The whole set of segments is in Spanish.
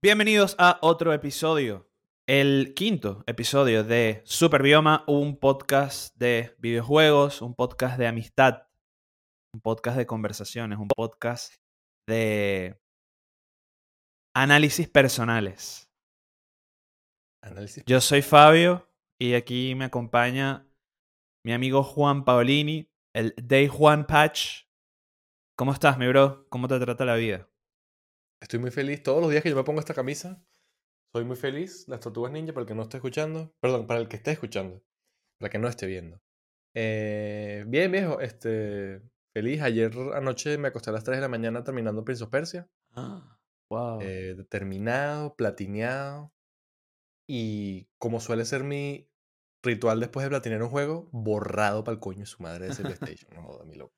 Bienvenidos a otro episodio, el quinto episodio de Super Bioma, un podcast de videojuegos, un podcast de amistad, un podcast de conversaciones, un podcast de análisis personales. Análisis. Yo soy Fabio y aquí me acompaña mi amigo Juan Paolini, el Day Juan Patch. ¿Cómo estás, mi bro? ¿Cómo te trata la vida? Estoy muy feliz. Todos los días que yo me pongo esta camisa, soy muy feliz. Las tortugas ninja, para el que no esté escuchando. Perdón, para el que esté escuchando. Para el que no esté viendo. Eh, bien, viejo. Este, feliz. Ayer anoche me acosté a las 3 de la mañana terminando Prince of Persia. Ah, wow. Eh, terminado, platineado. Y como suele ser mi ritual después de platinear un juego, borrado para el coño de su madre de PlayStation. No joda, mi loco.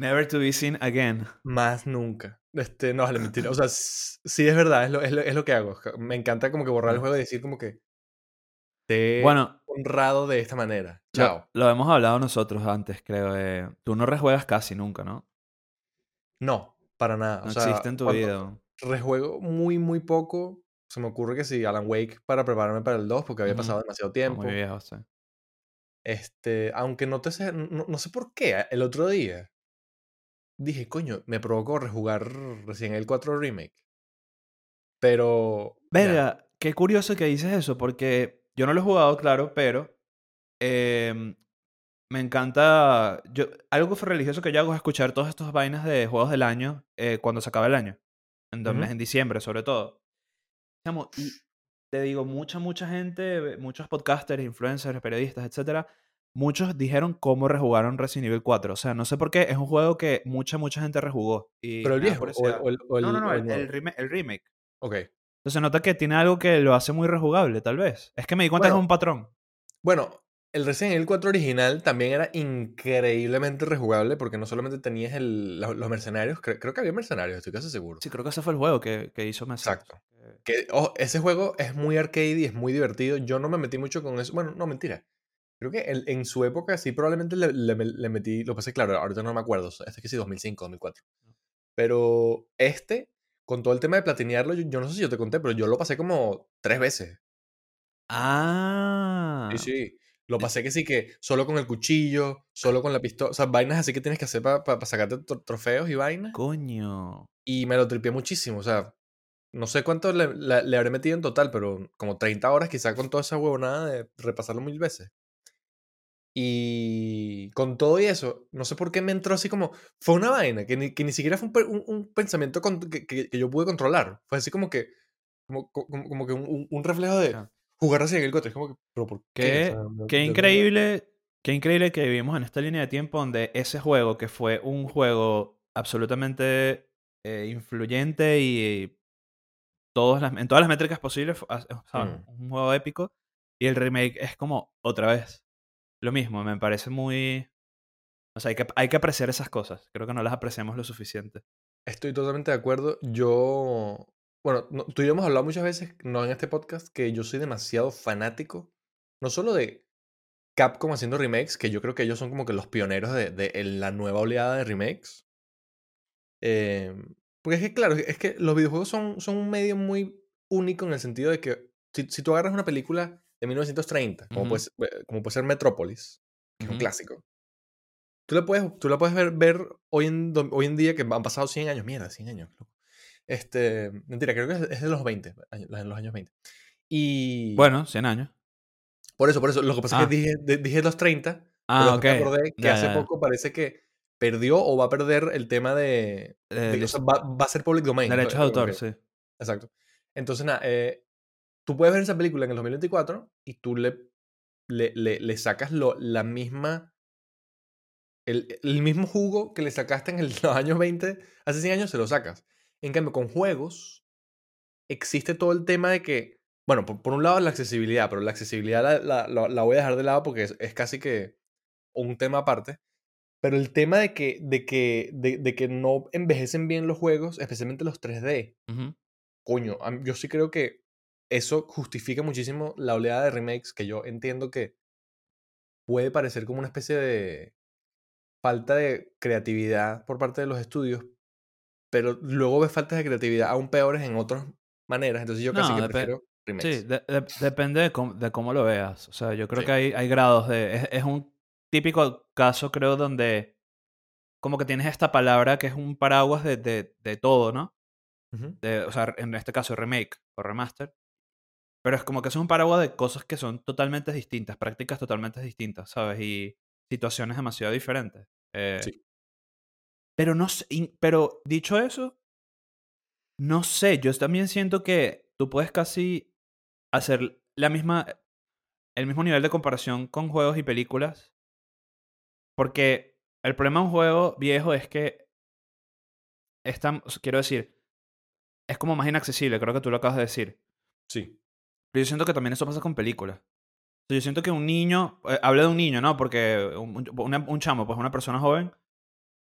Never to be seen again. Más nunca. Este, no, vale, mentira. O sea, sí es verdad, es lo, es lo, es lo que hago. Me encanta como que borrar el juego y decir como que te he Bueno, honrado de esta manera. Chao. lo hemos hablado nosotros antes, creo. eh, Tú no rejuegas casi nunca, ¿no? No, para nada. No o sea, existe en tu vida. Rejuego muy, muy poco. Se me ocurre que sí, Alan Wake para prepararme para el 2 porque había pasado demasiado tiempo. muy viejo, sí. Este, aunque no te sé, no, no sé por qué, el otro día dije, coño, me provocó rejugar Resident Evil 4 Remake. Pero. ya. Verga, qué curioso que dices eso, porque yo no lo he jugado, claro, pero em, me encanta. Yo, algo religioso que yo hago es escuchar todas estas vainas de juegos del año eh, cuando se acaba el año. En, do- Ujú. en diciembre, sobre todo. Y te digo, mucha, mucha gente, muchos podcasters, influencers, periodistas, etcétera, muchos dijeron cómo rejugaron Resident Evil 4. O sea, no sé por qué, es un juego que mucha, mucha gente rejugó. Y Pero el viejo o el, o No, no, no, el el, nuevo. el remake. Ok. Entonces nota que tiene algo que lo hace muy rejugable, tal vez. Es que me di cuenta que es un patrón. bueno, el Resident Evil 4 original también era increíblemente rejugable porque no solamente tenías el- los, los mercenarios, cre- creo que había mercenarios, estoy casi seguro. Sí, creo que ese fue el juego que, que hizo Messi. Exacto. Que, ese juego es muy arcade y es muy divertido. Yo no me metí mucho con eso. Bueno, no, mentira. Creo que el- en su época sí probablemente le, le- le metí, lo pasé claro, ahorita no me acuerdo. Este es que sí, 2005, 2004. Pero este, con todo el tema de platinearlo, yo, yo no sé si yo te conté, pero yo lo pasé como tres veces. Ah. Sí, sí. Lo pasé que sí que solo con el cuchillo, solo con la pistola, o sea, vainas así que tienes que hacer para sacarte tro- trofeos y vainas. Coño. Y me lo tripié muchísimo, o sea, no sé cuánto le, la- le habré metido en total, pero como 30 horas quizá con toda esa huevonada de repasarlo mil veces. Y con todo y eso, no sé por qué me entró así como, fue una vaina, que ni, que ni siquiera fue un, un- un pensamiento con- que, que- que yo pude controlar. Fue así como que, como, como, como que un, un- reflejo de jugar Resident Evil 4. Es como que, pero ¿por qué? O Qué, sea, increíble. Qué increíble que vivimos en esta línea de tiempo donde ese juego, que fue un juego absolutamente eh, influyente y todas las, en todas las métricas posibles, ah. Mm. un juego épico, y el remake es como otra vez lo mismo. Me parece muy. O sea, hay que, hay que apreciar esas cosas. Creo que no las apreciamos lo suficiente. Estoy totalmente de acuerdo. Yo, bueno, no- tú y yo hemos hablado muchas veces, no en este podcast, que yo soy demasiado fanático, no solo de Capcom haciendo remakes, que yo creo que ellos son como que los pioneros de, de la nueva oleada de remakes. Eh, porque es que, claro, es que los videojuegos son, son un medio muy único en el sentido de que si, si tú agarras una película de 1930, como, Ujú. puede, ser- eh, como puede ser Metrópolis, que es un clásico, tú la puedes, tú la puedes ver, ver hoy, en, hoy en día que han pasado 100 años, mierda, 100 años. Este, mentira, creo que es, es de los 20, años- en los años 20. Y Bueno, 100 años. por eso, por eso, lo que pasa es Ah. que dije, de- dije los 30, Ah, ok. me acordé que Ya, hace ya, poco parece que perdió o va a perder el tema de... Eh, de- o lic- sea, va, va a ser public domain. derechos de autor, sí. Exacto. Entonces, nada, eh, tú puedes ver esa película en el 2024 y tú le, le, le, le sacas lo, la misma. El, el mismo jugo que le sacaste en el- los años 20, hace 100 años, se lo sacas. En cambio, con juegos, existe todo el tema de que. Bueno, por, por un lado la accesibilidad, pero la accesibilidad la, la- la- voy a dejar de lado porque es, es casi que un tema aparte. Pero el tema de que, de, que, de, de que no envejecen bien los juegos, especialmente los 3D, Ujú. coño, a mí- yo sí creo que eso justifica muchísimo la oleada de remakes que yo entiendo que puede parecer como una especie de falta de creatividad por parte de los estudios, pero luego ves faltas de creatividad aún peores en otros maneras. Entonces yo casi No, que prefiero Sí, remakes. de- de- depende de cómo, de cómo lo veas. O sea, yo creo Sí. que hay, hay grados de... Es, es un típico caso, creo, donde como que tienes esta palabra que es un paraguas de, de, de todo, ¿no? De, o sea, en este caso remake o remaster. Pero es como que es un paraguas de cosas que son totalmente distintas, prácticas totalmente distintas, ¿sabes? Y situaciones demasiado diferentes. Eh, Sí. Pero no sé, pero dicho eso, no sé, yo también siento que tú puedes casi hacer la misma, el mismo nivel de comparación con juegos y películas. Porque el problema de un juego viejo es que es tan, quiero decir, es como más inaccesible, creo que tú lo acabas de decir. Sí. Pero yo siento que también eso pasa con películas. Yo siento que un niño, eh, hablo de un niño, ¿no? Porque un, un- un chamo, pues una persona joven,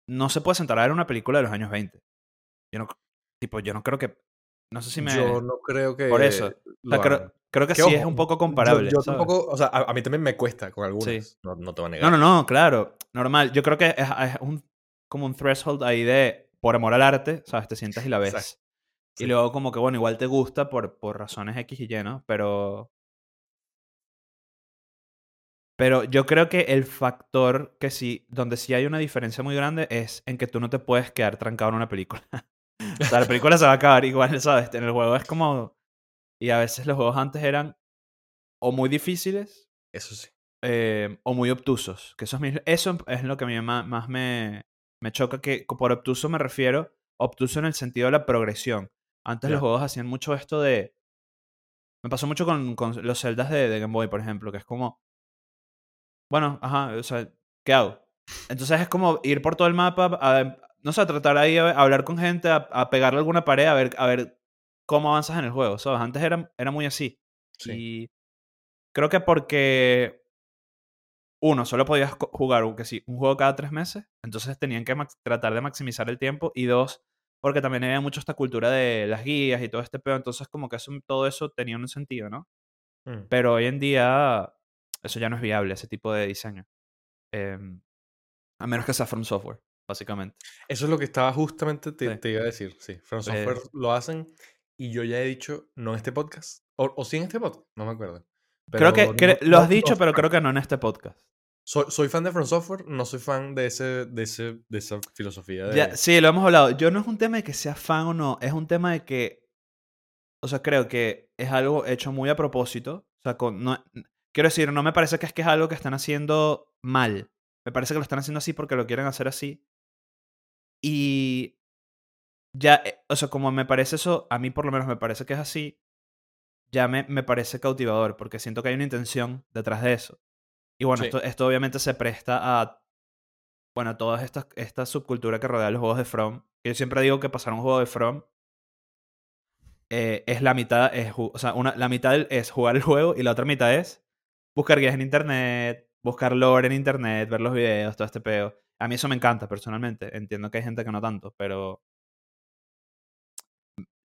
no se puede sentar a ver una película de los años 20. Yo no, tipo, yo no creo que, no sé si me... Yo no creo que Por eso. O sea, creo, creo que sí es ojo, un poco yo- comparable. Yo, ¿sabes? tampoco, o sea, a, a mí también me cuesta con algunas. Sí. No, no te voy a No, negar. no, no, claro. Normal. Yo creo que es, es un, como un threshold ahí de, por amor al arte, ¿sabes? Te sientas y la ves. Exacto. Y luego como que, bueno, igual te gusta por, por razones X y Y, ¿no? Pero... Pero yo creo que el factor que sí, donde sí hay una diferencia muy grande es en que tú no te puedes quedar trancado en una película. o sea, la película se va a acabar igual, ¿sabes? En el juego es como... Y a veces los juegos antes eran o muy difíciles Eso sí. eh, o muy obtusos. Que eso es, mi- eso es lo que a mí ma- más, me, me choca. Que por obtuso me refiero obtuso en el sentido de la progresión. Antes los juegos hacían mucho esto de... Me pasó mucho con, con los celdas de, de Game Boy, por ejemplo, que es como... Bueno, ajá, o sea, ¿qué hago? Entonces es como ir por todo el mapa, a, no sé, a tratar ahí a, a hablar con gente, a, a pegarle alguna pared, a ver, a ver cómo avanzas en el juego, ¿sabes? Antes era, era muy así. Sí. Y creo que porque uno, solo podías jugar un, que sí, un juego cada tres meses, entonces tenían que tratar de maximizar el tiempo. Y dos, porque también había mucho esta cultura de las guías y todo este pedo, entonces como que eso, todo eso tenía un sentido, ¿no? Mm. Pero hoy en día eso ya no es viable, ese tipo de diseño. Em, a menos que sea From Software, básicamente. Eso es lo que estaba justamente te, Sí. te iba a decir. Sí, From Software lo hacen y yo ya he dicho, no en este podcast. O, o sí en este podcast, no me acuerdo. creo que, no- lo has dicho, no pero creo que no en este podcast. Soy, soy fan de From Software, no soy fan de, ese, de, ese, de esa filosofía de... Ya, sí, lo hemos hablado. Yo no es un tema de que sea fan o no, es un tema de que, o sea, creo que es algo hecho muy a propósito. O sea, con, no, quiero decir, no me parece que es que es algo que están haciendo mal. Me parece que lo están haciendo así porque lo quieren hacer así. Y ya, eh, o sea, como me parece eso, a mí por lo menos me parece que es así, ya me, me parece cautivador porque siento que hay una intención detrás de eso. Y bueno, Sí. esto, esto obviamente se presta a, bueno, a toda esta, esta subcultura que rodea los juegos de From. Yo siempre digo que pasar un juego de From eh, es la mitad, es, o sea, una, la mitad es jugar el juego y la otra mitad es buscar guías en internet, buscar lore en internet, ver los videos, todo este peo. A mí eso me encanta personalmente. Entiendo que hay gente que no tanto, pero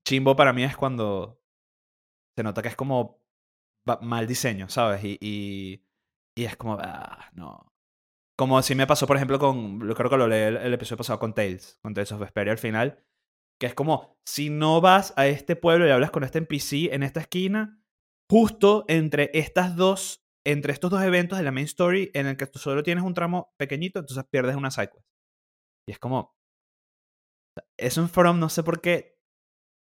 chimbo para mí es cuando se nota que es como mal diseño, ¿sabes? Y, y, y es como, ah, no. Como si me pasó, por ejemplo, con, yo creo que lo leí el, episodio pasado con Tales, con Tales of Vesperia al final, que es como, si no vas a este pueblo y hablas con este NPC en esta esquina, justo entre estas dos, entre estos dos eventos de la main story, en el que tú solo tienes un tramo pequeñito, entonces pierdes una sidequest. Y es como, es un From, no sé por qué,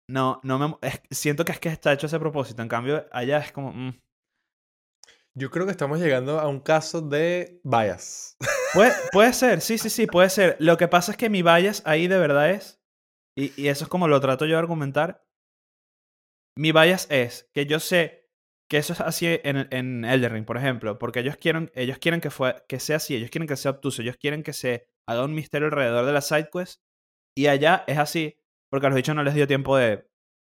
no, no me, siento que es que está hecho a ese propósito, en cambio, allá es como, mm, Yo creo que estamos llegando a un caso de bias. Puede, puede ser, sí, sí, sí, puede ser. Lo que pasa es que mi bias ahí de verdad es, y, y eso es como lo trato yo de argumentar, mi bias es que yo sé que eso es así en, en Elden Ring, por ejemplo, porque ellos quieren, ellos quieren que, fue, que sea así, ellos quieren que sea obtuso, ellos quieren que se haga un misterio alrededor de la side quest, y allá es así, porque a los bichos no les dio tiempo de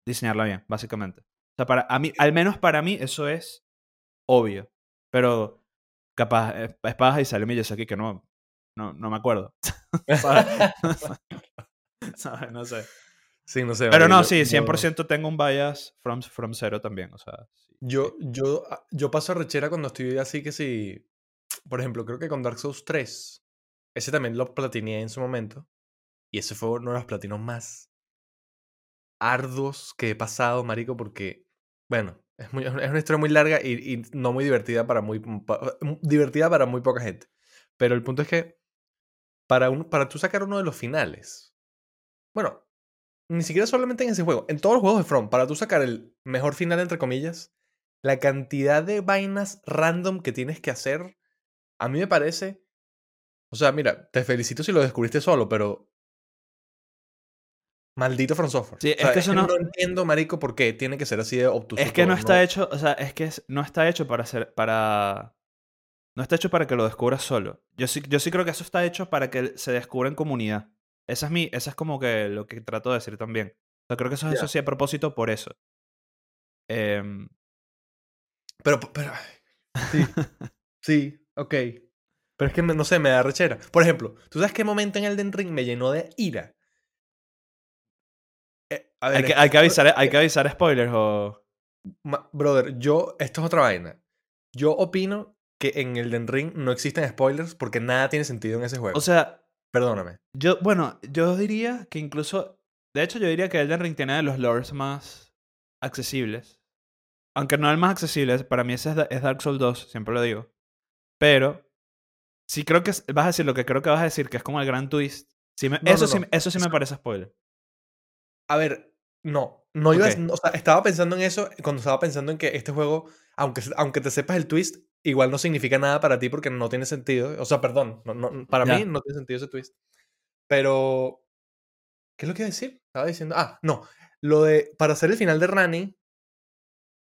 diseñarla bien, básicamente. O sea, para, a mí, al menos para mí eso es obvio, pero capaz eh, es paja y sale Miyazaki que no, no, no me acuerdo. ¿Sabes? No sé. Sí, no sé. Pero no, sí, yo- 100% tengo un bias from, from Zero también. O sea, sí. Yo, yo, ah, yo paso rechera cuando estoy así que si. Por ejemplo, creo que con Dark Souls 3. Ese también lo platineé en su momento. Y ese fue uno de los platinos más arduos que he pasado, marico, porque, bueno, es, muy, es una historia muy larga y, y no muy divertida para muy, pa- divertida para muy poca gente. Pero el punto es que para, un, para tú sacar uno de los finales, bueno, ni siquiera solamente en ese juego, en todos los juegos de From, para tú sacar el mejor final, entre comillas, la cantidad de vainas random que tienes que hacer, a mí me parece, o sea, mira, te felicito si lo descubriste solo, pero maldito From Software. Sí, O sea, es que eso no- no entiendo, marico, por qué tiene que ser así de obtuso. Es que no está hecho, o sea, es que no está hecho para ser, para... No está hecho para que lo descubras solo. Yo sí, yo sí creo que eso está hecho para que se descubra en comunidad. Esa es mi, esa es como que lo que trato de decir también. O sea, creo que eso es Ya. eso sí a propósito por eso. Em, Pero, pero, sí, sí, ok. Pero es que, no sé, me da rechera. Por ejemplo, ¿tú sabes qué momento en Elden Ring me llenó de ira? Eh, a ver, hay, que, es- hay, que avisar, hay que avisar spoilers o... Brother, yo, esto es otra vaina. Yo opino que en Elden Ring no existen spoilers porque nada tiene sentido en ese juego. O sea, Perdóname. yo, bueno, yo diría que incluso... De hecho, yo diría que Elden Ring tiene de los lores más accesibles. Aunque no el más accesible, para mí ese es, Da- es Dark Souls 2, siempre lo digo. Pero sí creo que vas a decir lo que creo que vas a decir, que es como el gran twist. Sí me- No, eso, no, sí, eso sí me parece spoiler. A ver, no. No iba a- o sea, estaba pensando en eso cuando estaba pensando en que este juego, aunque, aunque te sepas el twist, igual no significa nada para ti porque no tiene sentido. O sea, perdón, no- no- para mí no tiene sentido ese twist. Pero, ¿qué es lo que iba a decir? Estaba diciendo, ah, no, lo de, para hacer el final de Rani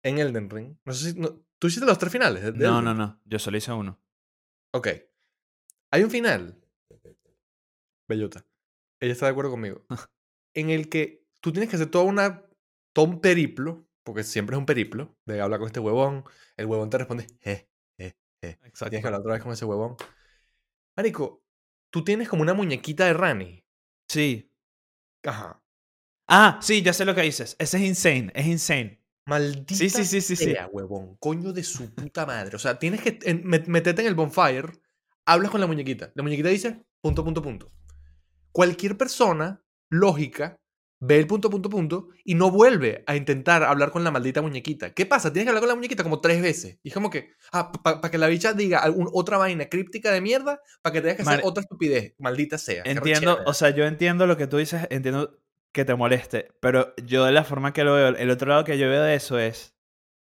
en Elden Ring, no sé si, no- ¿tú hiciste los tres finales? de- No, no, no. Yo solo hice uno. Ok. Hay un final. Bellota. Ella está de acuerdo conmigo. en el que tú tienes que hacer toda una, todo un periplo, porque siempre es un periplo, de hablar con este huevón. El huevón te responde, eh, eh, eh. Exacto. Tienes que hablar otra vez con ese huevón. Marico, tú tienes como una muñequita de Rani. Sí. Ajá. Ah, sí, ya sé lo que dices. Ese es insane, es insane. Maldita Sí, sí, sí, sí, sí. sea, huevón. Coño de su puta madre. O sea, tienes que meterte en el bonfire, hablas con la muñequita. La muñequita dice punto, punto, punto. Cualquier persona lógica ve el punto, punto, punto y no vuelve a intentar hablar con la maldita muñequita. ¿Qué pasa? Tienes que hablar con la muñequita como tres veces. Y es como que, ah, para que la bicha diga algún- otra vaina críptica de mierda, para que tengas que hacer otra estupidez. Maldita sea. Entiendo, o sea, yo entiendo lo que tú dices, entiendo que te moleste, pero yo de la forma que lo veo, el otro lado que yo veo de eso es,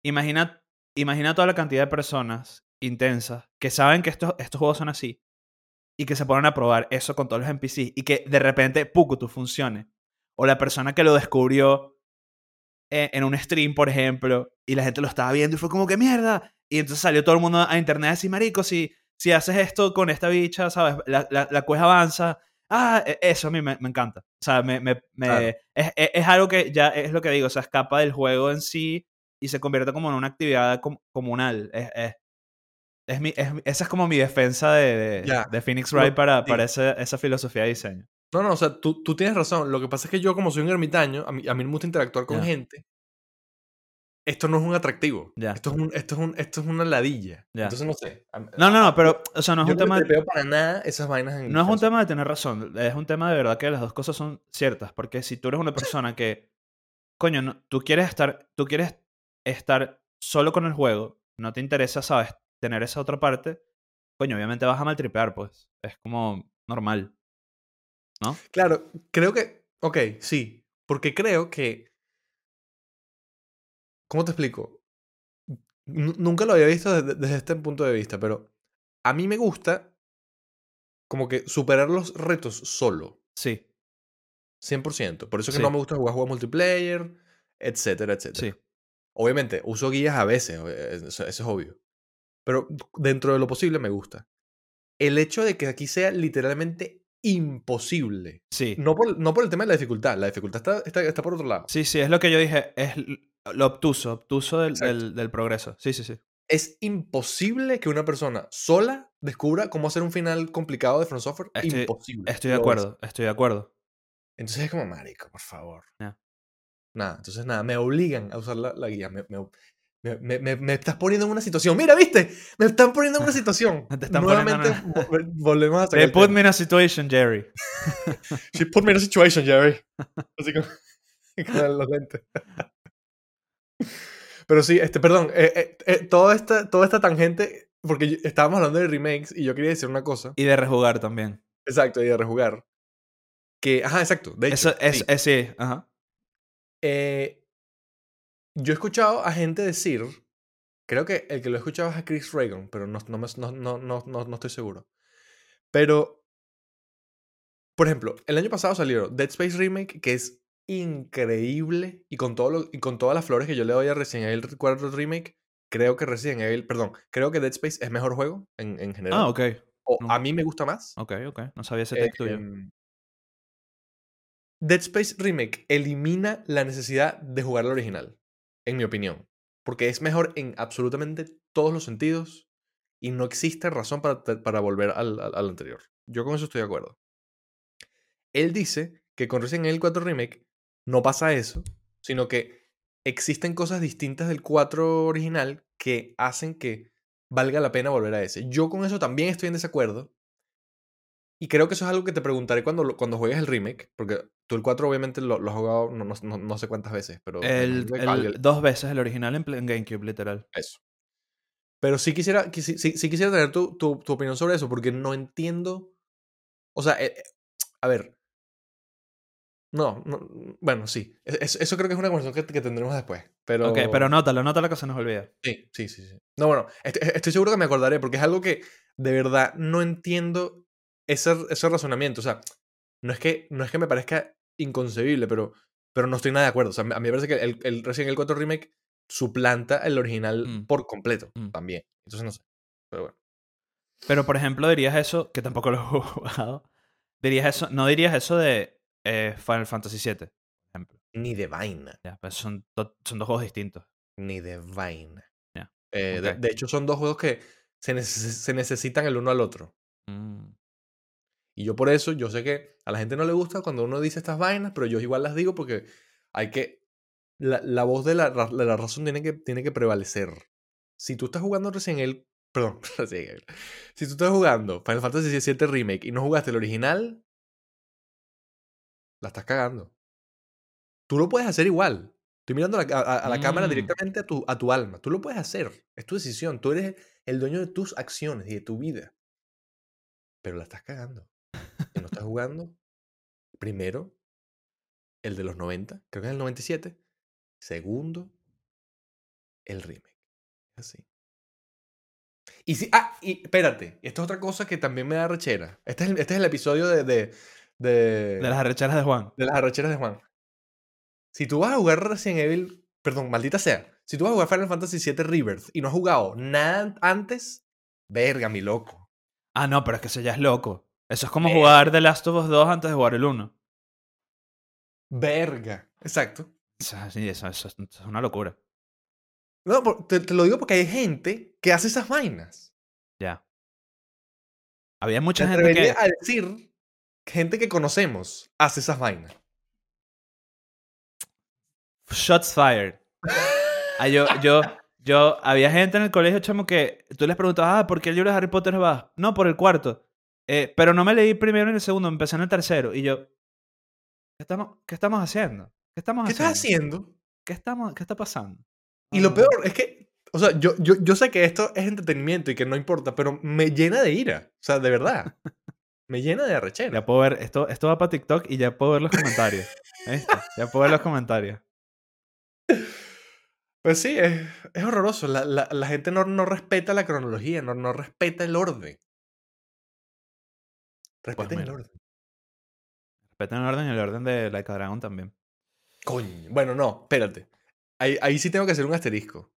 imagina, imagina toda la cantidad de personas intensas que saben que estos, estos juegos son así y que se ponen a probar eso con todos los NPCs y que de repente Pukutu funcione. O la persona que lo descubrió en, en un stream, por ejemplo, y la gente lo estaba viendo y fue como que mierda. Y entonces salió todo el mundo a internet a decir, marico, si, si haces esto con esta bicha, ¿sabes? La, la, la quest avanza. Ah, e- eso a mí me, me encanta. O sea, me, me, Claro. es, es- es algo que ya es lo que digo, o sea, escapa del juego en sí y se convierte como en una actividad com- comunal. Es, es, es mi, es- esa es como mi defensa de, de, Ya. de Phoenix Wright para, para esa, esa filosofía de diseño. No, no, o sea, tú, tú tienes razón. Lo que pasa es que yo, como soy un ermitaño, a mí, a mí me gusta interactuar con Ya. gente. Esto no es un atractivo. Ya. Esto, es un, esto, es un, esto es una ladilla. Ya. Entonces, no sé. No, no, no, pero, o sea, no es yo un no tema... me tripeo para nada esas vainas en No es un tema de tener razón, es un tema de verdad que las dos cosas son ciertas, porque si tú eres una persona que, coño, no- tú quieres estar, tú quieres estar solo con el juego, no te interesa, sabes, tener esa otra parte, coño, obviamente vas a maltripear, pues, es como normal, ¿no? Claro, creo que. Ok, sí. Porque creo que. ¿Cómo te explico? N- nunca lo había visto desde, desde este punto de vista, pero a mí me gusta como que superar los retos solo. Sí, 100%. Por eso que Sí. no me gusta jugar juegos multiplayer, etcétera, etcétera. sí, Obviamente, uso guías a veces, eh, eso es obvio. Pero dentro de lo posible me gusta. El hecho de que aquí sea literalmente imposible. sí. No por, no por el tema de la dificultad. La dificultad está, está, está por otro lado. Sí, sí, es lo que yo dije, es lo obtuso, obtuso del, del, del progreso. Sí, sí, sí. Es imposible que una persona sola descubra cómo hacer un final complicado de From Software. Estoy- imposible. Estoy de acuerdo, estoy de acuerdo. Entonces es como, marico, por favor. Ya. Nada, entonces nada, me obligan a usar la, la guía. Me, me, me, me- me- estás poniendo en una situación. Mira, ¿viste? Me están poniendo en una situación. Te están Nuevamente vol- volvemos a sacar They put me in a situation, Jerry. She put me in a situation, Jerry. Así como... Con los lentes. Pero sí, este, perdón, eh, eh, eh, toda, esta, toda esta tangente, porque estábamos hablando de remakes y yo quería decir una cosa. Y de rejugar también. Exacto, y de rejugar. Que, ajá, exacto. De hecho, Eso es, sí. es- sí, ajá. Eh, yo he escuchado a gente decir, creo que el que lo he escuchado es a Chris Reagan, pero no, no, no, no, no, no, no estoy seguro. Pero, por ejemplo, el año pasado salió Dead Space Remake, que es increíble, y con, todo lo- y con todas las flores que yo le doy a Resident Evil 4 Remake, creo que Resident Evil, perdón, creo que Dead Space es mejor juego en, en general. Ah, ok. o no. a mí me gusta más. Ok, ok. No sabía ese take tuyo. Em, Dead Space Remake elimina la necesidad de jugar al original, en mi opinión. Porque es mejor en absolutamente todos los sentidos y no existe razón para, para volver al, al- anterior. Yo con eso estoy de acuerdo. Él dice que con Resident Evil 4 Remake no pasa eso, sino que existen cosas distintas del 4 original que hacen que valga la pena volver a ese. Yo con eso también estoy en desacuerdo. Y creo que eso es algo que te preguntaré cuando, cuando juegues el remake, porque tú el 4 obviamente lo, lo has jugado no, no- no- sé cuántas veces, pero... El, el- dos veces el original en, GameCube, literal. Eso. Pero sí quisiera, quisi- sí, sí quisiera tener tu, tu- tu opinión sobre eso, porque no entiendo... O sea, eh, eh, a ver. No, no, bueno, sí. Es- es- Eso, creo que es una conversación que, que tendremos después. Pero... Ok, pero nótalo, nótalo que se nos olvida. Sí, sí, sí, sí. No, bueno, est- est- estoy seguro que me acordaré porque es algo que de verdad no entiendo ese, ese razonamiento. O sea, no es que, no es que me parezca inconcebible, pero, pero no estoy nada de acuerdo. O sea, a mí me parece que el, el Resident Evil 4 Remake suplanta el original Mm. por completo Mm. también. Entonces no sé. Pero bueno. Pero, por ejemplo, dirías eso, que tampoco lo he jugado. Dirías eso, no dirías eso de eh, Final Fantasy VII, por ejemplo. Ni de vaina. Pues son, do- son dos juegos distintos. Ni de vaina. Eh, de, ok. de hecho, son dos juegos que se, neces- se necesitan el uno al otro. Mm. Y yo por eso, yo sé que a la gente no le gusta cuando uno dice estas vainas, pero yo igual las digo porque hay que... La, la voz de la, la razón tiene que, tiene que prevalecer. Si tú estás jugando Resident Evil... Perdón. Si tú estás jugando Final Fantasy VII Remake y no jugaste el original, la estás cagando. Tú lo puedes hacer igual. Estoy mirando a la, a- a la cámara Mm. directamente a tu, a tu alma. Tú lo puedes hacer. Es tu decisión. Tú eres el dueño de tus acciones y de tu vida. Pero la estás cagando. Si no estás jugando, primero, el de los 90, creo que es el 97. Segundo, el remake. Así. Y si, ah, y espérate, esto es otra cosa que también me da rechera. Este es el, este es el episodio de, de, de, De las arrecheras de Juan. de las arrecheras de Juan. Si tú vas a jugar Resident Evil, perdón, maldita sea, si tú vas a jugar Final Fantasy VII Rebirth y no has jugado nada antes, verga, mi loco. Ah, no, pero es que eso ya es loco. Eso es como Verga. jugar The Last of Us 2 antes de jugar el 1. Verga. Exacto. Sí, eso, eso- eso es una locura. No, te, te lo digo porque hay gente que hace esas vainas. Ya. Había mucha gente que... a decir gente que conocemos hace esas vainas. Shots fired. Ah, yo, yo, yo, había gente en el colegio, chamo, que tú les preguntabas, ah, ¿por qué el libro de Harry Potter va? No, por el cuarto. Eh, pero no me leí primero ni el segundo, empecé en el tercero. Y yo, ¿qué estamos, qué estamos haciendo? ¿Qué estamos ¿Qué haciendo? estás haciendo? ¿Qué, estamos, ¿Qué está pasando? Y lo peor es que, o sea, yo, yo, yo sé que esto es entretenimiento y que no importa, pero me llena de ira. O sea, de verdad. Me llena de arrechera. Ya puedo ver, esto, esto va para TikTok y ya puedo ver los comentarios. ¿Viste? Ya puedo ver los comentarios. Pues sí, es, es horroroso. La, la- la gente no, no respeta la cronología, no, no respeta el orden. Respeten el orden. Respeten el orden y el orden de Like a Dragon también. Coño. Bueno, no, espérate. Ahí, ahí sí tengo que hacer un asterisco.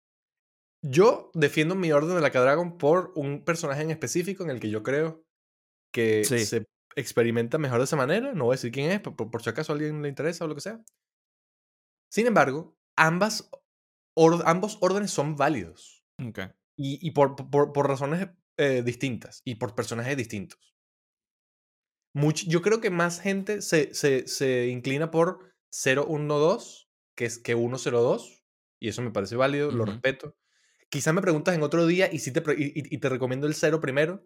Yo defiendo mi orden de la Dragon por un personaje en específico en el que yo creo que Sí. se experimenta mejor de esa manera. No voy a decir quién es, por, por- si acaso a alguien le interesa o lo que sea. Sin embargo, ambas, or- ambos órdenes son válidos. Ok. Y, y por, por, por razones eh, distintas y por personajes distintos. Much- yo creo que más gente se, se, se inclina por 012 que es que 102 y eso me parece válido, lo respeto. Quizás me preguntas en otro día y, sí te, y, y- te recomiendo el 0 primero.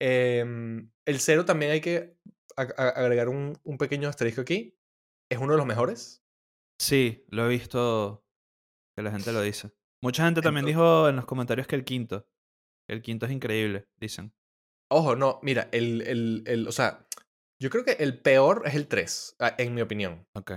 Em, el 0 también hay que agregar un, un pequeño asterisco aquí. Es uno de los mejores. Sí, lo he visto que la gente lo dice. Mucha gente también Entonces- dijo en los comentarios que el quinto. que El quinto es increíble, dicen. Ojo, no, mira, el, el, el, o sea, yo creo que el peor es el 3, ah, en mi opinión. Ok.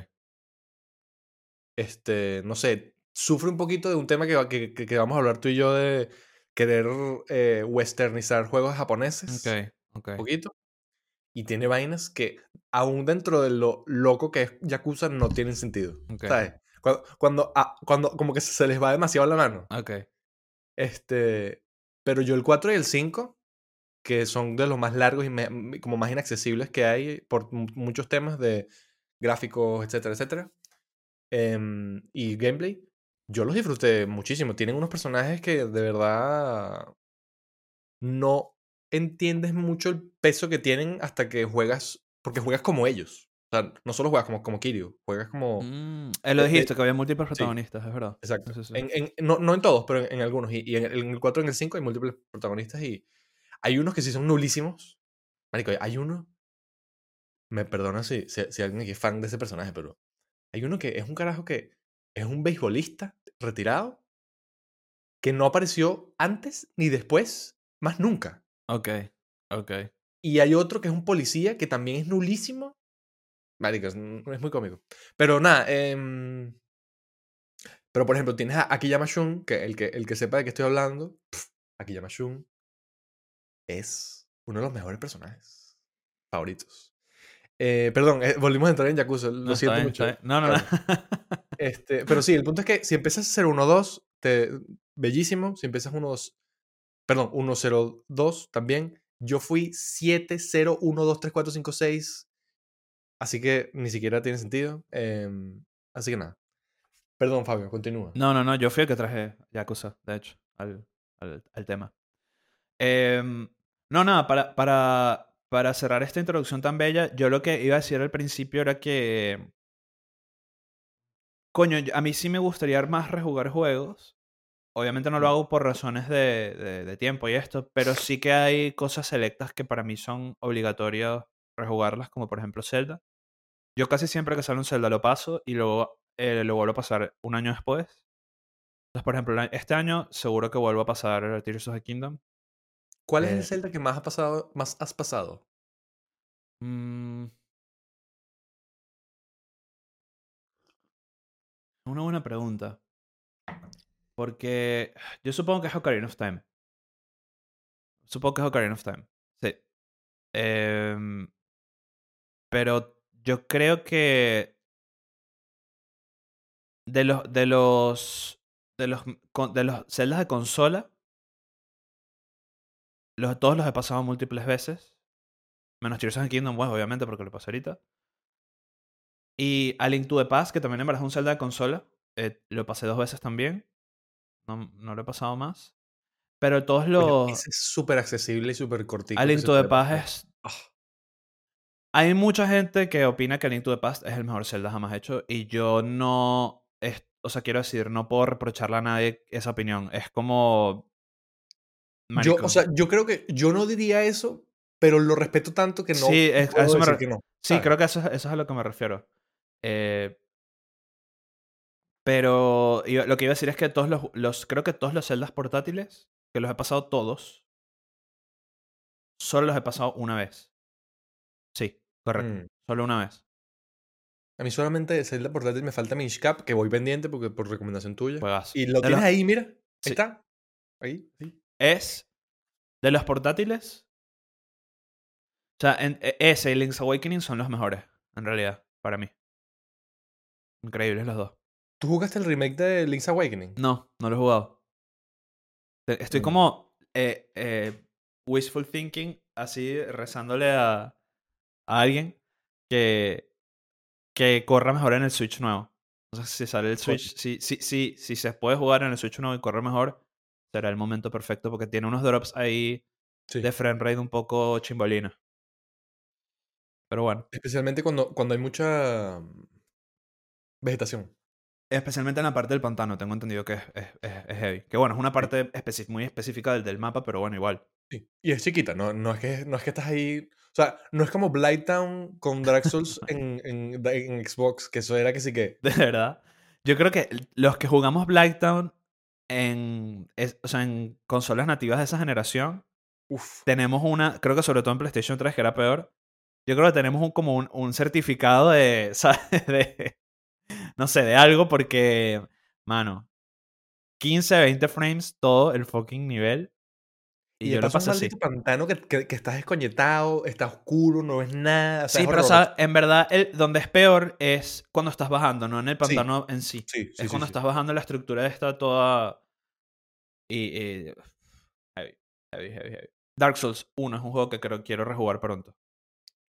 Este, no sé, sufre un poquito de un tema que, va- que, que- que vamos a hablar tú y yo de querer eh, westernizar juegos japoneses. Ok, ok. Un poquito. Y tiene vainas que, aún dentro de lo loco que es Yakuza, no tienen sentido. Ok. ¿Sabes? Cuando, cuando, ah, cuando como que se les va demasiado la mano. Ok. Este, pero yo el 4 y el 5, que son de los más largos y me- como más inaccesibles que hay por mu- muchos temas de gráficos, etcétera, etcétera, em, y gameplay, yo los disfruté muchísimo. Tienen unos personajes que de verdad no entiendes mucho el peso que tienen hasta que juegas, porque juegas como ellos. O sea, no solo juegas como, como Kiryu, juegas como... Mm, eh, lo de- dijiste, que había múltiples protagonistas, es verdad. Exacto. Sí, sí, sí. En, en- no, no en todos, pero en, en algunos. Y, y el- en el 4 y en el 5 hay múltiples protagonistas y hay unos que sí son nulísimos. Marico, hay uno. Me perdona si, si, si alguien aquí es fan de ese personaje, pero hay uno que es un carajo que es un beisbolista retirado que no apareció antes ni después, más nunca. Ok, ok. Y hay otro que es un policía que también es nulísimo. Marico, es, es muy cómico. Pero nada, em, pero por ejemplo, tienes a Akiyama Shun, que el que, el que sepa de qué estoy hablando, pf, Akiyama Shun es uno de los mejores personajes favoritos. Eh, perdón, eh, volvimos a entrar en Yakuza, lo No, siento bien, mucho. No, no, no. Este, pero sí, el punto es que si empiezas a hacer 1-2, te, bellísimo. Si empiezas 1-2, perdón, 1-0-2 también. Yo fui 7-0-1-2-3-4-5-6. Así que ni siquiera tiene sentido. Em, así que nada. Perdón, Fabio, continúa. No, no, no, yo fui el que traje Yakuza, de hecho, al, al, al tema. Em, no, nada, para, para, para cerrar esta introducción tan bella, yo lo que iba a decir al principio era que. Coño, a mí sí me gustaría más rejugar juegos. Obviamente no lo hago por razones de, de- de tiempo y esto, pero sí que hay cosas selectas que para mí son obligatorias rejugarlas, como por ejemplo Zelda. Yo casi siempre que sale un Zelda lo paso y luego eh, lo vuelvo a pasar un año después. Entonces, por ejemplo, este año seguro que vuelvo a pasar Tears of the Kingdom. ¿Cuál es eh, el Zelda que más, ha pasado, más has pasado? Mm. Una buena pregunta. Porque yo supongo que es Ocarina of Time. Supongo que es Ocarina of Time. Sí. Em, pero yo creo que de los de los de los de los celdas de consola los, todos los he pasado múltiples veces. Menos Tears of Kingdom, pues, obviamente, porque lo pasé ahorita. Y A Link to the Past, que también en verdad es un Zelda de consola. eh, lo pasé dos veces también. No, no lo he pasado más. Pero todos los... ese es súper accesible y súper cortito. A Link to the Past es... Ah, Hay mucha gente que opina que A Link to the Past es el mejor Zelda jamás hecho. Y yo no... es- o sea, quiero decir, no puedo reprocharle a nadie esa opinión. Es como... Yo, o sea, yo creo que yo no diría eso, pero lo respeto tanto que no Sí, es- a puedo eso me decir re- que no. Sí, creo que eso, es- eso es a lo que me refiero. Eh, pero lo que iba a decir es que todos los, los. Creo que todos los celdas portátiles, que los he pasado todos, solo los he pasado una vez. Sí, correcto. Mm. Solo una vez. A mí solamente de Zelda portátil me falta Minish Cap, que voy pendiente porque por recomendación tuya. Juegazo. Y lo De tienes los- ahí, mira. Ahí Sí. está. Ahí, sí. Es. De los portátiles. O sea, en- e- ese y Link's Awakening son los mejores, en realidad, para mí. Increíbles los dos. ¿Tú jugaste el remake de Link's Awakening? No, no lo he jugado. Estoy Mm. como eh, eh, wishful thinking, así rezándole a, a alguien que, que corra mejor en el Switch nuevo. Entonces, si sale el. Switch, si, si, si, si se puede jugar en el Switch nuevo y corre mejor, será el momento perfecto porque tiene unos drops ahí Sí. de frame rate un poco chimbolina. Pero bueno, Especialmente cuando, cuando hay mucha mm, vegetación. especialmente en la parte del pantano, tengo entendido que es, es, heavy. Que bueno, es una parte especi- muy específica del, del mapa, pero bueno, igual. Sí. Y es chiquita, no, no, es que, no es que estás ahí. O sea, no es como Blighttown con Dark Souls en, en, en Xbox, que eso era que sí que... De verdad. Yo creo que los que jugamos Blacktown en, es- o sea, en consolas nativas de esa generación, Uf. tenemos una, creo que sobre todo en PlayStation 3, que era peor, yo creo que tenemos un, como un, un certificado de, ¿sabes? De, no sé, de algo, porque, mano, 15, 20 frames, todo el fucking nivel. Y, Y, yo lo paso un así. pantano que, que, que estás desconectado, está oscuro, no ves nada. o sea, Sí, pero o horroroso. sea, en verdad, el, donde es peor es cuando estás bajando, no en el pantano en sí. Sí, sí, es cuando estás bajando la estructura está toda. Y. y- heavy, heavy, heavy, heavy. Dark Souls 1 es un juego que creo quiero rejugar pronto.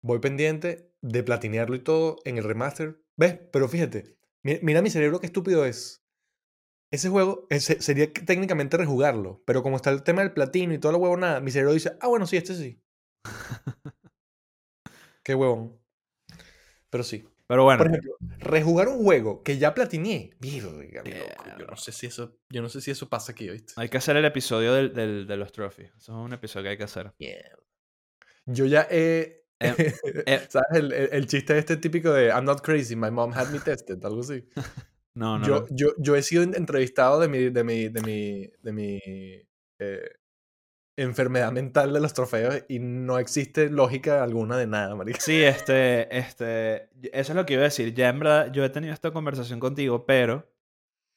Voy pendiente de platinearlo y todo en el remaster. ¿Ves? Pero fíjate, mi- mira mi cerebro qué estúpido es. Ese juego ese- sería que técnicamente rejugarlo, pero como está el tema del platino y toda la huevonada, mi cerebro dice, ah, bueno, sí, este sí. qué huevón. Pero sí. Pero bueno, Por ejemplo, rejugar un juego que ya platineé. Virga, mi loco, Yo no sé si eso, yo no sé si eso pasa aquí, ¿viste? hay que hacer el episodio del, del- de los trophies. Eso es un episodio que hay que hacer. Mierda. Yo ya he. Eh, eh. ¿Sabes? El, el- el chiste este típico de I'm not crazy, my mom had me tested, algo así. No, no. yo, no. yo, yo he sido entrevistado de mi, de mi, de mi, de mi eh, enfermedad mental de los trofeos y no existe lógica alguna de nada, marica. Sí, este, este, eso es lo que iba a decir. Ya en verdad, yo he tenido esta conversación contigo, pero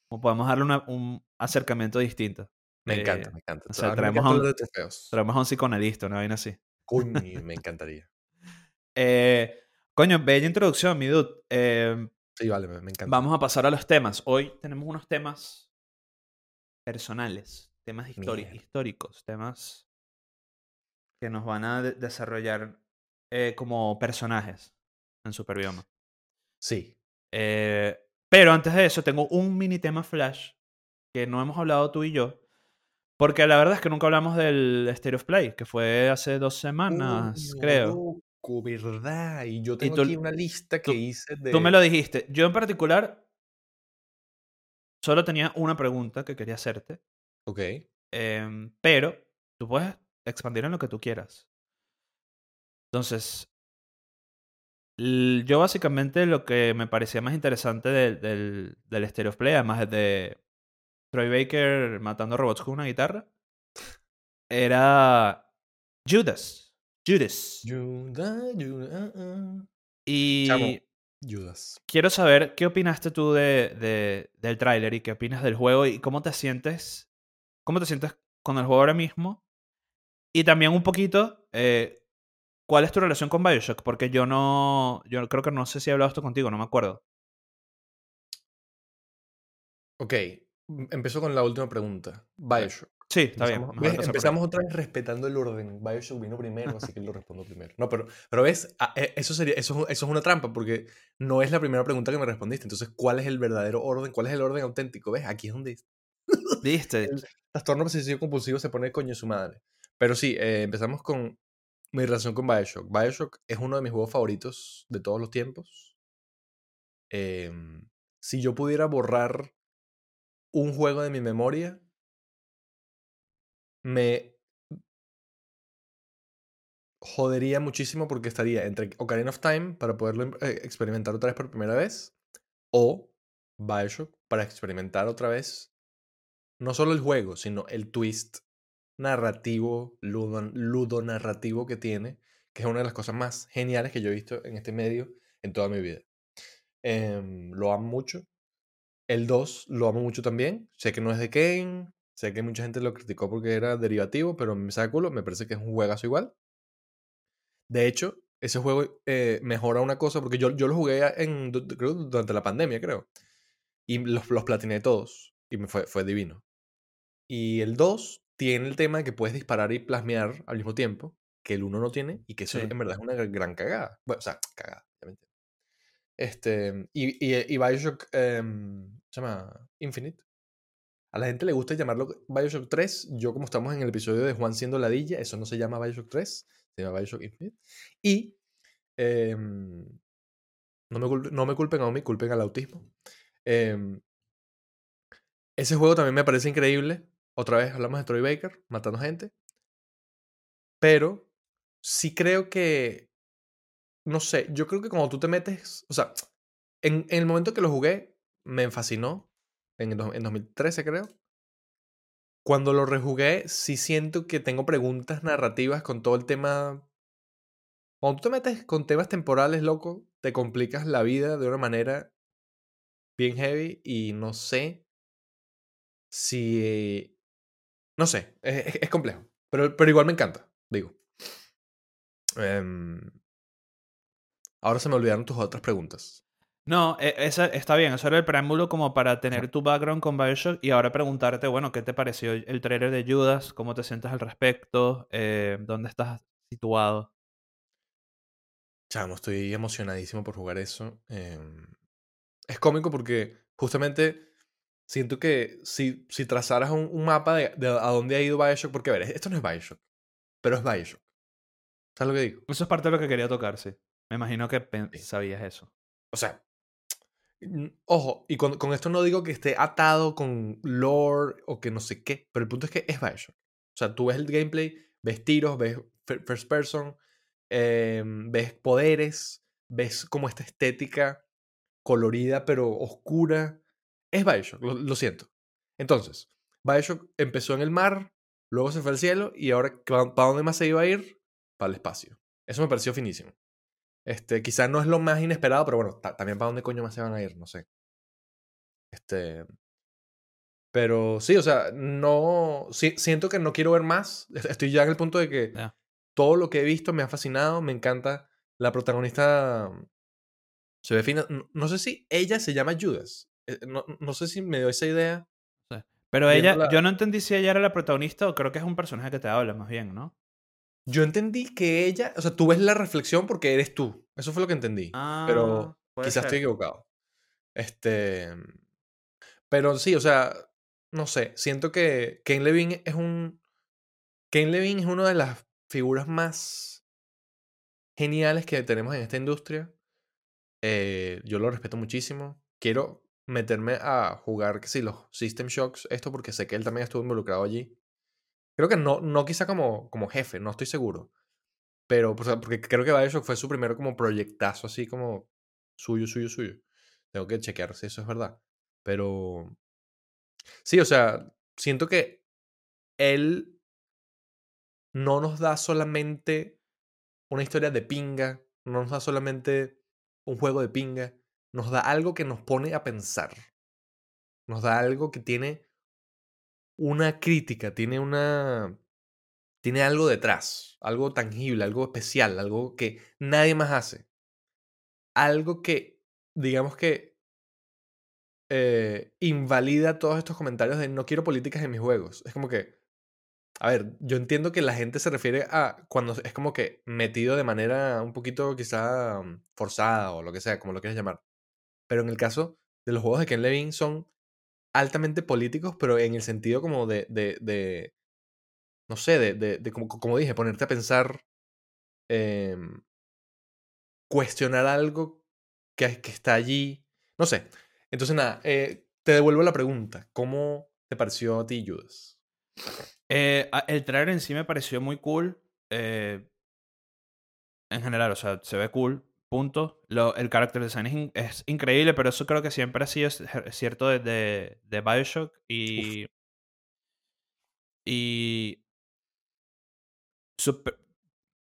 como podemos darle una- un acercamiento distinto. Me Eh, encanta, me encanta. o sea, traemos encanta a un-. Traemos a un psicoanalista, una vaina así. Coño, me encantaría. Eh, coño, bella introducción, mi dude. Eh, Sí, vale, me, me encanta. vamos a pasar a los temas. Hoy tenemos unos temas personales, temas histori- históricos, temas que nos van a de- desarrollar eh, como personajes en Superbioma. Sí. Eh, pero antes de eso, tengo un mini tema flash que no hemos hablado tú y yo. Porque la verdad es que nunca hablamos del State of Play, que fue hace dos semanas, Coño, creo. Verdad. Y yo tengo tú- aquí una lista que tú- hice de. Tú me lo dijiste. Yo en particular solo tenía una pregunta que quería hacerte. Ok. em, pero tú puedes expandir en lo que tú quieras. Entonces, yo básicamente lo que me parecía más interesante del, del, del State of Play, además de Troy Baker matando robots con una guitarra, era Judas. Judas. Judas, Judas, uh, uh. Y Chamo. Judas. quiero saber qué opinaste tú de, de- del tráiler y qué opinas del juego y cómo te sientes, cómo te sientes con el juego ahora mismo. Y también un poquito, eh, ¿cuál es tu relación con Bioshock? Porque yo no, yo creo que no sé si he hablado esto contigo, no me acuerdo. Ok. Empezó con la última pregunta. Bioshock. Sí, está bien. Empezamos, ahí. Empezamos otra vez respetando el orden. Bioshock vino primero, así que lo respondo primero. No, pero, pero ves, Ah, eh, eso sería, eso, es- eso es una trampa, porque no es la primera pregunta que me respondiste. Entonces, ¿cuál es el verdadero orden? ¿Cuál es el orden auténtico? ¿Ves? Aquí es donde ¿Viste? el trastorno obsesivo compulsivo se pone coño su madre. Pero sí, eh, empezamos con mi relación con Bioshock. Bioshock es uno de mis juegos favoritos de todos los tiempos. Em, si yo pudiera borrar un juego de mi memoria, me jodería muchísimo porque estaría entre Ocarina of Time para poderlo em- eh, experimentar otra vez por primera vez o Bioshock para experimentar otra vez no solo el juego, sino el twist narrativo, ludo, ludo que tiene, que es una de las cosas más geniales que yo he visto en este medio en toda mi vida. Em, lo amo mucho. El 2 lo amo mucho también. Sé que no es de Kane. Sé que mucha gente lo criticó porque era derivativo, pero me saca culo. Me parece que es un juegazo igual. De hecho, ese juego eh, mejora una cosa, porque yo, yo lo jugué en, creo, durante la pandemia, creo. Y los, los platiné todos. Y me fue, fue divino. Y el 2 tiene el tema de que puedes disparar y plasmear al mismo tiempo, que el 1 no tiene, y que eso Sí. en verdad es una gran- gran cagada. Bueno, o sea, cagada, obviamente. Este, y, y, y Bioshock em, se llama Infinite. A la gente le gusta llamarlo Bioshock 3. Yo, como estamos en el episodio de Juan siendo ladilla, eso no se llama Bioshock 3, se llama Bioshock Infinite. Y em, no, me culpen, no me culpen a mí, culpen al autismo. Em, ese juego también me parece increíble. Otra vez hablamos de Troy Baker matando gente. Pero sí creo que, no sé, yo creo que cuando tú te metes, o sea, en, el momento que lo jugué, me fascinó, en, en 2013 creo. Cuando lo rejugué, sí siento que tengo preguntas narrativas con todo el tema. Cuando tú te metes con temas temporales, loco, te complicas la vida de una manera bien heavy y no sé si... No sé, es, complejo, pero, pero igual me encanta, digo. Em, ahora se me olvidaron tus otras preguntas. No, e- esa, está bien, eso era el preámbulo como para tener tu background con Bioshock y ahora preguntarte, bueno, ¿qué te pareció el trailer de Judas? ¿Cómo te sientes al respecto? Eh, ¿Dónde estás situado? Chamo, estoy emocionadísimo por jugar eso. em, es cómico porque justamente siento que si, si trazaras un, un mapa de, de a dónde ha ido Bioshock, porque a ver, esto no es Bioshock, pero es Bioshock. ¿Sabes lo que digo? Eso es parte de lo que quería tocar, sí. Me imagino que sabías eso. O sea, ojo, y con, con esto no digo que esté atado con lore o que no sé qué, pero el punto es que es Bioshock. O sea, tú ves el gameplay, ves tiros, ves fir- first person, em, ves poderes, ves como esta estética colorida pero oscura. Es Bioshock, lo, lo siento. Entonces, Bioshock empezó en el mar, luego se fue al cielo y ahora, ¿para dónde más se iba a ir? Para el espacio. Eso me pareció finísimo. Este, quizás no es lo más inesperado, pero bueno, ta- también para dónde coño más se van a ir, no sé. Este. Pero sí, o sea, no. siento que no quiero ver más. Es- Estoy ya en el punto de que todo lo que he visto me ha fascinado, me encanta. La protagonista se ve fina. No, no sé si ella se llama Judas. Eh, No, no sé si me dio esa idea. Sí. Pero ella, yo no entendí si ella era la protagonista o creo que es un personaje que te habla más bien, ¿no? Yo entendí que ella. O sea, tú ves la reflexión porque eres tú. Eso fue lo que entendí. pero Ah, quizás estoy ser. equivocado. Este. Pero sí, o sea, no sé. Siento que Ken Levine es un. Ken Levine es una de las figuras más geniales que tenemos en esta industria. Eh, yo lo respeto muchísimo. Quiero meterme a jugar, que sí, los System Shocks, esto porque sé que él también estuvo involucrado allí. Creo que no, no quizá como, como jefe, no estoy seguro. Pero, sea, porque creo que Bioshock fue su primero como proyectazo, así como suyo, suyo, suyo. Tengo que chequear si eso es verdad. Pero. Sí, o sea, siento que él no nos da solamente una historia de pinga, no nos da solamente un juego de pinga, nos da algo que nos pone a pensar. Nos da algo que tiene una crítica, tiene una. Tiene algo detrás, algo tangible, algo especial, algo que nadie más hace. Algo que, digamos que, eh, invalida todos estos comentarios de no quiero políticas en mis juegos. Es como que, a ver, yo entiendo que la gente se refiere a cuando es como que metido de manera un poquito quizá mm, forzada o lo que sea, como lo quieras llamar. Pero en el caso de los juegos de Ken Levine son altamente políticos, pero en el sentido como de, de, de no sé, de, de, de como, como dije, ponerte a pensar, em, cuestionar algo que, que está allí, no sé. Entonces, nada, eh, te devuelvo la pregunta. ¿Cómo te pareció a ti, Judas? Eh, el trailer en sí me pareció muy cool. eh, en general, o sea, se ve cool. Punto. Lo, el character design es, in- es increíble, pero eso creo que siempre ha sido cierto de, de, de Bioshock. Y. Y. sup-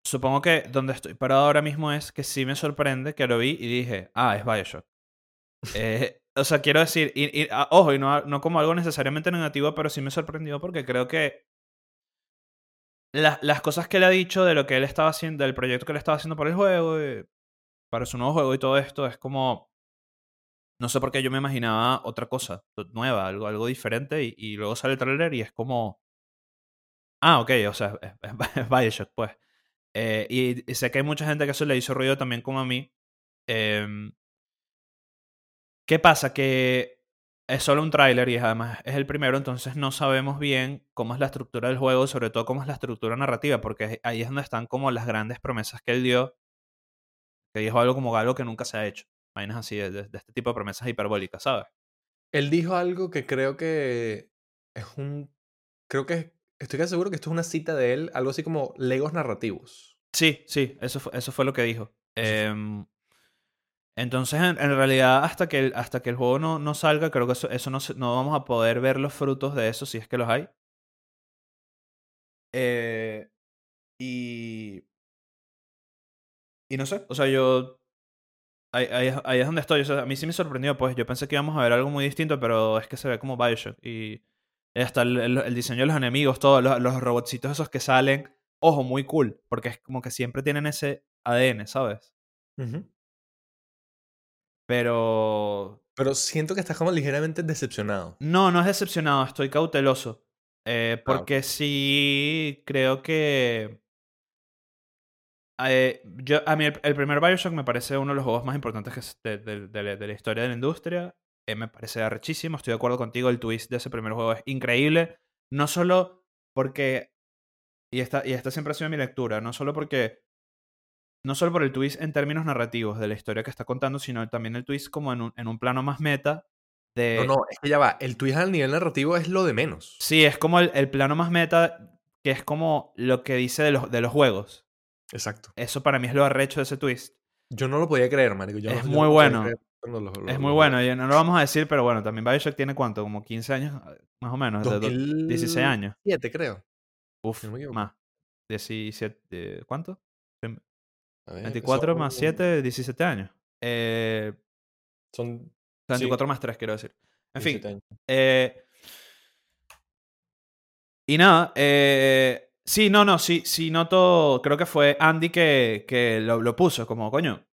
supongo que donde estoy parado ahora mismo es que sí me sorprende que lo vi y dije, ah, es Bioshock. Eh, o sea, quiero decir, y, y, ah, ojo, y no, no como algo necesariamente negativo, pero sí me sorprendió porque creo que la- las cosas que él ha dicho de lo que él estaba haciendo, del proyecto que él estaba haciendo para el juego, para su nuevo juego y todo esto, es como. No sé por qué yo me imaginaba otra cosa nueva, algo, algo diferente, y, luego sale el trailer y es como. Ah, ok, o sea, es, Bioshock, pues. Eh, y, y sé que hay mucha gente que eso le hizo ruido también como a mí. Em, ¿Qué pasa? Que es solo un tráiler y además es el primero, entonces no sabemos bien cómo es la estructura del juego, sobre todo cómo es la estructura narrativa, porque ahí es donde están como las grandes promesas que él dio, que dijo algo como algo que nunca se ha hecho. Vainas así, de, de- este tipo de promesas hiperbólicas, ¿sabes? Él dijo algo que creo que es un. Creo que estoy casi seguro que esto es una cita de él, algo así como legos narrativos. Sí, sí, eso fue, eso fue lo que dijo. Em, entonces, en, en realidad, hasta que el, hasta que el juego no, no salga, creo que eso, eso no, no vamos a poder ver los frutos de eso, si es que los hay. Eh, y. Y no sé, o sea, yo. Ahí, ahí es- ahí es donde estoy. O sea, a mí sí me sorprendió, pues yo pensé que íbamos a ver algo muy distinto, pero es que se ve como Bioshock. Y hasta el, el- el diseño de los enemigos, todos los, los robotcitos esos que salen. Ojo, muy cool, porque es como que siempre tienen ese ADN, ¿sabes? Pero. Pero siento que estás como ligeramente decepcionado. No, no es decepcionado, estoy cauteloso. Eh, Ah, porque sí creo que. Eh, yo, a mí el, el primer Bioshock me parece uno de los juegos más importantes que es de, de- de la- de la historia de la industria. Eh, me parece arrechísimo, estoy de acuerdo contigo, el twist de ese primer juego es increíble. No solo porque. Y esta, y esta siempre ha sido mi lectura, no solo porque. No solo por el twist en términos narrativos de la historia que está contando, sino también el twist como en un, en un plano más meta de. No, no, es que ya va. El twist al nivel narrativo es lo de menos. Sí, es como el, el plano más meta, que es como lo que dice de los, de los juegos. Exacto. Eso para mí es lo arrecho de ese twist. Yo no lo podía creer, marico. Yo no- Es yo muy no podía bueno. creer lo- lo- Es lo- muy bueno, y no lo vamos a decir, pero bueno, también Bioshock tiene cuánto, como 15 años, más o menos, de do- 16 años. 2007, creo. Uf, no más. 17, eh, ¿cuánto? Ver, 24 más son- 7, 17 años. Eh, Son 24 más 3, quiero decir. En fin, 17 años. Eh, y nada, eh, sí, no, no, sí, sí noto, creo que fue Andy que, que lo, lo puso, como, coño,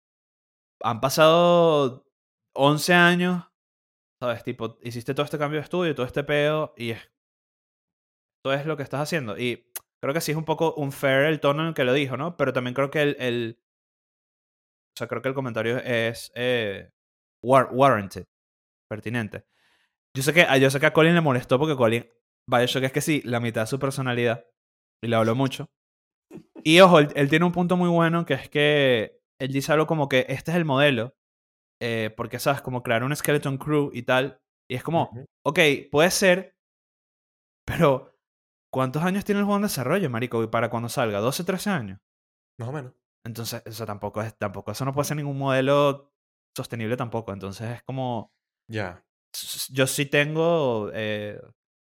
han pasado 11 años, ¿sabes? Tipo, hiciste todo este cambio de estudio, todo este pedo, y es, esto es lo que estás haciendo. Y creo que sí es un poco unfair el tono en el que lo dijo, ¿no? Pero también creo que el, el o sea, creo que el comentario es eh, war- warranted, pertinente. Yo sé, que, yo sé que a Colin le molestó porque Colin, Bioshock es que sí, la mitad de su personalidad, y le habló mucho. Y ojo, él, él tiene un punto muy bueno que es que él dice algo como que este es el modelo, eh, porque sabes, como crear un skeleton crew y tal, y es como, Ujú. ok, puede ser, pero ¿cuántos años tiene el juego en desarrollo, marico? Y para cuando salga, 12, 13 años. Más o menos. Entonces, eso tampoco es, tampoco, eso no puede ser ningún modelo sostenible tampoco. Entonces es como, Ya. yo sí tengo, eh,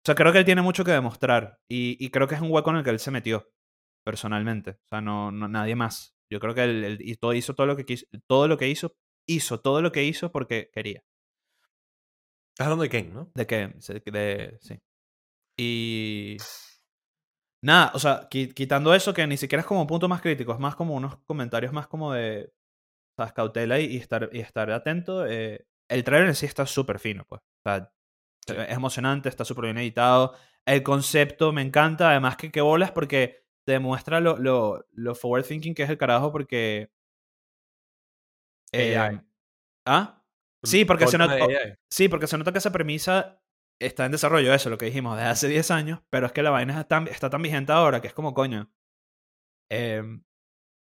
sea, creo que él tiene mucho que demostrar y, y creo que es un hueco en el que él se metió, personalmente. O sea, no, no nadie más. Yo creo que él, él y todo, hizo todo lo que quiso, todo lo que hizo, hizo todo lo que hizo porque quería. Estás hablando de Ken, ¿no? De de, sí. Y nada, o sea, qui- quitando eso que ni siquiera es como un punto más crítico, es más como unos comentarios más como de, ¿sabes? Cautela y, y estar, y estar atento. eh, el trailer en sí está súper fino, pues. O sea. Es emocionante, está súper bien editado. El concepto me encanta, además que qué bolas porque te demuestra lo, lo, lo forward thinking que es el carajo porque... AI. eh, ¿Ah? Sí, porque se nota... AI. Sí, porque se nota que esa premisa está en desarrollo, eso, lo que dijimos, desde hace 10 años, pero es que la vaina está tan, está tan vigente ahora que es como coño. Em,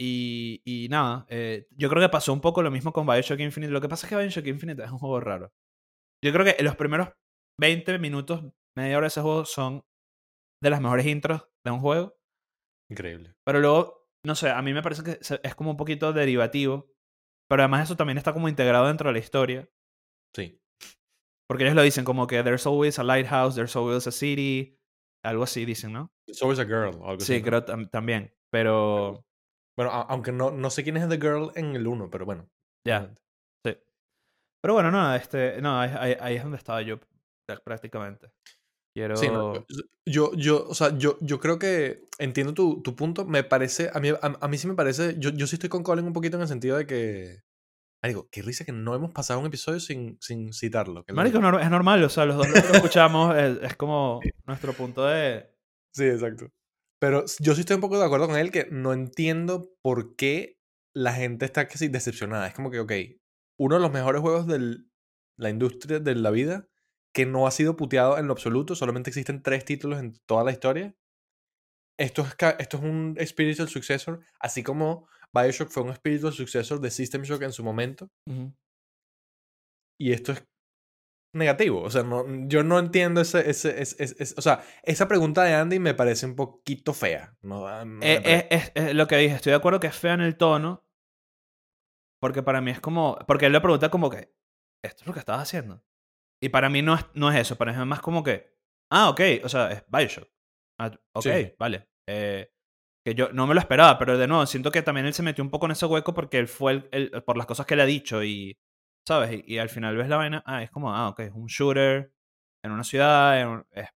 y, y nada, eh, yo creo que pasó un poco lo mismo con Bioshock Infinite. Lo que pasa es que Bioshock Infinite es un juego raro. Yo creo que en los primeros 20 minutos, media hora de ese juego son de las mejores intros de un juego, Increíble. pero luego, no sé, a mí me parece que es como un poquito derivativo, pero además eso también está como integrado dentro de la historia. Sí. Porque ellos lo dicen como que there's always a lighthouse, there's always a city, algo así dicen, ¿no? It's always a girl. algo Sí, creo tam- también, pero Bueno, aunque no, no sé quién es The Girl en el 1, pero bueno. ya, obviamente. sí. Pero bueno, no, este, no, ahí, ahí- ahí es donde estaba yo prácticamente. Quiero... Sí, no, yo- yo, o sea, yo, yo creo que entiendo tu, tu punto. Me parece, a mí, a, a mí sí me parece, yo, yo sí estoy con Colin un poquito en el sentido de que, digo, qué risa que no hemos pasado un episodio sin, sin citarlo. que lo- Marico, es nor- es normal, o sea, los dos lo escuchamos es, es como nuestro punto de... Sí, exacto. Pero yo sí estoy un poco de acuerdo con él que no entiendo por qué la gente está casi decepcionada. Es como que, ok, uno de los mejores juegos de la industria de la vida que no ha sido puteado en lo absoluto, solamente existen tres títulos en toda la historia. Esto es, esto es un spiritual successor, así como Bioshock fue un spiritual successor de System Shock en su momento. Y esto es negativo. O sea, no, yo no entiendo ese, ese, ese- O sea, esa pregunta de Andy me parece un poquito fea. No, Eh, parece. eh, es, es lo que dije, estoy de acuerdo que es fea en el tono. Porque para mí es como. Porque él le pregunta como que. Esto es lo que estabas haciendo. Y para mí no es, no es eso. Para mí es más como que. Ah, ok. O sea, es Bioshock. Ah, ok, Sí. vale. Eh, que yo no me lo esperaba, pero de nuevo, siento que también él se metió un poco en ese hueco porque él fue el, el- por las cosas que le ha dicho y. ¿Sabes? Y, y al final ves la vaina. Ah, es como. Ah, ok. Es un shooter. En una ciudad. en un- es-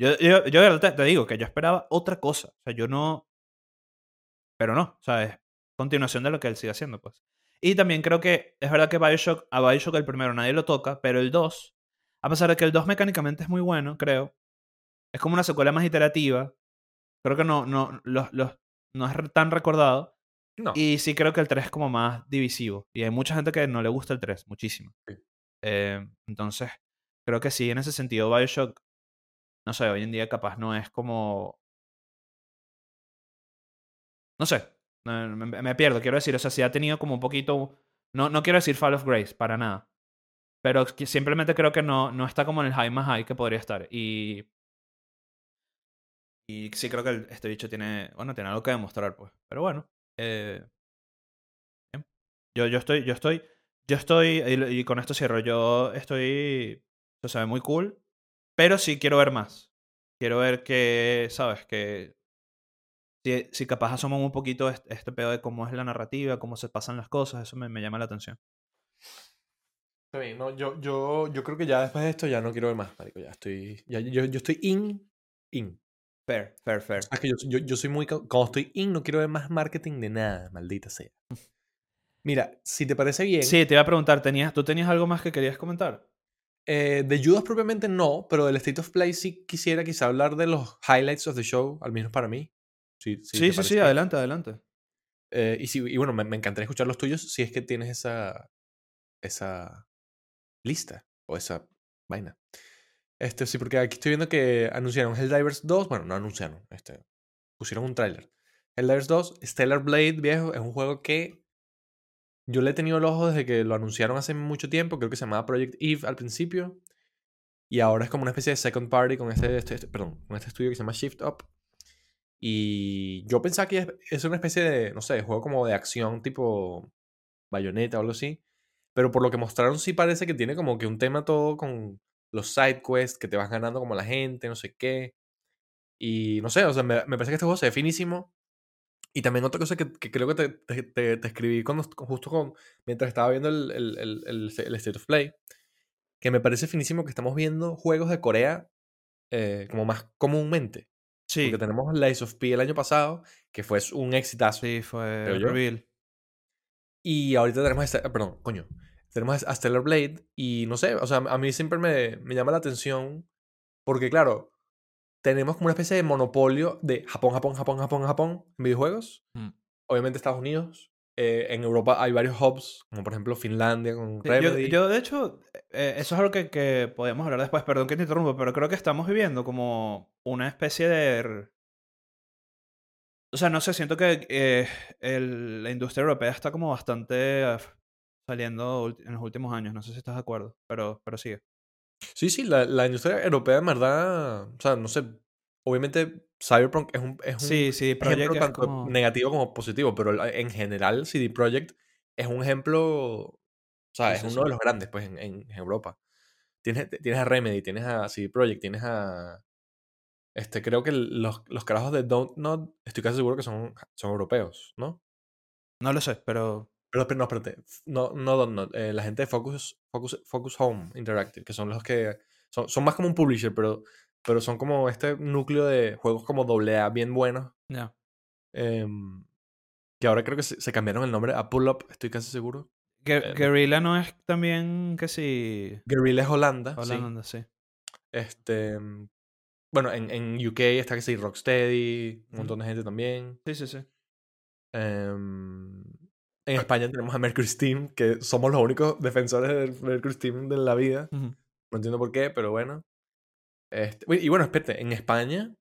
yo, yo, yo te, te digo que yo esperaba otra cosa. O sea, yo no. Pero no, o sea, es continuación de lo que él sigue haciendo, pues. Y también creo que es verdad que Bioshock, a Bioshock el primero nadie lo toca, pero el 2, a pesar de que el 2 mecánicamente es muy bueno, creo, es como una secuela más iterativa. Creo que no, no, los, los, no es tan recordado. No. Y sí creo que el 3 es como más divisivo. Y hay mucha gente que no le gusta el 3, muchísimo. Sí. Eh, entonces, creo que sí, en ese sentido, Bioshock, no sé, hoy en día capaz no es como no sé, no, me, me pierdo, quiero decir, o sea, sí ha tenido como un poquito, no, no quiero decir Fall of Grace, para nada, pero simplemente creo que no, no está como en el high más high que podría estar. Y, y sí creo que este bicho tiene, bueno, tiene algo que demostrar, pues. Pero bueno, eh, yo, yo estoy, yo estoy, yo estoy, y, con esto cierro, yo estoy, o sea, muy cool, pero sí quiero ver más. Quiero ver que, ¿sabes? Que si, si capaz asoman un poquito este, este pedo de cómo es la narrativa, cómo se pasan las cosas, eso me, me llama la atención. Bien, no, yo, yo, yo creo que ya después de esto ya no quiero ver más, marico. Ya estoy. Ya, yo, yo estoy in. In. Fair, fair, fair. Es que yo, yo, yo soy muy. Cuando estoy in, no quiero ver más marketing de nada, maldita sea. Mira, si te parece bien. Sí, te iba a preguntar, ¿tenías, ¿tú tenías algo más que querías comentar? eh, de Judas propiamente no, pero del State of Play sí quisiera quizá hablar de los highlights of the show, al menos para mí. Sí, sí, Sí, adelante, adelante. Eh, y, sí, y bueno, me, me encantaría escuchar los tuyos si es que tienes esa, esa lista o esa vaina. Este, sí, porque aquí estoy viendo que anunciaron Helldivers 2. Bueno, no anunciaron, este, pusieron un tráiler. Helldivers 2, Stellar Blade, viejo, es un juego que yo le he tenido el ojo desde que lo anunciaron hace mucho tiempo. Creo que se llamaba Project Eve al principio. Y ahora es como una especie de second party con este, este- este- perdón, con este estudio que se llama Shift Up. Y yo pensaba que es- una especie de, no sé, de juego como de acción tipo bayoneta o algo así. Pero por lo que mostraron sí parece que tiene como que un tema todo con los side quests, que te vas ganando como la gente, no sé qué. Y no sé, o sea, me, me parece que este juego se ve finísimo. Y también otra cosa que, que creo que te, te- te- te escribí cuando, justo con, mientras estaba viendo el, el, el, el- el State of Play, que me parece finísimo que estamos viendo juegos de Corea eh, como más comúnmente. Sí, Porque tenemos Lies of P el año pasado, que fue un exitazo. sí, fue reveal. Y ahorita tenemos, ah, perdón, coño, tenemos a Stellar Blade y no sé, o sea, a mí siempre me, me llama la atención porque, claro, tenemos como una especie de monopolio de Japón, Japón, Japón, Japón, Japón en videojuegos. Mm. Obviamente Estados Unidos. Eh, en Europa hay varios hubs, como por ejemplo Finlandia con Sí, Yo, Remedy. yo, de hecho, eh, eso es algo que, que podemos hablar después, perdón que te interrumpa, pero creo que estamos viviendo como una especie de... O sea, no sé, siento que eh, el- la industria europea está como bastante saliendo en los últimos años, no sé si estás de acuerdo, pero, pero sigue. Sí, sí, la, la industria europea en verdad, o sea, no sé, obviamente Cyberpunk es un, es un Sí, sí, ejemplo tanto como... negativo como positivo, pero en general CD Projekt es un ejemplo, o sea, Sí, es sí, uno sí. de los grandes pues en, en- Europa. Tienes, tienes a Remedy, tienes a CD Projekt, tienes a este creo que los, los carajos de Don't Not, estoy casi seguro que son, son europeos, ¿no? No lo sé, pero... Pero, pero no, espérate, no, no Don't Not, eh, la gente de Focus, Focus, Focus Home Interactive, que son los que son, son más como un publisher, pero, pero son como este núcleo de juegos como AA bien buenos. Ya. em, que ahora creo que se, se cambiaron el nombre a Pull Up, estoy casi seguro. Gu- Eh, Guerrilla no es también que sí... Guerrilla es Holanda. Holanda, sí. Este, bueno, en, en UK está que sí, Rocksteady, un montón de gente también. Sí, sí, sí. Em, en España tenemos a Mercury Steam, que somos los únicos defensores del Mercury Steam de la vida. No entiendo por qué, pero bueno. Este, y bueno, espérate, en España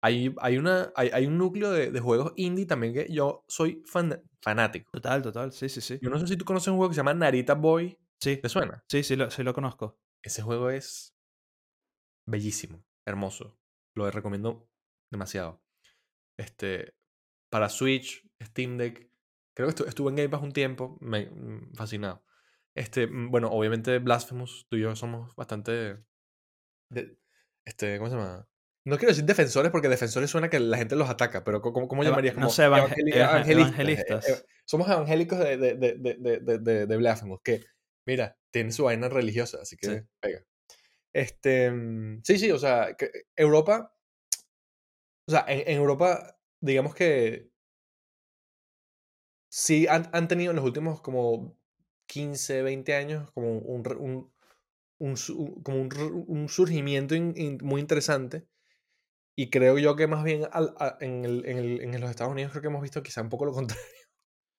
hay, hay, una, hay, hay un núcleo de, de juegos indie también que yo soy fan- fanático. Total, total, sí, sí, sí. Yo no sé si tú conoces un juego que se llama Narita Boy. Sí, ¿Te suena? sí, sí lo, sí lo conozco. ese juego es bellísimo, hermoso. Lo recomiendo demasiado. Este, para Switch, Steam Deck, creo que estuvo en Game Pass un tiempo, me mm, fascinado. Este, mm, bueno, obviamente Blasphemous, tú y yo somos bastante este, ¿cómo se llama? No quiero decir defensores porque defensores suena que la gente los ataca, pero ¿cómo, cómo llamarías? no sé, evangelistas. Eh, somos evangélicos de, de, de, de, de, Blasphemous, que, mira, tiene su vaina religiosa, así que pega. Este, mm, sí, sí, o sea, Europa, o sea, en, Europa, digamos que sí han, han, tenido en los últimos como 15, 20 años como un, un un, como un, surgimiento muy interesante. Y creo yo que más bien en, el, en, el, en, los Estados Unidos creo que hemos visto quizá un poco lo contrario.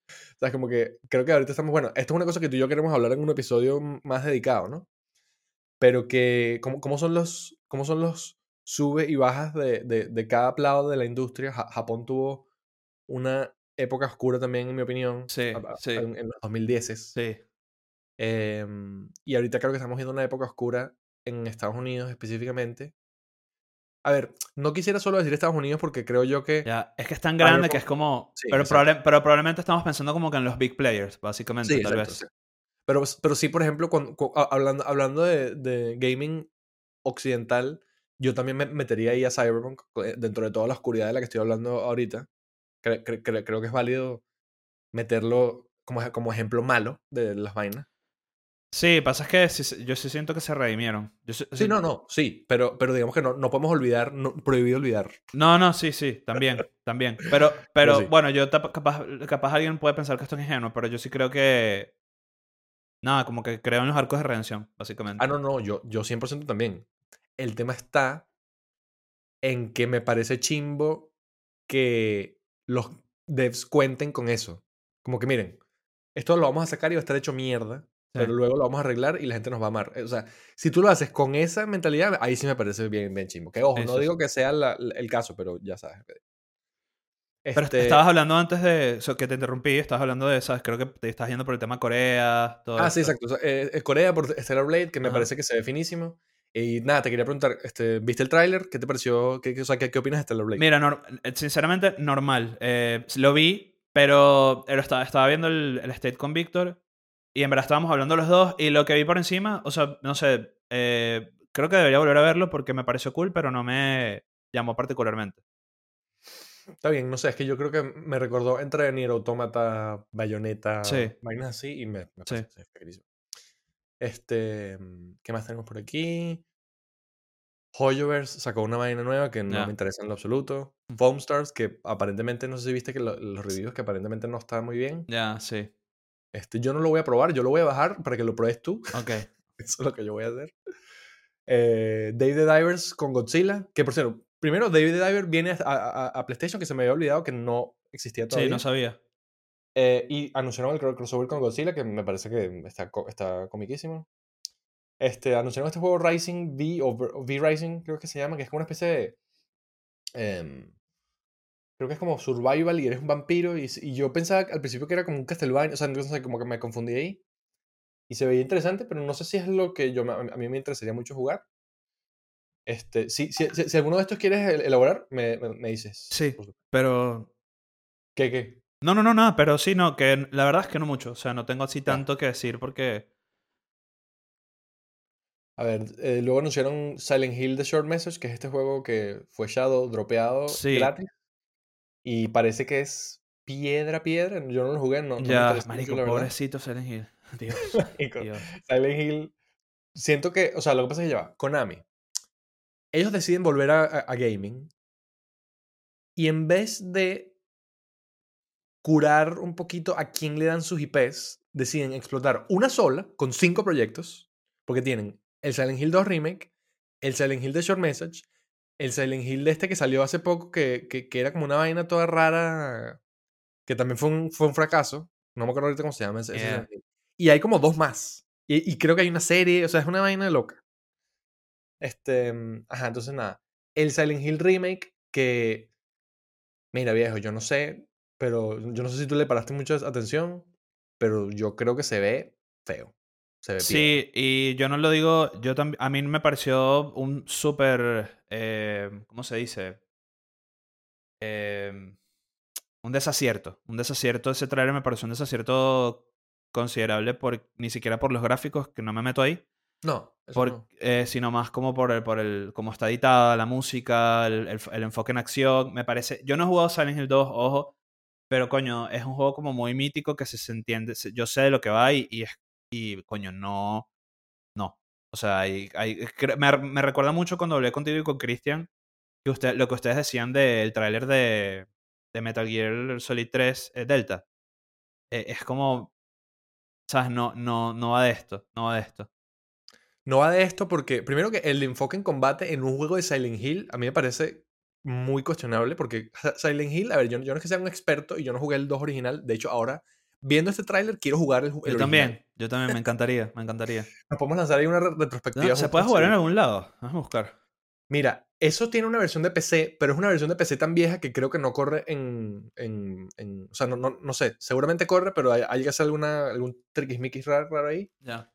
o sea, como que creo que ahorita estamos, bueno, esto es una cosa que tú y yo queremos hablar en un episodio más dedicado, ¿no? Pero que, ¿cómo, cómo son los, cómo son los sube y bajas de, de, de cada lado de la industria? Japón tuvo una época oscura también, en mi opinión, sí, sí. En, en, los 2010. Sí. Em, y ahorita creo que estamos viendo una época oscura en Estados Unidos específicamente. A ver, no quisiera solo decir Estados Unidos porque creo yo que... Ya, es que es tan grande que es como... pero, pero, probablemente estamos pensando como que en los big players, básicamente, sí, tal vez. Pero, pero sí, por ejemplo, cuando, hablando, hablando de, de, gaming occidental, yo también me metería ahí a Cyberpunk eh, dentro de toda la oscuridad de la que estoy hablando ahorita. creo que es válido meterlo como, como ejemplo malo de las vainas. Sí, pasa es que yo sí siento que se redimieron. sí, no, no, sí, pero, pero digamos que no, no podemos olvidar, no, prohibido olvidar. No, no, sí, sí, también, también. Pero, pero bueno, yo capaz, capaz alguien puede pensar que esto es ingenuo, pero yo sí creo que... Nada, como que creo en los arcos de redención, básicamente. Ah, no, no, yo, yo 100% también. El tema está en que me parece chimbo que los devs cuenten con eso. Como que miren, esto lo vamos a sacar y va a estar hecho mierda pero luego lo vamos a arreglar y la gente nos va a amar. O sea, si tú lo haces con esa mentalidad, ahí sí me parece bien, bien chimbo. Que ojo, no digo que sea el caso, pero ya sabes. Pero este estabas hablando antes de eso, que te interrumpí, estabas hablando de, ¿sabes? Creo que te estás yendo por el tema Corea, todo Ah, sí, exacto. Eh, es Corea por Stellar Blade, que me parece que se ve finísimo. Y nada, te quería preguntar, este, ¿viste el tráiler? ¿Qué te pareció? ¿Qué, o sea, ¿qué, opinas de Stellar Blade? Mira, eh, sinceramente, normal. Eh, lo vi, pero estaba, estaba viendo el, el State con Víctor y en verdad estábamos hablando los dos y lo que vi por encima, o sea, no sé, eh, creo que debería volver a verlo porque me pareció cool, pero no me llamó particularmente. Está bien, no sé, es que yo creo que me recordó entre Nier Automata, Bayonetta, sí. vainas así y me, me sí. Este, ¿qué más tenemos por aquí? Hoyoverse sacó una vaina nueva que no me interesa en lo absoluto. Mm. Foam Stars, que aparentemente, no sé si viste que los reviews que aparentemente no estaban muy bien. Ya, sí. Este, yo no lo voy a probar, yo lo voy a bajar para que lo pruebes tú. Ok. Eso es lo que yo voy a hacer. Eh, Dave the Divers con Godzilla, que por cierto, primero David the Diver viene a, a, PlayStation, que se me había olvidado que no existía todavía. Sí, no sabía. Eh, y anunciaron el crossover con Godzilla, que me parece que está, está comiquísimo. Este, anunciaron este juego Rising V, o V Rising, creo que se llama, que es como una especie de... Em, creo que es como survival y eres un vampiro. Y, yo pensaba al principio que era como un Castlevania, o sea, entonces como que me confundí ahí. Y se veía interesante, pero no sé si es lo que yo, a mí me interesaría mucho jugar. Este, si, si, si, alguno de estos quieres elaborar, me, me, dices. Sí, pero... ¿Qué, qué? No, no, no, nada, pero sí, no, que la verdad es que no mucho. O sea, no tengo así tanto que decir porque... A ver, eh, luego anunciaron Silent Hill The Short Message, que es este juego que fue shadow, dropeado gratis. Y parece que es piedra, piedra. Yo no lo jugué, no. Ya, no marico, pobrecito Silent Hill. Dios, Silent Hill. Siento que, o sea, lo que pasa es que lleva Konami. Ellos deciden volver a, a, gaming. Y en vez de curar un poquito a quién le dan sus IPs, deciden explotar una sola con cinco proyectos. Porque tienen el Silent Hill 2 Remake, el Silent Hill The Short Message, el Silent Hill de este que salió hace poco, que, que, que, era como una vaina toda rara, que también fue un, fue un fracaso. No me acuerdo ahorita cómo se llama ese, Y hay como dos más. Y, y, creo que hay una serie, o sea, es una vaina loca. Este, mm, ajá, entonces nada. El Silent Hill Remake, que, mira viejo, yo no sé, pero yo no sé si tú le paraste mucha atención, pero yo creo que se ve feo. Se ve piedra. Sí, y yo no lo digo, yo también, a mí me pareció un súper, eh, ¿cómo se dice? Eh, un desacierto, un desacierto ese trailer me pareció un desacierto considerable por, ni siquiera por los gráficos, que no me meto ahí, No, por- no. eh, sino más como por el, por el cómo está editada la música, el, el- el enfoque en acción, me parece, yo no he jugado Silent Hill 2, ojo, pero coño, es un juego como muy mítico que se, se entiende, se- yo sé de lo que va y, y, es- y coño, no, no, o sea, hay, hay- me, me recuerda mucho cuando hablé contigo y con Christian, que usted, lo que ustedes decían del tráiler de, de Metal Gear Solid 3 eh, Delta, Eh, es como, ¿sabes? No, no, no va de esto, no va de esto. No va de esto porque, primero que el enfoque en combate en un juego de Silent Hill a mí me parece muy cuestionable porque Silent Hill, a ver, yo, yo no es que sea un experto y yo no jugué el 2 original, de hecho ahora, viendo este tráiler, quiero jugar el, el Yo original. también, yo también, me encantaría, me encantaría. Nos podemos lanzar ahí una No, retrospectiva. ¿Se puede jugar en algún lado? Vamos a buscar. Mira, eso tiene una versión de PC, pero es una versión de PC tan vieja que creo que no corre en... en- en- o sea, no, no, no sé, seguramente corre, pero hay, hay que hacer alguna, algún triquismiquis raro, raro ahí. Ya.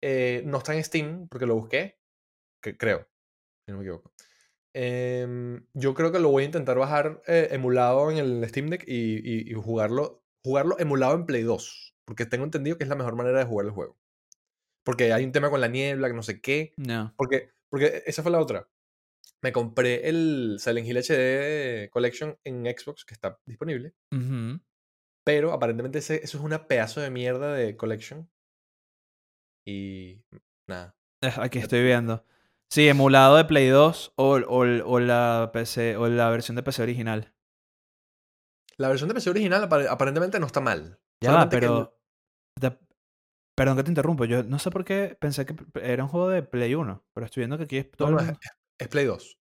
Eh, no está en Steam porque lo busqué. Que, creo. Si no me equivoco. Em, yo creo que lo voy a intentar bajar eh, emulado en el Steam Deck y, y- y jugarlo, jugarlo emulado en Play 2. Porque tengo entendido que es la mejor manera de jugar el juego. Porque hay un tema con la niebla, que no sé qué. No. Porque, porque esa fue la otra. Me compré el Silent Hill HD Collection en Xbox, que está disponible. Pero aparentemente ese- eso es una pedazo de mierda de Collection. Y nada. Eh, Aquí estoy viendo. Sí, emulado de Play 2 o, o, o la PC o la versión de PC original. La versión de PC original apare- aparentemente no está mal. Ya va, que pero. Perdón que te interrumpo. Yo no sé por qué pensé que era un juego de Play 1. Pero estoy viendo que aquí es todo no, el no, es, Play 2.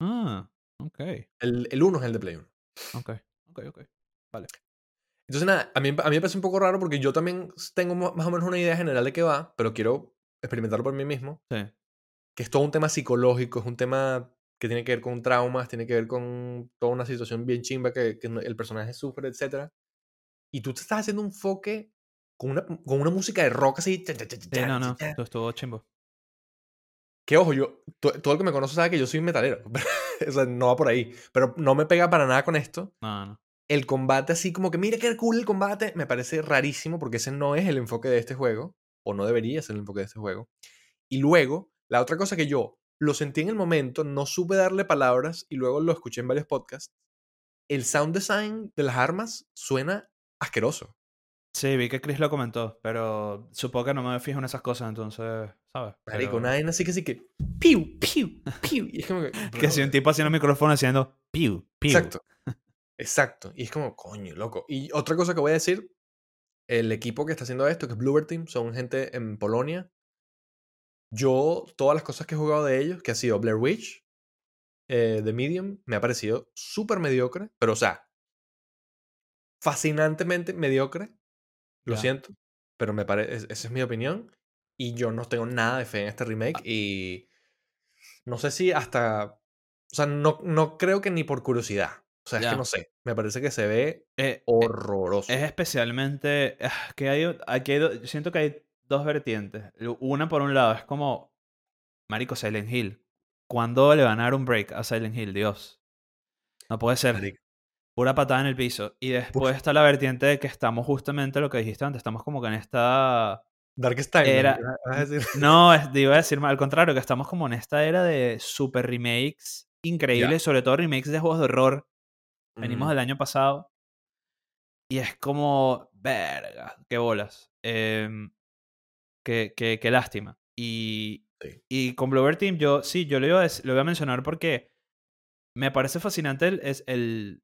Ah, ok. El, el 1 es el de Play 1. Ok. Ok, ok. Entonces, nada, a mí, a mí me parece un poco raro porque yo también tengo más o menos una idea general de qué va, pero quiero experimentarlo por mí mismo. Sí. Que es todo un tema psicológico, es un tema que tiene que ver con traumas, tiene que ver con toda una situación bien chimba que, que el personaje sufre, etc. Y tú te estás haciendo un foque con una, con una música de rock así. cha, cha, cha, Sí, no, no. Esto estuvo chimbo. Que ojo, yo, to- todo el que me conoce sabe que yo soy metalero. o sea, no va por ahí. Pero no me pega para nada con esto. No, no. El combate así como que, mira qué cool el combate, me parece rarísimo porque ese no es el enfoque de este juego. O no debería ser el enfoque de este juego. Y luego, la otra cosa que yo lo sentí en el momento, no supe darle palabras y luego lo escuché en varios podcasts. El sound design de las armas suena asqueroso. Sí, vi que Chris lo comentó, pero supongo que no me fijo en esas cosas, entonces, ¿sabes? Marico, una vaina así que sí que. Piu, piu, piu. Y es como que. Que si un tipo haciendo el micrófono haciendo piu, piu. Exacto. Exacto. Y es como, coño, loco. Y otra cosa que voy a decir, el equipo que está haciendo esto, que es Bluebird Team, son gente en Polonia. Yo, todas las cosas que he jugado de ellos, que ha sido Blair Witch, eh, The Medium, me ha parecido súper mediocre, pero o sea, fascinantemente mediocre. Lo siento, pero me parece, esa es mi opinión. Y yo no tengo nada de fe en este remake. Y no sé si hasta. O sea, no, no creo que ni por curiosidad. O sea, es que no sé. Me parece que se ve Eh, eh, horroroso. es especialmente ah, que hay, aquí hay siento que hay dos vertientes. Una por un lado es como Marico Silent Hill. ¿Cuándo le van a dar un break a Silent Hill? Dios. No puede ser. Marico. Pura patada en el piso. Y después está la vertiente de que estamos justamente lo que dijiste antes. Estamos como que en esta. Darkest Time. Era- vas a decir. No, es, iba a decir mal, al contrario, que estamos como en esta era de super remakes increíbles, sobre todo remakes de juegos de horror. Venimos del año pasado. Y es como, verga, qué bolas. Em, qué, qué- qué lástima. Y, Sí. y con Blover Team, yo sí, yo lo iba, a, lo iba a mencionar porque me parece fascinante el, es el.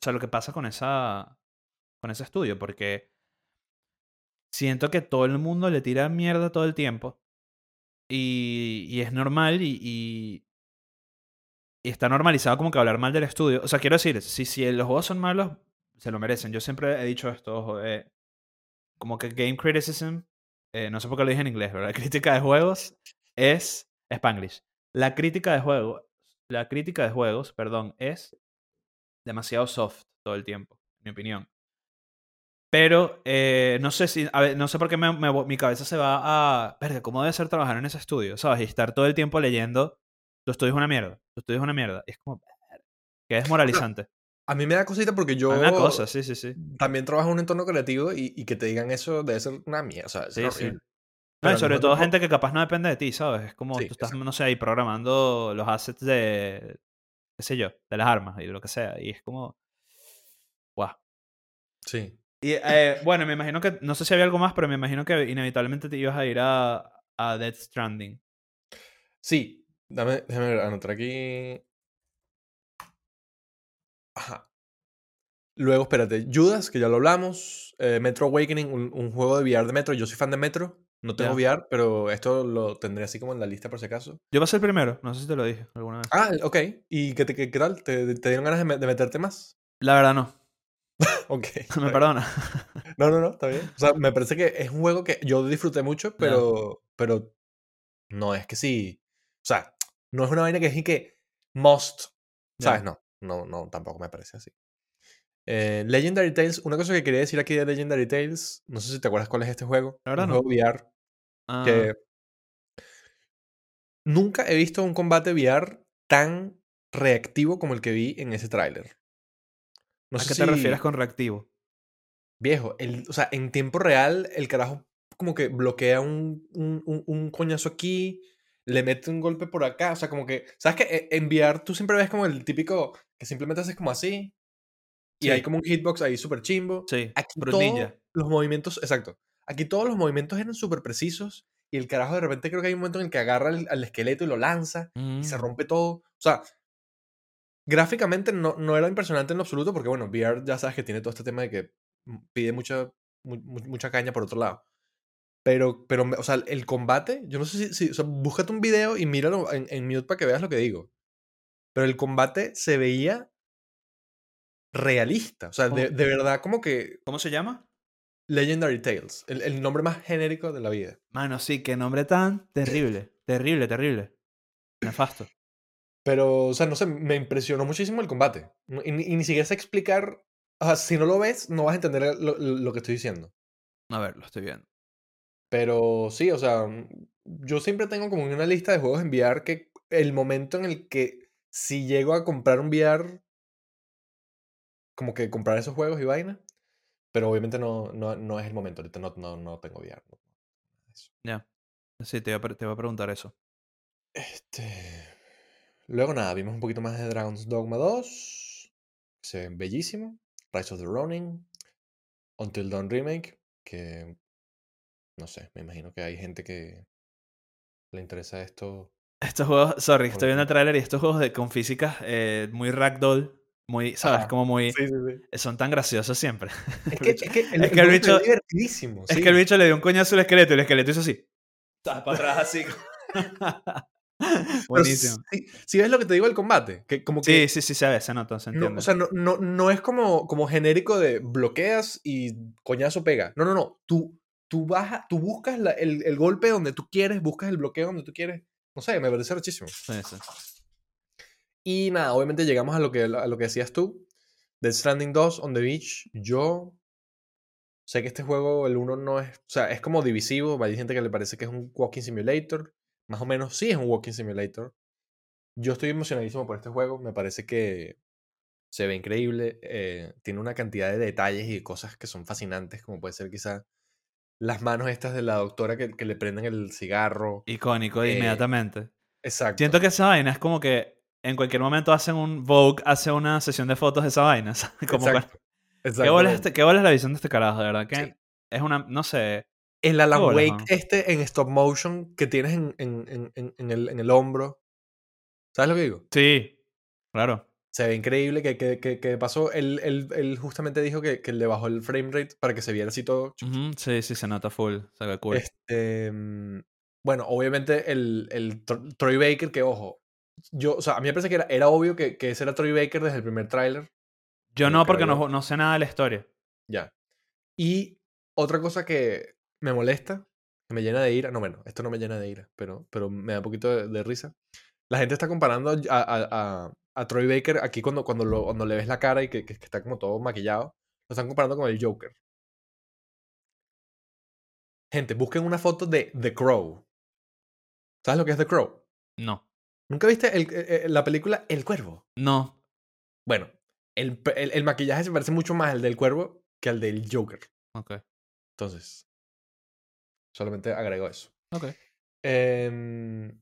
O sea, lo que pasa con esa. con ese estudio, porque siento que todo el mundo le tira mierda todo el tiempo. Y, y es normal y, y, y está normalizado como que hablar mal del estudio. O sea, quiero decir, si, si los juegos son malos, se lo merecen. Yo siempre he dicho esto, eh, como que game criticism, eh, no sé por qué lo dije en inglés, ¿verdad? Crítica de juegos es Spanglish. La crítica de juegos, la crítica de juegos, perdón, es demasiado soft todo el tiempo, en mi opinión. Pero eh, no sé si, a ver, no sé por qué me- me vo- mi cabeza se va a, verga, ¿cómo debe ser trabajar en ese estudio? ¿Sabes? Y estar todo el tiempo leyendo, tu estudio es una mierda, tu estudio es una mierda. Y es como, que es moralizante. A mí me da cosita porque yo me da cosa, sí, sí, sí. también trabajo en un entorno creativo y, y que te digan eso debe ser una mierda. O sea, Sí, sí. No, y sobre todo tiempo- gente que capaz no depende de ti, ¿sabes? Es como Sí, tú estás, exacto. no sé, ahí programando los assets de, qué sé yo, de las armas y de lo que sea. Y es como, guau. Sí. Y eh, bueno, me imagino que, no sé si había algo más, pero me imagino que inevitablemente te ibas a ir a, a Death Stranding. Sí, dame, déjame ver, anotar aquí. Ajá. Luego, espérate, Judas, que ya lo hablamos. eh, Metro Awakening, un, un juego de VR de Metro. Yo soy fan de Metro. No tengo Ya. VR, pero esto lo tendré así como en la lista por si acaso. Yo pasé el primero, no sé si te lo dije alguna vez. Ah, ok. ¿Y qué, te- qué, qué tal? ¿Te, te dieron ganas de, me- de meterte más? La verdad no, Ok. me perdona. No, no, no, está bien. O sea, me parece que es un juego que yo disfruté mucho, pero, pero no es que sí. O sea, no es una vaina que es que must. ¿Sabes? No, no, no, tampoco me parece así. Eh, Legendary Tales, una cosa que quería decir aquí de Legendary Tales, no sé si te acuerdas cuál es este juego. Un no. juego VR Ah, que nunca he visto un combate VR tan reactivo como el que vi en ese tráiler. No ¿A sé qué si- te refieres con reactivo? Viejo, el, o sea, en tiempo real, el carajo como que bloquea un, un, un- un coñazo aquí, le mete un golpe por acá. O sea, como que, ¿sabes que En VR tú siempre ves como el típico que simplemente haces como así y Sí. hay como un hitbox ahí súper chimbo. Sí, Aquí todos los movimientos, exacto. Aquí todos los movimientos eran súper precisos y el carajo de repente creo que hay un momento en el que agarra al, al esqueleto y lo lanza y se Mm. rompe todo. O sea, gráficamente no, no era impresionante en lo absoluto porque, bueno, VR ya sabes que tiene todo este tema de que mm, pide mucha, mu- mu- mucha caña por otro lado. Pero, pero, o sea, el combate, yo no sé si, si- o sea, búscate un video y míralo en, en mute para que veas lo que digo. Pero el combate se veía realista. O sea, de, de verdad como que ¿Cómo se llama? Legendary Tales, el, el nombre más genérico de la vida. Mano, sí, qué nombre tan terrible. Terrible, terrible. Nefasto. Pero, o sea, no sé, me impresionó muchísimo el combate. Y, ni- y ni siquiera sé explicar. O sea, si no lo ves, no vas a entender lo- lo que estoy diciendo. A ver, lo estoy viendo. Pero sí, o sea, yo siempre tengo como una lista de juegos en VR que el momento en el que si llego a comprar un VR, como que comprar esos juegos y vaina. Pero obviamente no, no, no es el momento. Ahorita no, no, no tengo VR. Ya. Sí, te iba, a, te a preguntar eso. Este. Luego nada, vimos un poquito más de Dragon's Dogma 2. que Se ven bellísimo. Rise of the Ronin. Until Dawn Remake. Que. No sé, me imagino que hay gente que le interesa esto. Estos juegos, sorry, estoy viendo el tráiler y estos juegos de, con físicas eh, muy ragdoll, muy, ¿sabes? Ajá. Como muy... Sí, sí, sí. Son tan graciosos siempre. Es que, es que el, es que bicho- divertidísimo. Es sí. que el bicho le dio un coñazo al esqueleto y el esqueleto hizo así. Para atrás así. Buenísimo. Si, si ves lo que te digo del combate, que como Sí, que. sí, sí, se ve, se nota, se no, entiende. o sea, no, no, no es como, como genérico de bloqueas y coñazo pega. No, no, no. Tú, tú, baja, tú buscas la- el, el golpe donde tú quieres, buscas el bloqueo donde tú quieres. No sé, me parece muchísimo. Sí, sí. Y nada, obviamente llegamos a lo que, a lo que decías tú. Death Stranding 2 on the Beach. Yo sé que este juego, el 1 no es. O sea, es como divisivo. Hay gente que le parece que es un walking simulator. Más o menos sí es un walking simulator. Yo estoy emocionadísimo por este juego. Me parece que se ve increíble. eh, tiene una cantidad de detalles y de cosas que son fascinantes, como puede ser quizá las manos estas de la doctora que, que le prenden el cigarro. Icónico, Eh, inmediatamente. Exacto. Siento que esa vaina es como que en cualquier momento hacen un Vogue, hace una sesión de fotos de esa vaina. Exacto. ¿Qué bola, este- ¿Qué bola es la visión de este carajo? De verdad que Sí. es una, no sé. El Alan Wake este en stop motion que tienes en, en- en- en- en el, en el hombro. ¿Sabes lo que digo? Sí, claro. Se ve increíble que, que, que, que pasó. Él, él- él justamente dijo que, que le bajó el frame rate para que se viera así todo. Sí, sí, se nota full. Se ve cool. Este, mm, bueno, obviamente el, el Tro- Troy Baker, que ojo, yo, o sea, a mí me parece que era, era obvio que, que ese era Troy Baker desde el primer tráiler. Yo no, que porque no, no sé nada de la historia. Ya. Y otra cosa que me molesta, que me llena de ira, no, bueno, esto no me llena de ira, pero, pero me da un poquito de, de risa. La gente está comparando a, a- a- a Troy Baker aquí cuando, cuando, lo, cuando le ves la cara y que, que- que está como todo maquillado. Lo están comparando con el Joker. Gente, busquen una foto de The Crow. ¿Sabes lo que es The Crow? No. ¿Nunca viste el- eh, eh, la película El Cuervo? No. Bueno, el, el- el maquillaje se parece mucho más al del Cuervo que al del Joker. Ok. Entonces, solamente agrego eso. Ok. Em,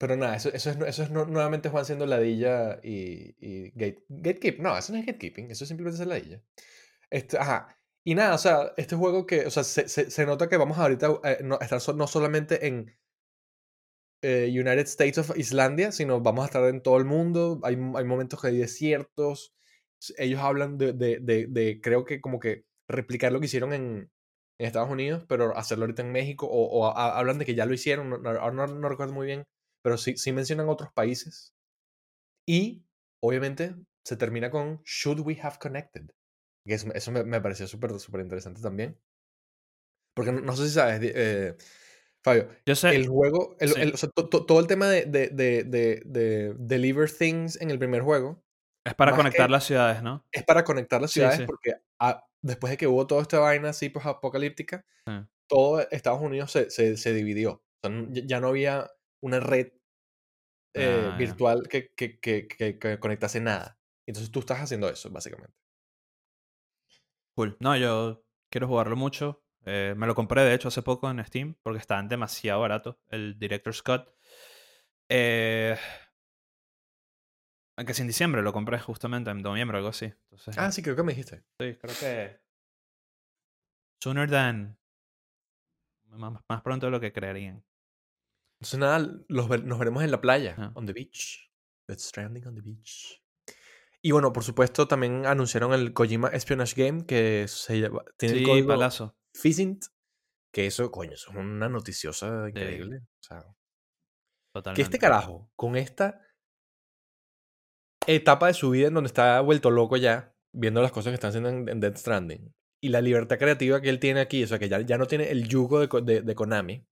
pero nada, eso, eso es, eso es nu- nuevamente Juan siendo ladilla y, y gate, gatekeep. No, eso no es gatekeeping, eso es simplemente ser ladilla. Este, ajá. Y nada, o sea, este juego que, o sea, se, se- se nota que vamos ahorita a no, estar no solamente en eh, United States of Islandia, sino vamos a estar en todo el mundo. Hay, hay momentos que hay desiertos. Ellos hablan de, de, de, de, creo que como que replicar lo que hicieron en, en Estados Unidos, pero hacerlo ahorita en México, o, o a- hablan de que ya lo hicieron, no, no, no recuerdo muy bien, pero sí, sí mencionan otros países. Y, obviamente, se termina con Should We Have Connected. Que eso, eso me, me pareció súper, súper interesante también. Porque no, no sé si sabes, eh, Fabio, Yo sé. el juego, el- sí. el- o sea, to- to- todo el tema de, de, de, de, de deliver things en el primer juego es para conectar que- las ciudades, ¿no? es para conectar las Sí, ciudades sí. porque ah, después de que hubo toda esta vaina así pues apocalíptica, Sí. todo Estados Unidos se, se, se dividió. O sea, ya no había una red eh, Ah, virtual que, que, que, que, nada. Entonces tú estás haciendo eso, básicamente. Cool. No, yo quiero jugarlo mucho. Eh, me lo compré, de hecho, hace poco en Steam, porque estaban demasiado barato el Director's Cut. Eh, aunque si en diciembre lo compré justamente, en noviembre o algo así. Entonces, Ah, sí, creo que me dijiste. sí, creo que... Sooner than... Más, más pronto de lo que creerían. Entonces nada, los nos veremos en la playa. Ah. On the beach. Let's stranding on the beach. Y bueno, por supuesto, también anunciaron el Kojima Espionage Game que se llama- tiene el Sí, código palazo. Physint. Que eso, coño, eso es una noticiosa increíble. O sea, que Totalmente. este carajo, con esta etapa de su vida en donde está vuelto loco ya, viendo las cosas que están haciendo en, en Death Stranding, y la libertad creativa que él tiene aquí, o sea, que ya, ya no tiene el yugo de- de Konami,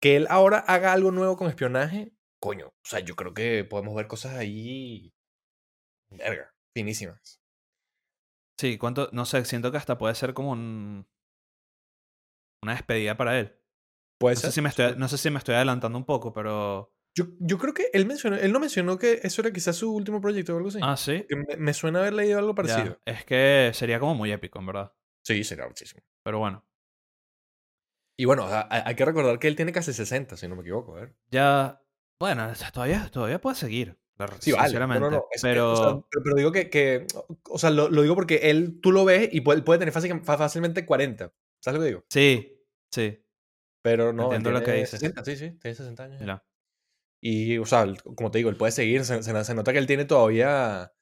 que él ahora haga algo nuevo con espionaje, coño, o sea, yo creo que podemos ver cosas ahí, verga, finísimas. Sí, cuánto... No sé, siento que hasta puede ser como un... Una despedida para él. Puede No sé, ser. si me estoy, no sé si me estoy adelantando un poco, pero... Yo, yo creo que él mencionó, él no mencionó que eso era quizás su último proyecto o algo así. Ah, sí. Que me, me suena haber leído algo Ya, parecido. Es que sería como muy épico, en verdad. Sí, sería muchísimo. Pero bueno. Y bueno, hay que recordar que él tiene casi 60, si no me equivoco. A ver. Ya. Bueno, todavía, todavía puede seguir. Sí, vale. Sinceramente. no, no. es que, pero. o sea, pero, pero digo que, que- o sea, lo, lo digo porque él, tú lo ves y puede, puede tener fácil- fácilmente 40. ¿Sabes lo que digo? sí, sí. Pero no, Entiendo lo que dices. 60, sí, sí, tiene 60 años. Mira. Y, o sea, como te digo, él puede seguir. Se, se- se nota que él tiene todavía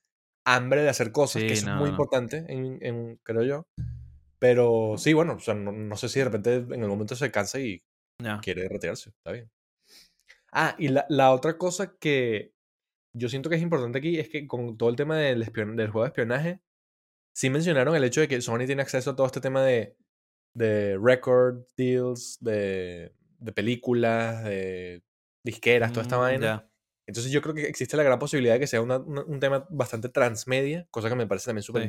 hambre de hacer cosas, Sí, que eso es muy importante, en, en- creo yo. Pero sí, bueno, o sea, no, no sé si de repente en el momento se cansa y quiere retirarse. Está bien. Ah, y la, la otra cosa que yo siento que es importante aquí es que con todo el tema del, espion- del juego de espionaje, sí mencionaron el hecho de que Sony tiene acceso a todo este tema de, de record deals, de, de películas, de disqueras, toda esta Mm, vaina. ya. Entonces yo creo que existe la gran posibilidad de que sea una- una- un tema bastante transmedia, cosa que me parece también súper Sí.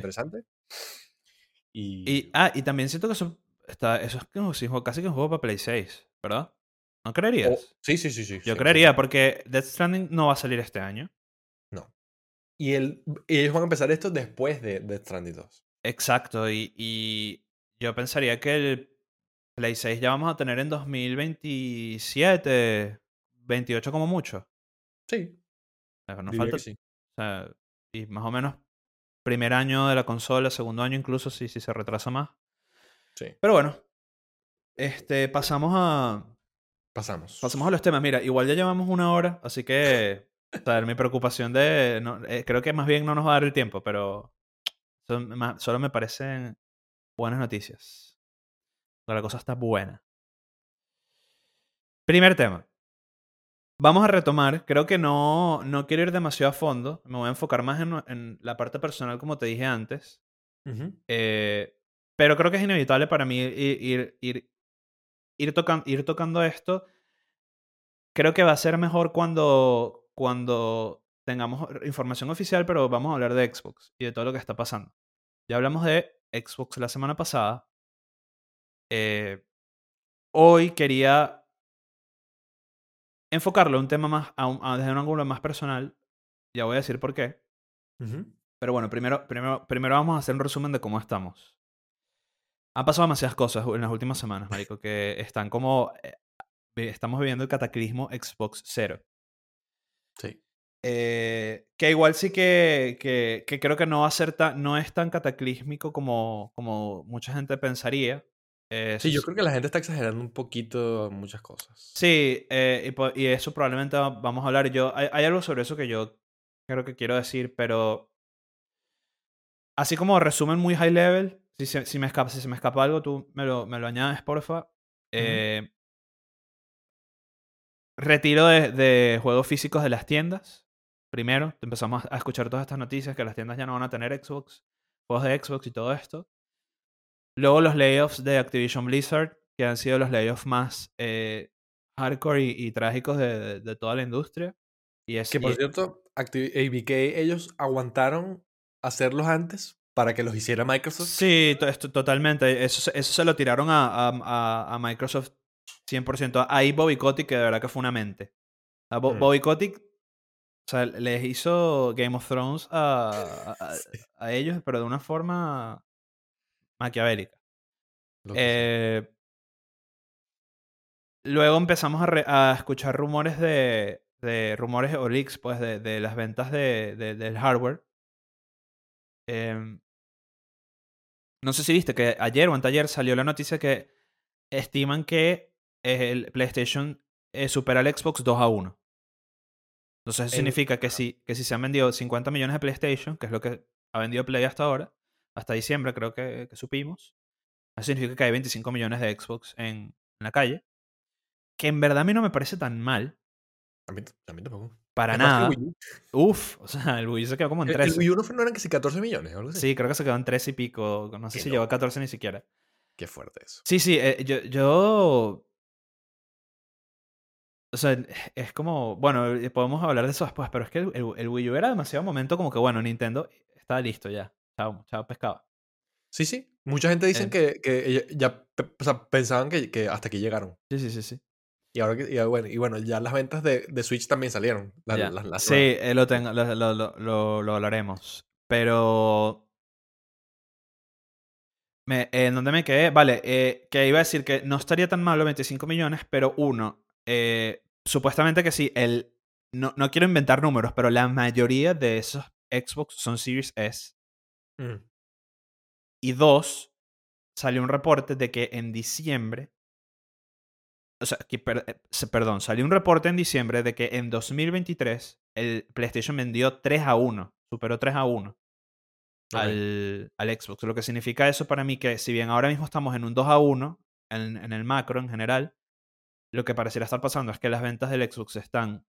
Y, Y, ah, y también siento que eso, está, eso es casi que un juego para Play 6, ¿verdad? ¿No creerías? o- sí, sí, sí, sí. Yo 100%. creería, porque Death Stranding no va a salir este año. No. Y, el, y ellos van a empezar esto después de Death Stranding 2. Exacto, y, y yo pensaría que el Play 6 ya vamos a tener en 2027, 28 como mucho. Sí, Nos falta, sí. o sea, y más o menos primer año de la consola, segundo año incluso, si, si se retrasa más. Sí. Pero bueno, este, pasamos a, Pasamos. pasamos a los temas. Mira, igual ya llevamos una hora, así que, o sea, mi preocupación de, no, eh, creo que más bien no nos va a dar el tiempo, pero son solo me parecen buenas noticias. La cosa está buena. Primer tema. Vamos a retomar. Creo que no, no quiero ir demasiado a fondo. Me voy a enfocar más en, en la parte personal, como te dije antes. Ujú. Eh, pero creo que es inevitable para mí ir, ir, ir, ir, tocan- ir tocando esto. Creo que va a ser mejor cuando, cuando tengamos información oficial, pero vamos a hablar de Xbox y de todo lo que está pasando. Ya hablamos de Xbox la semana pasada. Eh, hoy quería enfocarlo a un tema más, a un- a- desde un ángulo más personal. Ya voy a decir por qué. Pero bueno, primero, primero, primero vamos a hacer un resumen de cómo estamos. Han pasado demasiadas cosas en las últimas semanas, marico, que están como... eh, estamos viviendo el cataclismo Xbox Zero. Sí. Eh, que igual sí que, que, que creo que no va a ser tan, no es tan cataclísmico como, como mucha gente pensaría. Eh, Sí, yo creo que la gente está exagerando un poquito muchas cosas. Sí, eh, y, eso probablemente va- vamos a hablar. Yo, hay, hay algo sobre eso que yo creo que quiero decir, pero así como resumen muy high level, si se, si me escapa, si se me escapa algo, tú me lo, me lo añades, porfa. Eh, Retiro de, de juegos físicos de las tiendas. Primero, empezamos a escuchar todas estas noticias que las tiendas ya no van a tener Xbox, juegos de Xbox y todo esto. Luego los layoffs de Activision Blizzard, que han sido los layoffs más eh, hardcore y, y trágicos de, de- de toda la industria. Y es, Que por y- cierto, Activ- ABK ellos aguantaron hacerlos antes para que los hiciera Microsoft. Sí, esto- totalmente. Eso, se- eso se lo tiraron a, a- a- Microsoft 100%. Ahí Bobby Kotick, que de verdad que fue una mente. A Bo- Mm. Bobby Kotick, o sea, les hizo Game of Thrones a, a ellos, pero de una forma maquiavélica. Eh, luego empezamos a, re- a escuchar rumores de, de rumores o leaks, pues, de, de las ventas de, de- del hardware. Em, no sé si viste que ayer o anteayer salió la noticia que estiman que el PlayStation eh, supera al Xbox 2 a 1. Entonces eso significa que si, que si se han vendido 50 millones de PlayStation, que es lo que ha vendido Play hasta ahora, hasta diciembre creo que, que supimos, eso significa que hay 25 millones de Xbox en, en la calle. Que en verdad a mí no me parece tan mal, A mí, a mí tampoco. para nada. Uf, o sea, el Wii U se quedó como en El, el 13. Wii U no, fue- no eran que si 14 millones o algo así. Sí, creo que se quedó en 13 y pico. No sé Qué si llegó a loco. 14 ni siquiera. Qué fuerte eso. Sí, sí, eh, yo, yo... O sea, es como... Bueno, eh, podemos hablar de eso después, pero es que el Wii U era demasiado momento como que, bueno, Nintendo está listo ya. Chao, chao pescado. Sí, sí. Mucha gente dicen Eh. que, que ya o sea, pensaban que, que hasta aquí llegaron. Sí, sí, sí, sí. Y ahora que, y bueno, y bueno, ya las ventas de, de Switch también salieron. Las- las sí, eh, lo, tengo, lo, lo, lo, lo- hablaremos. Pero... Me, ¿En dónde me quedé? Vale, eh, que iba a decir que no estaría tan malo 25 millones, pero uno, eh, supuestamente que sí, el, no, no quiero inventar números, pero la mayoría de esos Xbox son Series S. Mm. Y dos, salió un reporte de que en diciembre, o sea, que per- eh, perdón, salió un reporte en diciembre de que en 2023 el PlayStation vendió 3 a 1, superó 3 a 1 Ok. al, al Xbox. Lo que significa eso para mí que si bien ahora mismo estamos en un 2 a 1 en, en el macro en general, lo que pareciera estar pasando es que las ventas del Xbox están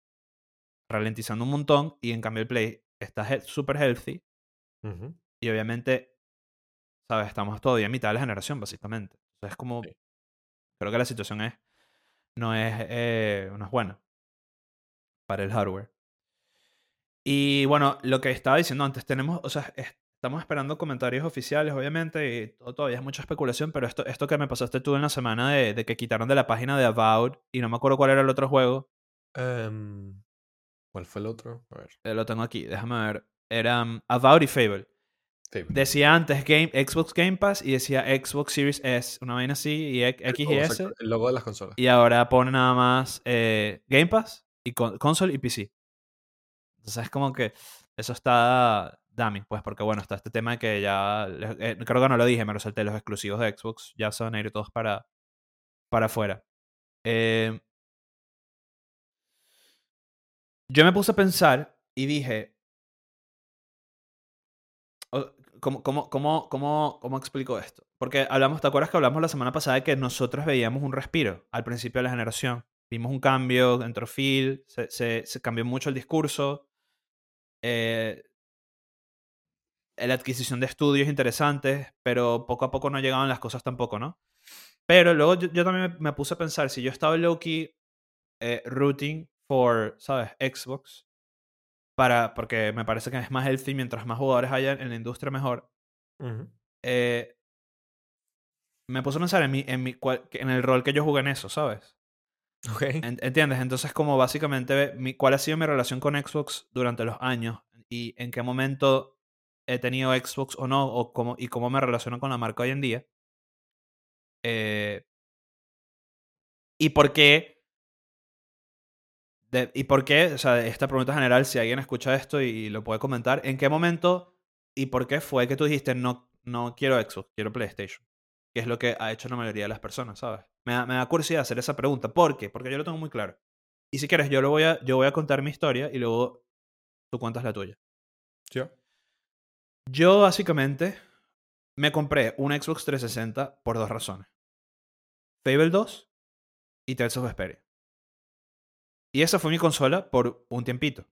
ralentizando un montón y en cambio el Play está he- super healthy Ujú. Y obviamente, ¿sabes? Estamos todavía a mitad de la generación básicamente. O sea, es como, Sí. creo que la situación es, no es, eh, no es buena para el hardware. Y bueno, lo que estaba diciendo antes, tenemos, o sea, es- estamos esperando comentarios oficiales, obviamente, y todo- todavía es mucha especulación, pero esto, esto que me pasaste tú en la semana de, de que quitaron de la página de Avowed, y no me acuerdo cuál era el otro juego, Em, ¿Cuál fue el otro? A ver. eh, lo tengo aquí, déjame ver, eran Avowed y Fable. Sí. Decía antes Game, Xbox Game Pass y decía Xbox Series S, una vaina así, y X y S, exacto, el logo de las consolas. y ahora pone nada más eh, Game Pass y con- console y PC. Entonces es como que eso está dummy, pues porque bueno, está este tema de que ya, eh, creo que no lo dije, me resalté, los exclusivos de Xbox ya se van a ir todos para, para afuera. Eh, yo me puse a pensar y dije, ¿cómo, cómo, cómo, cómo, cómo explico esto? Porque hablamos, ¿te acuerdas que hablamos la semana pasada de que nosotros veíamos un respiro al principio de la generación? Vimos un cambio, entró Phil, se, se, se cambió mucho el discurso. Eh, la adquisición de estudios interesantes, pero poco a poco no llegaban las cosas tampoco, ¿no? Pero luego yo, yo también me, me puse a pensar, si yo estaba low-key eh, rooting for, ¿sabes? Xbox, para, porque me parece que es más healthy, mientras más jugadores haya en la industria mejor. Eh, me puse a pensar en, mi, en, mi, en el rol que yo jugué en eso, ¿sabes? Ok. ¿Entiendes? Entonces, como básicamente, mi, ¿cuál ha sido mi relación con Xbox durante los años? Y en qué momento he tenido Xbox o no, o cómo, y cómo me relaciono con la marca hoy en día. Eh, y por qué. ¿Y por qué? O sea, esta pregunta general, si alguien escucha esto y lo puede comentar, ¿en qué momento y por qué fue que tú dijiste no, no quiero Xbox, quiero PlayStation? Que es lo que ha hecho la mayoría de las personas, ¿sabes? Me da, me da curiosidad hacer esa pregunta. ¿Por qué? Porque yo lo tengo muy claro. Y si quieres, yo, lo voy a, yo voy a contar mi historia y luego tú cuentas la tuya. Yo. Yo básicamente me compré un Xbox 360 por dos razones. Fable 2 y Tales of Vesperia. Y esa fue mi consola por un tiempito.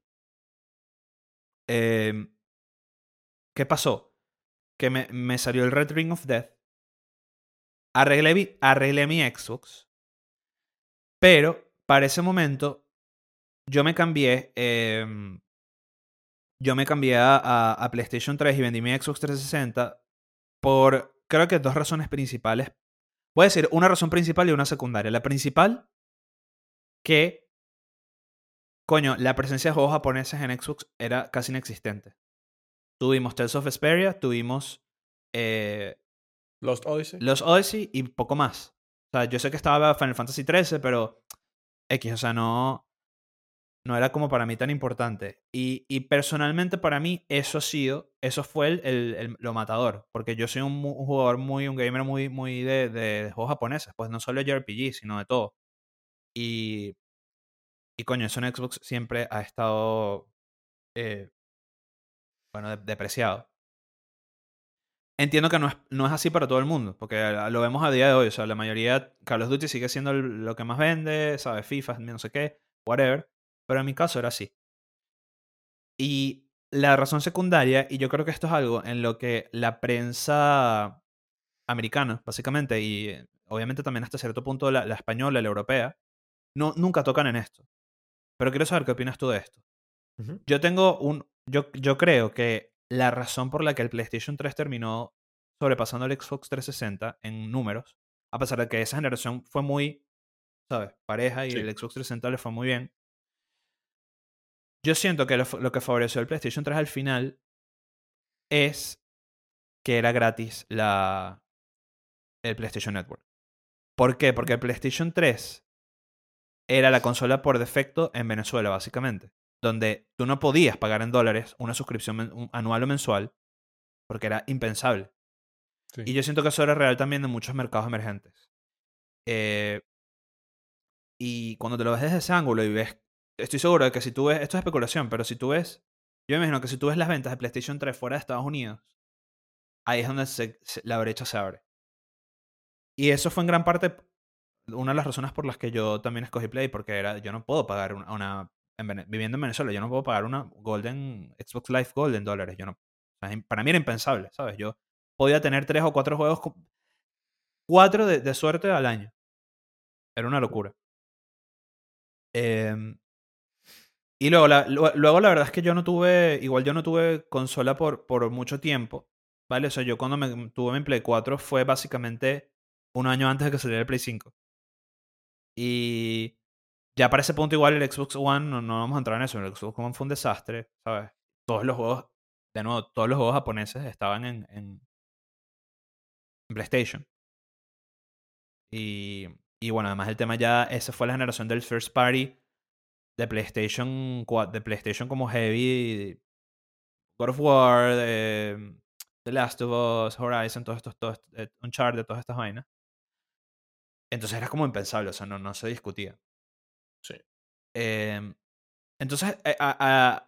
Em, ¿Qué pasó? Que me, salió el Red Ring of Death. Arreglé, arreglé mi Xbox. Pero para ese momento yo me cambié. Eh, yo me cambié a, a, PlayStation 3 y vendí mi Xbox 360 por creo que dos razones principales. Voy a decir una razón principal y una secundaria. La principal, que, coño, la presencia de juegos japoneses en Xbox era casi inexistente. Tuvimos Tales of Vesperia, tuvimos eh, Lost Odyssey. Lost Odyssey y poco más. O sea, yo sé que estaba Final Fantasy XIII, pero X, o sea, no no era como para mí tan importante. Y, y, personalmente para mí eso ha sido, eso fue el, el, lo matador, porque yo soy un, un, jugador muy, un gamer muy, muy de, de, juegos japoneses, pues no solo de JRPG, sino de todo. Y, y coño, eso en Xbox siempre ha estado, eh, bueno, depreciado. Entiendo que no es, no es así para todo el mundo, porque lo vemos a día de hoy. O sea, la mayoría, Call of Duty sigue siendo lo que más vende, ¿sabes? FIFA, no sé qué, whatever. Pero en mi caso era así. Y la razón secundaria, y yo creo que esto es algo en lo que la prensa americana, básicamente, y obviamente también hasta cierto punto la, española, la europea, no, nunca tocan en esto. Pero quiero saber qué opinas tú de esto. Yo tengo un. Yo, yo creo que la razón por la que el PlayStation 3 terminó sobrepasando el Xbox 360 en números, a pesar de que esa generación fue muy, ¿sabes? Pareja y el Xbox 360 le fue muy bien, yo siento que lo, que favoreció el PlayStation 3 al final es que era gratis la, el PlayStation Network. ¿Por qué? Porque el PlayStation 3 era la consola por defecto en Venezuela, básicamente. Donde tú no podías pagar en dólares una suscripción anual o mensual porque era impensable. Y yo siento que eso era real también en muchos mercados emergentes. Eh, y cuando te lo ves desde ese ángulo y ves estoy seguro de que si tú ves, esto es especulación, pero si tú ves, yo me imagino que si tú ves las ventas de PlayStation 3 fuera de Estados Unidos, ahí es donde la brecha se abre. Y eso fue en gran parte una de las razones por las que yo también escogí Play, porque era, yo no puedo pagar una, viviendo en Venezuela, yo no puedo pagar una Golden, Xbox Live Gold en dólares. Yo no, para mí era impensable, ¿sabes? Yo podía tener tres o cuatro juegos, cuatro de, de suerte al año. Era una locura. Eh, y luego la, luego la verdad es que yo no tuve, igual yo no tuve consola por, por mucho tiempo, ¿vale? O sea, yo cuando me tuve mi Play 4 fue básicamente un año antes de que saliera el Play 5. Y ya para ese punto igual el Xbox One, no, no vamos a entrar en eso, el Xbox One fue un desastre, ¿sabes? Todos los juegos, de nuevo, todos los juegos japoneses estaban en, en, PlayStation. Y, y bueno, además el tema ya, esa fue la generación del First Party de PlayStation, de PlayStation como Heavy, God of War, The Last of Us, Horizon, todos estos, todos, eh, Uncharted, todas estas vainas. Entonces era como impensable, o sea, no, no se discutía. Sí. Em, entonces, eh,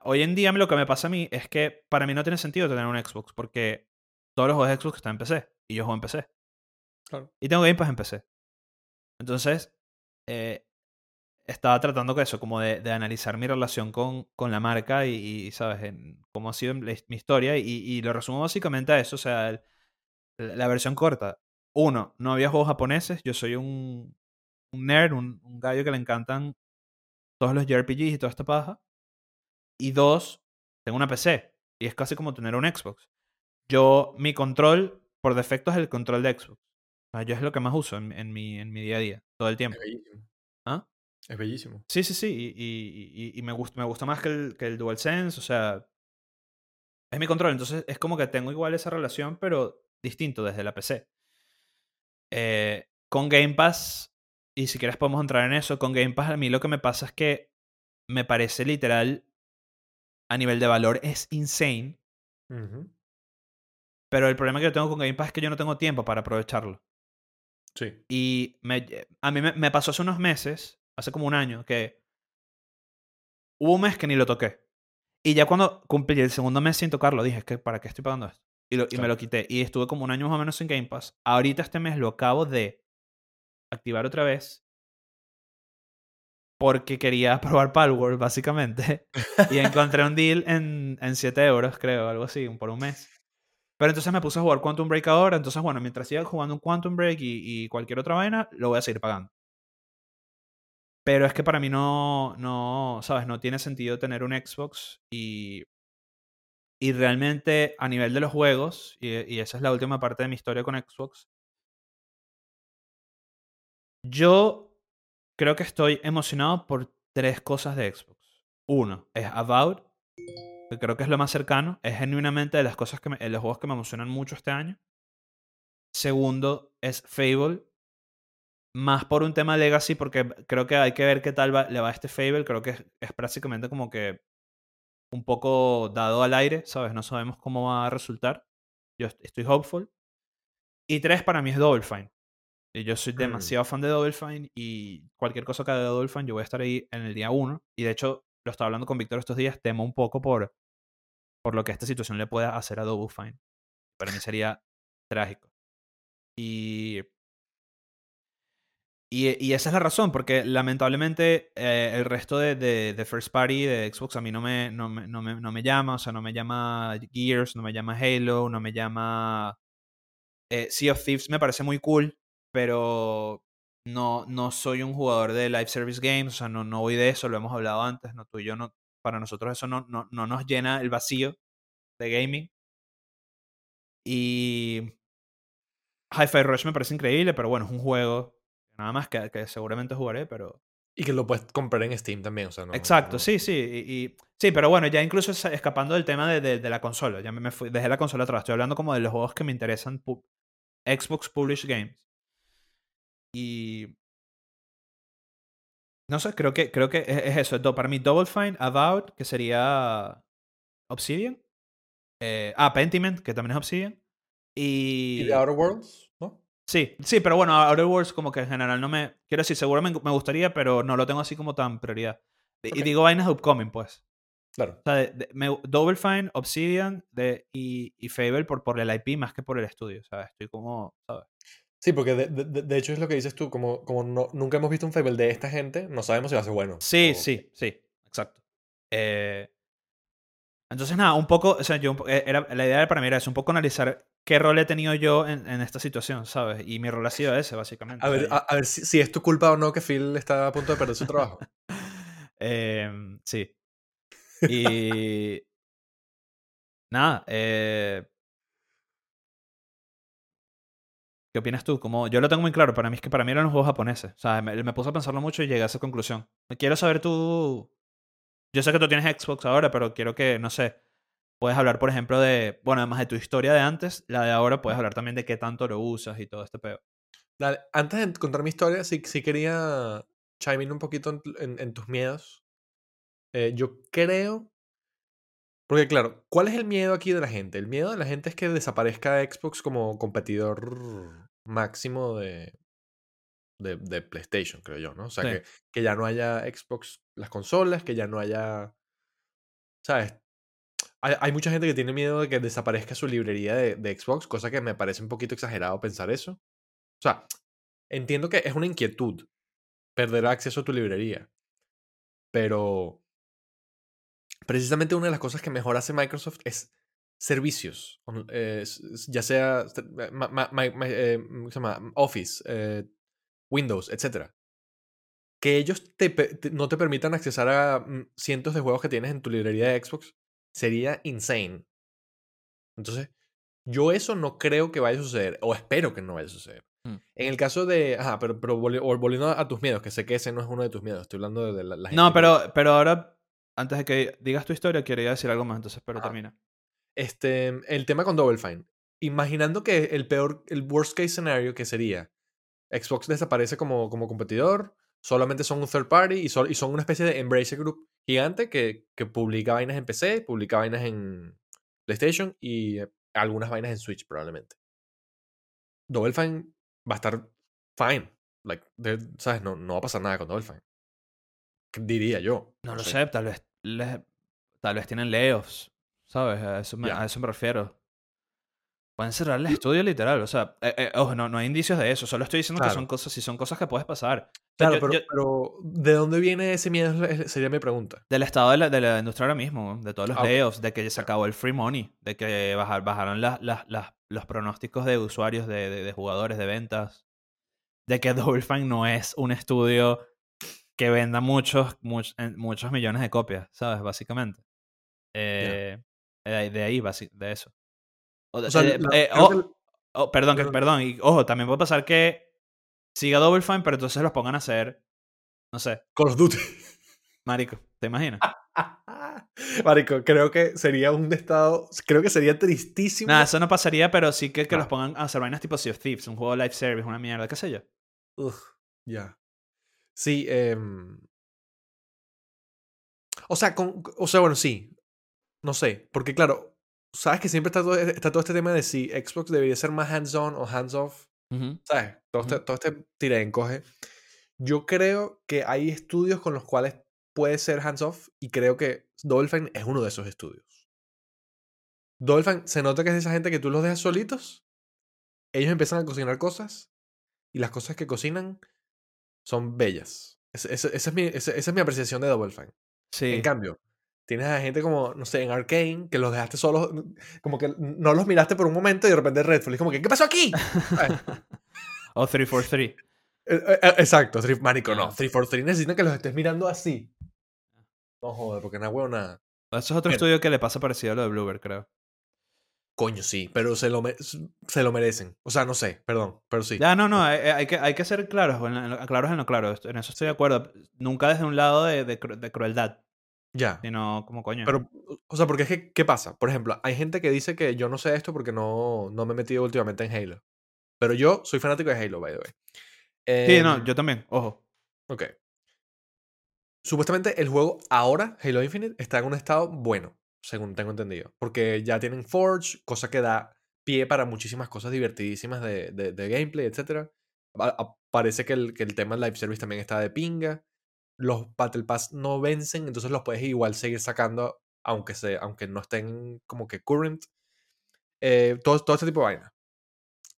hoy en día lo que me pasa a mí es que para mí no tiene sentido tener un Xbox, porque todos los juegos de Xbox están en PC, y yo juego en PC. Claro. Y tengo Game Pass en PC. Entonces, eh, estaba tratando que eso, como de, analizar mi relación con, con la marca y, ¿sabes?, cómo ha sido mi historia. Y, lo resumo básicamente a eso, o sea, la versión corta. Uno, no había juegos japoneses. Yo soy un, un nerd, un, gallo que le encantan todos los JRPGs y toda esta paja. Y dos, tengo una PC. Y es casi como tener un Xbox. Yo, mi control, por defecto, es el control de Xbox. O sea, yo es lo que más uso en, en mi, en mi día a día, todo el Es tiempo. bellísimo. ¿Ah? Es bellísimo. Sí, sí, sí. Y, y- y- y me, gusta, me gusta más que el, que el DualSense. O sea, es mi control. Entonces es como que tengo igual esa relación, pero distinto desde la PC. Eh, con Game Pass, y si quieres podemos entrar en eso, con Game Pass a mí lo que me pasa es que me parece literal, a nivel de valor, es insane. Pero el problema que yo tengo con Game Pass es que yo no tengo tiempo para aprovecharlo. Sí. Y me- a mí me, me pasó hace unos meses, hace como un año, que hubo un mes que ni lo toqué. Y ya cuando cumplí el segundo mes sin tocarlo, dije, ¿para qué estoy pagando esto? Y, lo- y me lo quité. Y estuve como un año más o menos sin Game Pass. Ahorita este mes lo acabo de activar otra vez. Porque quería probar Palworld, básicamente. Y encontré un deal en, en 7 euros, creo, algo así, por un mes. Pero entonces me puse a jugar Quantum Break ahora. Entonces, bueno, mientras siga jugando un Quantum Break y, y cualquier otra vaina, lo voy a seguir pagando. Pero es que para mí no, no, ¿sabes? No tiene sentido tener un Xbox y, y realmente a nivel de los juegos, y, esa es la última parte de mi historia con Xbox, yo creo que estoy emocionado por tres cosas de Xbox. Uno es Avowed, que creo que es lo más cercano, es genuinamente de las cosas que me, los juegos que me emocionan mucho este año. Segundo es Fable, más por un tema legacy, porque creo que hay que ver qué tal le va a este Fable. Creo que es prácticamente como que un poco dado al aire, ¿sabes? No sabemos cómo va a resultar. Yo est- estoy hopeful. Y tres, para mí es Double Fine. Y yo soy Mm. demasiado fan de Double Fine y cualquier cosa que haga de Double Fine, yo voy a estar ahí en el día uno. Y de hecho, lo estaba hablando con Víctor estos días, temo un poco por, por lo que esta situación le pueda hacer a Double Fine. Para mí sería trágico. Y y, esa es la razón, porque lamentablemente eh, el resto de, de- de First Party de Xbox a mí no me, no, me, no, me, no me llama, o sea, no me llama Gears, no me llama Halo, no me llama... eh, sea of Thieves me parece muy cool, pero no, no soy un jugador de live service games, o sea, no, no voy de eso, lo hemos hablado antes, no, tú y yo no, para nosotros eso no, no, no nos llena el vacío de gaming. Y Hi-Fi Rush me parece increíble, pero bueno, es un juego nada más que, que seguramente jugaré, pero... Y que lo puedes comprar en Steam también, o sea, no. Exacto, no- sí, sí. Y, y- sí, pero bueno, ya incluso es- escapando del tema de, de- de la consola. Ya me, fui, dejé la consola atrás. Estoy hablando como de los juegos que me interesan. pu- Xbox Published Games. Y. No sé, creo que, creo que es, es eso. es do- Para mí, Double Fine, Avowed, que sería. Obsidian. Eh, ah, Pentiment, que también es Obsidian. ¿Y Y. de Outer Worlds? Sí, sí, pero bueno, Outer Worlds como que en general no me... Quiero decir, seguro me, me gustaría, pero no lo tengo así como tan prioridad. Y- Y digo vainas de upcoming, pues. Claro. O sea, de- de- me- Double Fine, Obsidian de, y, y Fable por, por el IP más que por el estudio, ¿sabes? Estoy como, ¿sabes? Sí, porque de- de hecho es lo que dices tú, como, como no, nunca hemos visto un Fable de esta gente, no sabemos si va a ser bueno. Sí, o- sí, sí, exacto. Eh, entonces, nada, un poco, o sea, yo, eh, era, la idea para mí era eso, un poco analizar qué rol he tenido yo en, en esta situación, ¿sabes? Y mi rol ha sido ese, básicamente. A ver, a, a ver si, si es tu culpa o no que Phil está a punto de perder su trabajo. Em, sí. Y. Nada, eh, ¿Qué opinas tú? Como, yo lo tengo muy claro, para mí es que para mí eran los juegos japoneses. O sea, me, me puse a pensarlo mucho y llegué a esa conclusión. Quiero saber tú. Yo sé que tú tienes Xbox ahora, pero quiero que, no sé, puedes hablar, por ejemplo, de. Bueno, además de tu historia de antes, la de ahora, puedes hablar también de qué tanto lo usas y todo este pedo. Dale, antes de contar mi historia, sí, sí quería chime in un poquito en, en- en tus miedos. Eh, yo creo. Porque, claro, ¿cuál es el miedo aquí de la gente? El miedo de la gente es que desaparezca Xbox como competidor máximo de, de, de PlayStation, creo yo, ¿no? O sea, Sí. que, que ya no haya Xbox, las consolas, que ya no haya. ¿Sabes? Hay, hay mucha gente que tiene miedo de que desaparezca su librería de, de Xbox, cosa que me parece un poquito exagerado pensar eso. O sea, entiendo que es una inquietud perder acceso a tu librería. Pero precisamente una de las cosas que mejor hace Microsoft es servicios. eh, ya sea ma- ma- ma- eh, ¿cómo se llama? Office, eh, Windows, etc. Que ellos te no te permitan accesar a mm, cientos de juegos que tienes en tu librería de Xbox sería insane. Entonces, yo eso no creo que vaya a suceder, o espero que no vaya a suceder. Mm. En el caso de. Ajá, pero, pero volvi- vol- volviendo a tus miedos, que sé que ese no es uno de tus miedos. Estoy hablando de, de la, la gente No, que- pero, pero ahora, antes de que digas tu historia, quería decir algo más, entonces, pero termina. Este, el tema con Double Fine. Imaginando que el peor, el worst case scenario que sería Xbox desaparece como, como competidor, solamente son un third party y, sol- y son una especie de Embracer Group gigante que, que publica vainas en PC, publica vainas en PlayStation y eh, algunas vainas en Switch probablemente. Double Fine va a estar fine. Like, de- ¿sabes? No, no va a pasar nada con Double Fine. Diría yo. No lo sé. sé, tal vez, les- tal vez tienen layoffs, ¿sabes? A eso, me, a eso me refiero. Pueden cerrar el estudio literal, o sea, eh, eh, ojo, no, no hay indicios de eso, solo estoy diciendo que son cosas, si son cosas que puedes pasar. Claro, yo- pero, yo- pero ¿de dónde viene ese miedo? Sería mi pregunta. del estado de la, de la industria ahora mismo, de todos los Ah, ok. layoffs, de que se acabó el free money, de que bajar, bajaron las, las, las- los pronósticos de usuarios, de, de- de jugadores, de ventas, de que Double Fine no es un estudio que venda muchos, much- en- muchos millones de copias, ¿sabes? Básicamente. Eh, de, ahí- de ahí, basi- de eso. O, O sea, eh, la- eh, oh, que- oh, perdón, que- perdón. Y ojo, también puede pasar que siga Double Fine, pero entonces los pongan a hacer, no sé, Call of Duty. marico, ¿te imaginas? Marico, creo que sería un estado. Creo que sería tristísimo. Nada, eso no pasaría, pero sí que, que los pongan a hacer vainas tipo Sea of Thieves, un juego live service, una mierda, qué sé yo. Ugh, ya. Sí, em, O sea, con, o sea, bueno, sí. No sé. Porque, claro, sabes que siempre está todo, está todo este tema de si Xbox debería ser más hands-on o hands-off. ¿Sabes? Todo, este, Ujú. todo este tira encoge. Yo creo que hay estudios con los cuales puede ser hands-off y creo que Double Fine es uno de esos estudios. Double Fine se nota que es esa gente que tú los dejas solitos, ellos empiezan a cocinar cosas y las cosas que cocinan son bellas. Ese- ese- esa, es mi, esa- es mi apreciación de Double Fine. Sí. En cambio, tienes a gente como, no sé, en Arkane, que los dejaste solos, como que no los miraste por un momento y de repente Redfall. Es como que, ¿qué pasó aquí? O 343. Eh, eh, eh, Exacto, Three- Marico, no. Ah. 343 necesitan que los estés mirando así. No joder, porque no huevo nada. Eso es otro estudio que le pasa parecido a lo de Bluebird, creo. Coño, sí, pero se lo, se lo merecen. O sea, no sé, perdón, pero sí. Ya, no, no, hay, hay que, hay que ser claros, en, lo- claros en lo claro. En eso estoy de acuerdo. Nunca desde un lado de, de crueldad, Ya. sino como coño. Pero, o sea, porque es que, ¿qué pasa? Por ejemplo, hay gente que dice que yo no sé esto porque no, no me he metido últimamente en Halo. Pero yo soy fanático de Halo, by the way. sí, no, Em, yo también, ojo. Ok. Supuestamente el juego ahora, Halo Infinite, está en un estado bueno, según tengo entendido. Porque ya tienen Forge, cosa que da pie para muchísimas cosas divertidísimas de, de- de gameplay, etc. A- a- Parece que el, que el tema del live service también está de pinga. Los Battle Pass no vencen, entonces los puedes igual seguir sacando, aunque, se, aunque no estén como que current. Eh, todo, todo este tipo de vaina.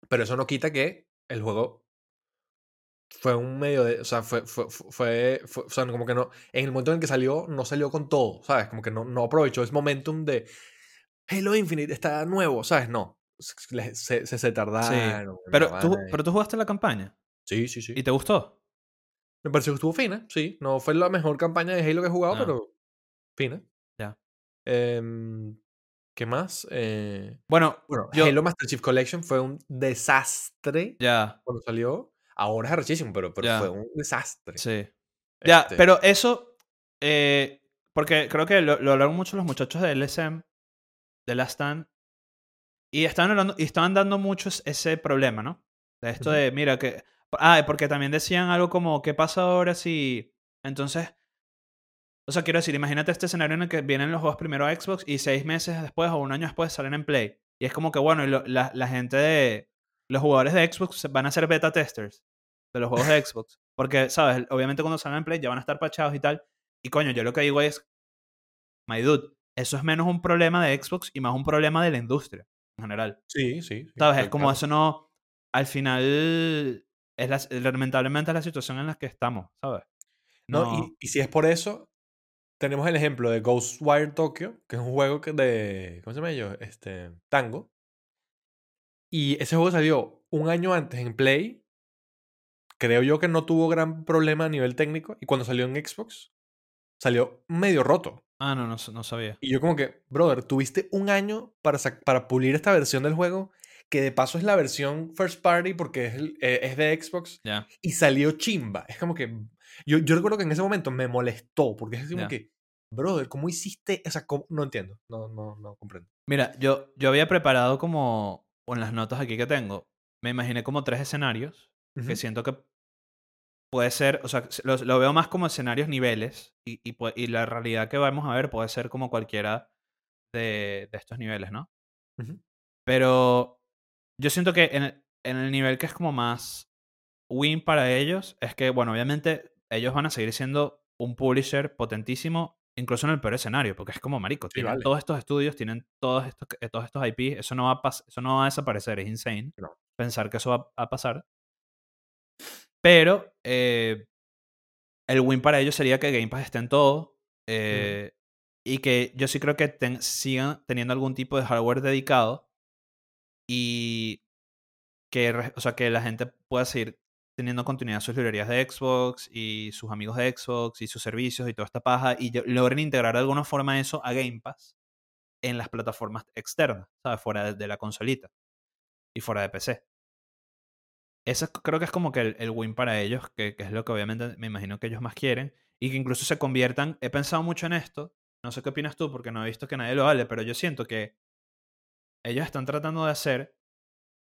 Pero eso no quita que el juego fue un medio de. O sea, fue, fue, fue, fue- O sea, como que no. En el momento en el que salió, no salió con todo, ¿sabes? Como que no, no aprovechó ese momentum de. Halo Infinite está nuevo, ¿sabes? No. Se, se, se, tardaron. una Pero tú, pero tú jugaste la campaña Sí, sí, sí. y te gustó. Me pareció que estuvo fina, sí. No fue la mejor campaña de Halo que he jugado, Ah. pero. Fina. Ya. Em, ¿Qué más? Eh, Bueno, bueno, yo- Halo Master Chief Collection fue un desastre ya, cuando salió. Ahora es arrechísimo, pero, pero Ya. fue un desastre. sí. Ya, Este, pero eso, eh, porque creo que lo, lo hablaron mucho los muchachos de LSM, de Last Stand, y estaban, hablando, y estaban dando mucho es- ese problema, ¿no? De esto de, mira, que... Ah, porque también decían algo como, ¿qué pasa ahora si... Entonces, o sea, quiero decir, imagínate este escenario en el que vienen los juegos primero a Xbox y seis meses después o un año después salen en Play. Y es como que, bueno, lo- la, la gente de... Los jugadores de Xbox van a ser beta testers de los juegos de Xbox. Porque, ¿sabes? Obviamente cuando salgan en Play ya van a estar pachados y tal. Y coño, yo lo que digo es, my dude, eso es menos un problema de Xbox y más un problema de la industria en general. Sí, sí. sí, ¿Sabes? Es como claro. eso no... Al final, es la- lamentablemente es la situación en la que estamos, ¿sabes? No, y, y si es por eso, tenemos el ejemplo de Ghostwire Tokyo, que es un juego que de. ¿Cómo se llama ellos? Este. Tango. Y ese juego salió un año antes en Play. Creo yo que no tuvo gran problema a nivel técnico. Y cuando salió en Xbox, salió medio roto. Ah, no, no, no sabía. Y yo, como que, brother, tuviste un año para, para pulir esta versión del juego que de paso es la versión first party porque es, eh, es de Xbox Ya. y salió chimba. Es como que. Yo, yo recuerdo que en ese momento me molestó porque es como Ya. que. Brother, ¿cómo hiciste? O sea, ¿cómo? no entiendo. No, no, no comprendo. Mira, yo, yo había preparado como, en las notas aquí que tengo, me imaginé como tres escenarios que Ujú, siento que puede ser, o sea, lo, lo veo más como escenarios niveles y, y, y la realidad que vamos a ver puede ser como cualquiera de, de estos niveles, ¿no? ujú. Pero yo siento que en el, en el nivel que es como más win para ellos, es que, bueno, obviamente ellos van a seguir siendo un publisher potentísimo, incluso en el peor escenario, porque es como marico, Sí, tienen vale. todos estos estudios, tienen todos estos, todos estos IP, eso no, va a eso no va a desaparecer, es insane No. pensar que eso va a pasar. Pero eh, el win para ellos sería que Game Pass esté en todo. eh, Y que yo sí creo que ten- sigan teniendo algún tipo de hardware dedicado. Y que, o sea, que la gente pueda seguir teniendo continuidad sus librerías de Xbox y sus amigos de Xbox y sus servicios y toda esta paja. Y logren integrar de alguna forma eso a Game Pass en las plataformas externas, ¿sabes? Fuera de, la consolita y fuera de PC. Eso es- creo que es como que el, el win para ellos, que, que es lo que obviamente me imagino que ellos más quieren, y que incluso se conviertan, he pensado mucho en esto, no sé qué opinas tú porque no he visto que nadie lo hable, pero yo siento que ellos están tratando de hacer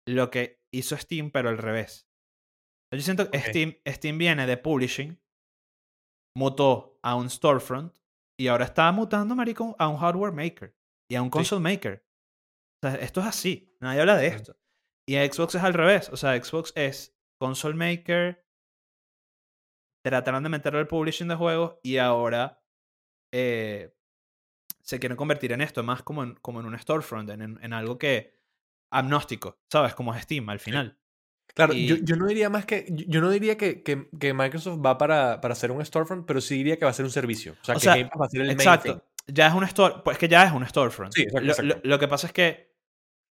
lo que hizo Steam, pero al revés. Yo siento que. Steam, Steam viene de publishing, mutó a un storefront, y ahora está mutando, marico, a un hardware maker y a un console maker. O sea, esto es así, nadie habla de esto. Y a Xbox es al revés. O sea, Xbox es console maker. Trataron de meterlo al publishing de juegos y ahora eh, se quieren convertir en esto, más como en, como en un storefront, en, en- en algo que agnóstico, ¿sabes? Como es Steam al final. Claro, yo, Y- yo no diría más que. Yo no diría que, que, que Microsoft va para, para hacer un storefront, pero sí diría que va a ser un servicio. O sea, O que sea, Game Pass va a ser el main Exacto. thing. Ya es un store, pues que ya es un storefront. Sí, exacto, Lo- exacto. Lo, lo que pasa es que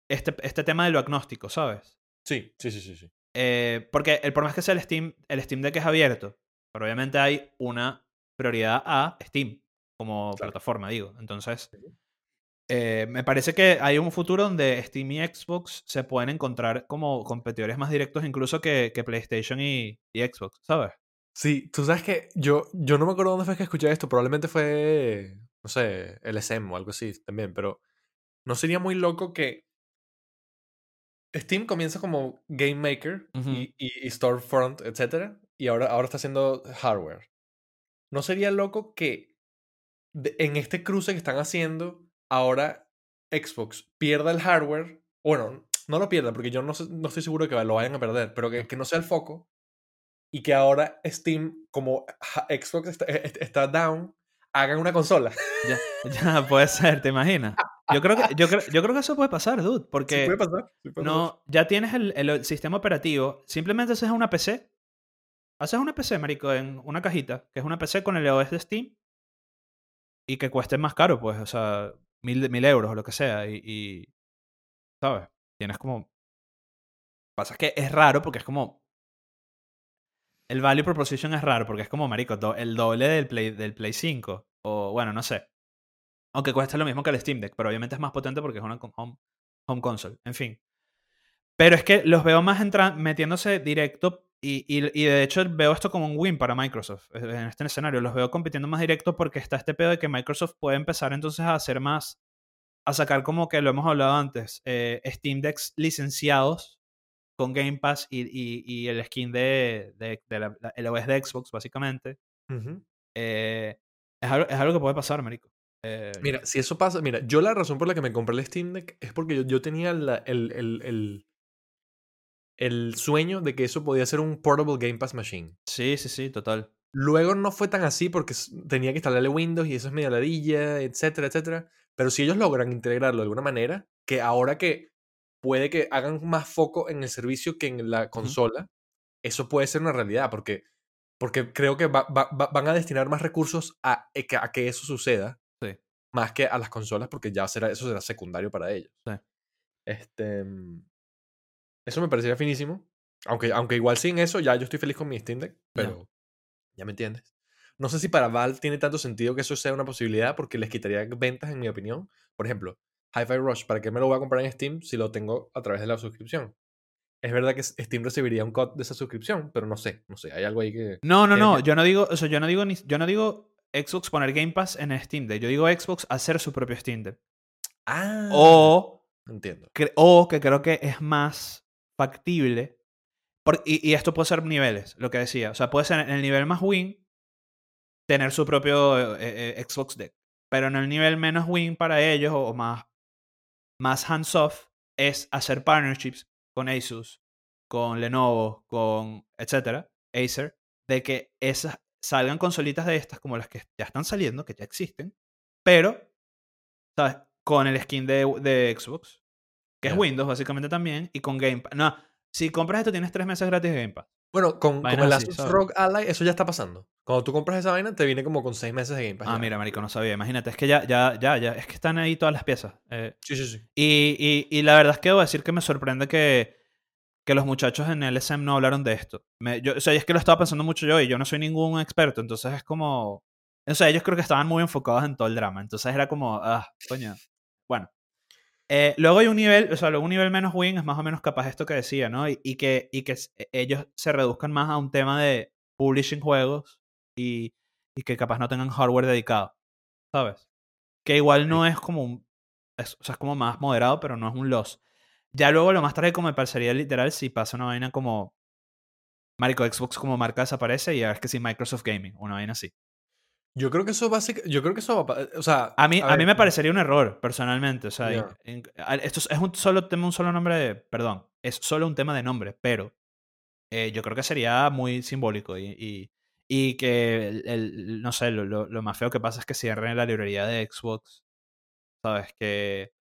este, este tema de lo agnóstico, ¿sabes? Sí, sí, sí, sí. sí. Eh, porque el problema es que sea el Steam, el Steam Deck es abierto, pero obviamente hay una prioridad a Steam como Claro. plataforma, digo. Entonces, eh, me parece que hay un futuro donde Steam y Xbox se pueden encontrar como competidores más directos incluso que, que PlayStation y, y Xbox, ¿sabes? Sí, tú sabes que yo, yo no me acuerdo dónde fue que escuché esto. Probablemente fue, no sé, LSM o algo así también, pero no sería muy loco que Steam comienza como Game Maker Ujú. y, y- y Storefront, etc. Y ahora, ahora está haciendo hardware. ¿No sería loco que de- en este cruce que están haciendo, ahora Xbox pierda el hardware? Bueno, no lo pierda porque yo no, sé- no estoy seguro de que lo vayan a perder, pero que, que no sea el foco. Y que ahora Steam, como Xbox está, e- está down, hagan una consola. Ya, ya puede ser, ¿te imaginas? Yo creo que, yo creo, yo creo que eso puede pasar, dude, Sí porque puede pasar. sí puede pasar. no, ya tienes el, el sistema operativo, simplemente haces una PC, haces una PC, marico, en una cajita, que es una PC con el OS de Steam y que cueste más caro, pues, o sea, mil, mil euros o lo que sea, y, ¿sabes? Tienes como... Pasa que es raro porque es como... El value proposition es raro porque es como, marico, el doble del Play, del Play 5, o bueno, no sé. Aunque cuesta lo mismo que el Steam Deck, pero obviamente es más potente porque es una home, home console. En fin. Pero es que los veo más metiéndose directo y, y- y de hecho veo esto como un win para Microsoft eh, en este escenario. Los veo compitiendo más directo porque está este pedo de que Microsoft puede empezar entonces a hacer más, a sacar como que lo hemos hablado antes, eh, Steam Decks licenciados con Game Pass y, y- el skin de, de- de la- la- el OS de Xbox, básicamente. Eh, es, algo, es algo que puede pasar, marico. Eh, Mira, si eso pasa, mira, yo la razón por la que me compré el Steam Deck es porque yo, yo tenía la- el, el, el, el sueño de que eso podía ser un portable Game Pass machine. sí, sí, sí, total. Luego no fue tan así porque tenía que instalarle Windows y eso es media ladilla, etcétera, etcétera. Pero si ellos logran integrarlo de alguna manera, que ahora que puede que hagan más foco en el servicio que en la consola, eso puede ser una realidad porque, porque creo que va- va- va- van a destinar más recursos a, e que- a que eso suceda Sí. más que a las consolas porque ya será, eso será secundario para ellos. Sí. Este, mm, eso me parecería finísimo. Aunque, aunque igual sin eso ya yo estoy feliz con mi Steam Deck, pero ya me entiendes. No sé si para Valve tiene tanto sentido que eso sea una posibilidad porque les quitaría ventas, en mi opinión. Por ejemplo, Hi-Fi Rush, ¿para qué me lo voy a comprar en Steam si lo tengo a través de la suscripción? Es verdad que Steam recibiría un cut de esa suscripción, pero no sé, no sé, hay algo ahí que... No, no, no, que- yo no digo, o sea, yo no digo, ni- yo no digo Xbox poner Game Pass en Steam Deck, yo digo Xbox hacer su propio Steam Deck. Ah, O, entiendo. o que creo que es más factible, y, esto puede ser niveles, lo que decía, o sea, puede ser en el nivel más win tener su propio eh, eh, Xbox Deck, pero en el nivel menos win para ellos o, o más, más hands-off es hacer partnerships con Asus, con Lenovo, con etcétera, Acer, de que esas salgan consolitas de estas como las que ya están saliendo, que ya existen, pero, ¿sabes? Con el skin de, de Xbox, que es. Windows básicamente también, y con Game Pass. No, si compras esto tienes tres meses gratis de Game Pass. Bueno, con, con el Asus. ROG Ally eso ya está pasando. Cuando tú compras esa vaina, te viene como con seis meses de Game Pass. Ah, ya. mira, marico, no sabía. Imagínate, es que ya, ya, ya, ya, es que están ahí todas las piezas. Eh, Sí, sí, sí. Y, y- y la verdad es que debo decir que me sorprende que, que los muchachos en el SM no hablaron de esto. Me- yo, o sea, es que lo estaba pensando mucho yo y yo no soy ningún experto, entonces es como... O sea, ellos creo que estaban muy enfocados en todo el drama, entonces era como, ah, coño. Bueno. Eh, luego hay un nivel, o sea, luego un nivel menos win es más o menos capaz esto que decía, ¿no? Y, y que, y que s- ellos se reduzcan más a un tema de publishing juegos y, y que capaz no tengan hardware dedicado, ¿sabes? Que igual no es como un... es- o sea, es como más moderado, pero no es un loss. Ya luego lo más trágico me parecería literal si pasa una vaina como... Marico, Xbox como marca desaparece y ahora es que sí Microsoft Gaming, una vaina así. Yo creo que eso básica, yo creo que eso va a pa- o sea, A mí, a mí me parecería un error, personalmente. O sea, en- a- esto es un solo tema, un solo nombre de... Perdón, es solo un tema de nombre, pero eh, yo creo que sería muy simbólico y, y, y que, el, el- no sé, lo, lo- lo más feo que pasa es que cierren la librería de Xbox, ¿sabes? Que,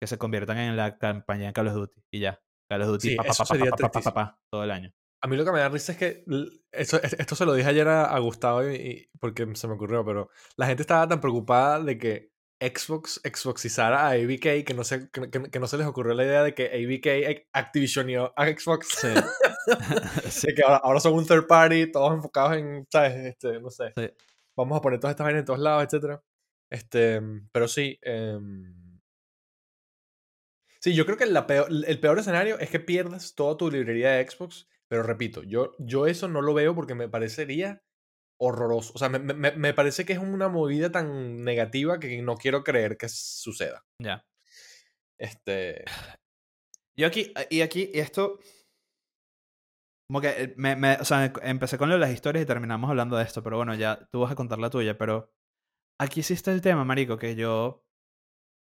que se conviertan en la campaña de Call of Duty y ya. Call of Duty Sí, pa, pa, pa, todo el año. A mí lo que me da risa es que l- eso, es- esto se lo dije ayer a, a Gustavo y, y- porque se me ocurrió, pero la gente estaba tan preocupada de que Xbox Xboxizara a ABK que no, se, que, no se les ocurrió la idea de que ABK Activisionió a Xbox. Sí. sí. De que ahora, ahora son un third party, todos enfocados en, ¿sabes? Este, no sé. Sí. Vamos a poner todas estas vainas en todos lados, etcétera. Este, pero sí. em, Sí, yo creo que la peor- el peor escenario es que pierdas toda tu librería de Xbox, pero repito, yo, yo eso no lo veo porque me parecería horroroso. O sea, me, me- me parece que es una movida tan negativa que no quiero creer que suceda. Ya. Este, Yo aquí, y aquí, y esto. Como que eh, me, me- o sea, empecé con lo de las historias y terminamos hablando de esto, pero bueno, ya tú vas a contar la tuya, pero aquí sí está el tema, marico, que yo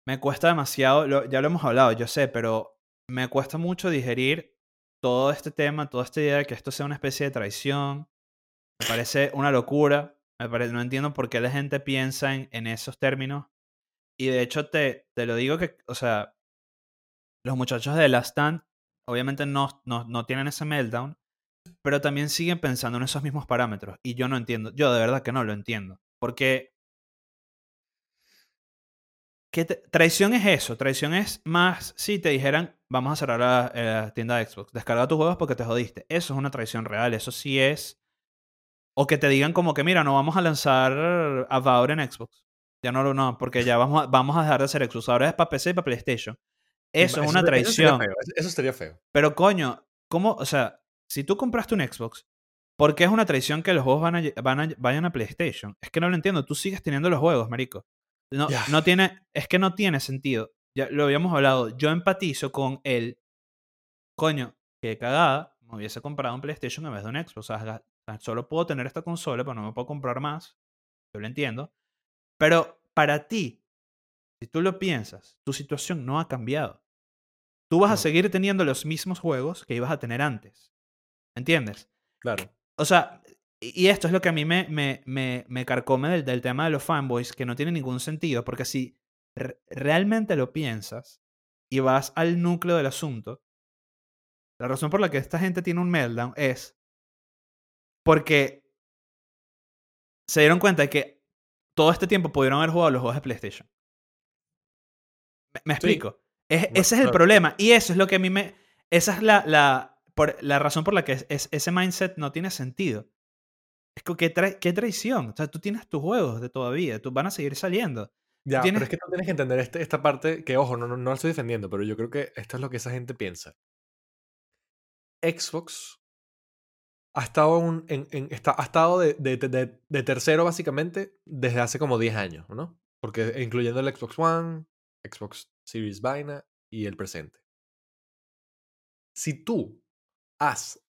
me cuesta demasiado, lo- ya lo hemos hablado, yo sé, pero me cuesta mucho digerir todo este tema, toda esta idea de que esto sea una especie de traición. Me parece una locura. Me parece, no entiendo por qué la gente piensa en, en esos términos. Y de hecho te, te lo digo que, o sea, los muchachos de Last Stand obviamente no, no, no tienen ese meltdown, pero también siguen pensando en esos mismos parámetros. Y yo no entiendo, yo de verdad que no lo entiendo. Porque... ¿qué te- traición es eso? Traición es más si te dijeran, vamos a cerrar la, eh, la tienda de Xbox, descarga tus juegos porque te jodiste. Eso es una traición real, eso sí es... O que te digan como que, mira, no vamos a lanzar Avowed en Xbox. Ya no lo no, porque ya vamos a, vamos a dejar de hacer Xbox. Ahora es para PC y para PlayStation. Eso es una sería- Eso sería traición. feo. Eso- sería feo. Pero coño, ¿cómo? O sea, si tú compraste un Xbox, ¿por qué es una traición que los juegos van a, van a- vayan a PlayStation? Es que no lo entiendo. Tú sigues teniendo los juegos, marico. No, no tiene, es que no tiene sentido. Ya lo habíamos hablado. Yo empatizo con el, coño, qué cagada, me hubiese comprado un PlayStation en vez de un Xbox. O sea, solo puedo tener esta consola, pero no me puedo comprar más. Yo lo entiendo. Pero para ti, si tú lo piensas, tu situación no ha cambiado. Tú vas a seguir teniendo los mismos juegos que ibas a tener antes. ¿Entiendes? Claro. O sea, y esto es lo que a mí me, me, me, me carcome del, del tema de los fanboys, que no tiene ningún sentido, porque si re- realmente lo piensas y vas al núcleo del asunto, la razón por la que esta gente tiene un meltdown es porque se dieron cuenta de que todo este tiempo pudieron haber jugado los juegos de PlayStation. ¿Me, me Sí. explico? Es- Bueno, ese es el claro. problema. Y eso es lo que a mí me... Esa es la, la, por, la razón por la que es- es- ese mindset no tiene sentido. Es que qué, tra- qué traición. O sea, tú tienes tus juegos de todavía. Tú van a seguir saliendo. Ya, tienes- pero es que tú tienes que entender este- esta parte que, ojo, no, no, no lo estoy defendiendo, pero yo creo que esto es lo que esa gente piensa. Xbox ha estado, un- en, en- está, ha estado de, de- de- de tercero básicamente desde hace como 10 años, ¿no? Porque incluyendo el Xbox One, Xbox Series Vaina y el presente. Si tú has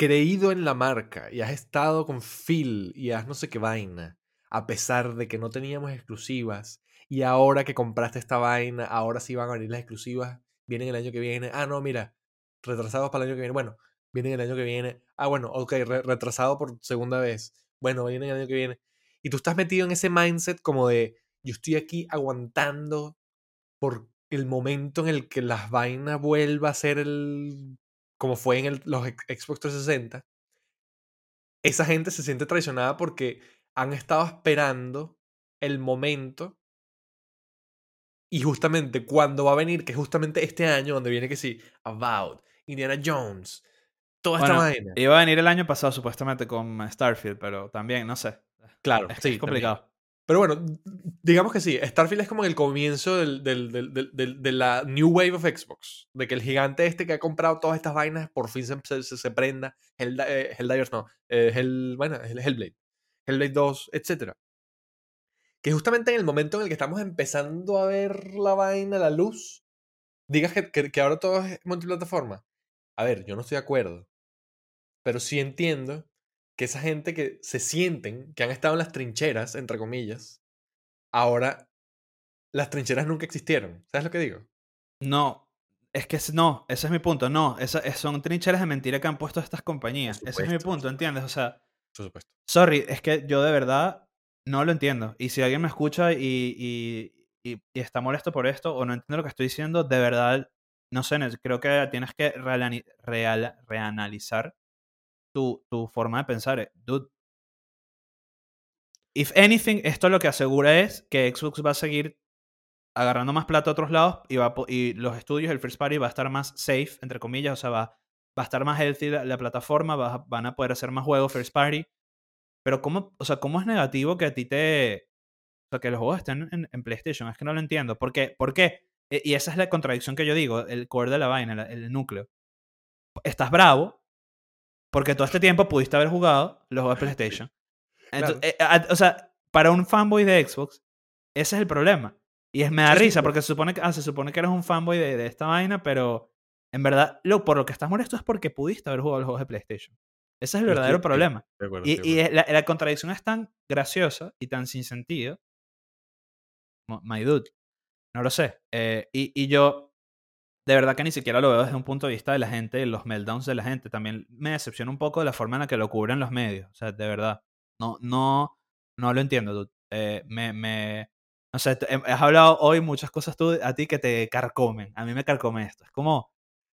creído en la marca y has estado con Phil y has no sé qué vaina, a pesar de que no teníamos exclusivas, y ahora que compraste esta vaina, ahora sí van a venir las exclusivas, vienen el año que viene, ah, no, mira, retrasados para el año que viene, bueno, vienen el año que viene, ah, bueno, ok, re- retrasado por segunda vez, bueno, vienen el año que viene, y tú estás metido en ese mindset como de, yo estoy aquí aguantando por el momento en el que las vainas vuelva a ser el como fue en el- los Xbox 360, esa gente se siente traicionada porque han estado esperando el momento y justamente cuando va a venir, que es justamente este año donde viene que sí, About, Indiana Jones, toda esta vaina. Iba a venir el año pasado supuestamente con Starfield, pero también, no sé. Claro, Es, sí, es también. Pero bueno, digamos que sí, Starfield es como el comienzo del, del- del- de la New Wave of Xbox. De que el gigante este que ha comprado todas estas vainas por fin se, se, prenda. Hell, eh, Helldivers no. Eh, Hell, bueno, Hell- Hellblade. Hellblade 2, etc. Que justamente en el momento en el que estamos empezando a ver la vaina, la luz, digas que, que, que ahora todo es multiplataforma. A ver, yo no estoy de acuerdo. Pero sí entiendo que esa gente que se sienten, que han estado en las trincheras, entre comillas, ahora las trincheras nunca existieron. ¿Sabes lo que digo? No, es que no, ese es mi punto. No, esa- es- son trincheras de mentira que han puesto estas compañías. ese es mi punto, ¿entiendes? O sea, Por supuesto. sorry, es que yo de verdad no lo entiendo. Y si alguien me escucha y, y- y- y está molesto por esto o no entiende lo que estoy diciendo, de verdad, no sé, creo que tienes que reanalizar tu, tu forma de pensar. eh. Dude, if anything, esto lo que asegura es que Xbox va a seguir agarrando más plata a otros lados y, va y los estudios, el first party va a estar más safe, entre comillas, o sea, va, va a estar más healthy la, la plataforma, va van a poder hacer más juegos first party. Pero ¿cómo, o sea, ¿cómo es negativo que a ti te... O sea, que los juegos estén en, PlayStation? Es que no lo entiendo. ¿Por qué? ¿Por qué? E- Y esa es la contradicción que yo digo, el core de la vaina, la- el, núcleo. Estás bravo porque todo este tiempo pudiste haber jugado los juegos de PlayStation. Entonces, eh, a- o sea, para un fanboy de Xbox, ese es el problema. Y es, me da Sí, risa porque se supone, que, ah, se supone que eres un fanboy de, de esta vaina, pero en verdad, lo, por lo que estás molesto es porque pudiste haber jugado los juegos de PlayStation. Ese es el verdadero sí, problema. acuerdo, Y, y la, la contradicción es tan graciosa y tan sin sentido. My dude. No lo sé. Eh, y, y yo, de verdad que ni siquiera lo veo desde un punto de vista de la gente, los meltdowns de la gente. También me decepciona un poco de la forma en la que lo cubren los medios. O sea, de verdad. No, no, no lo entiendo. Eh, me, me, no sé, em, has hablado hoy muchas cosas tú a ti que te carcomen. A mí me carcome esto. Es como,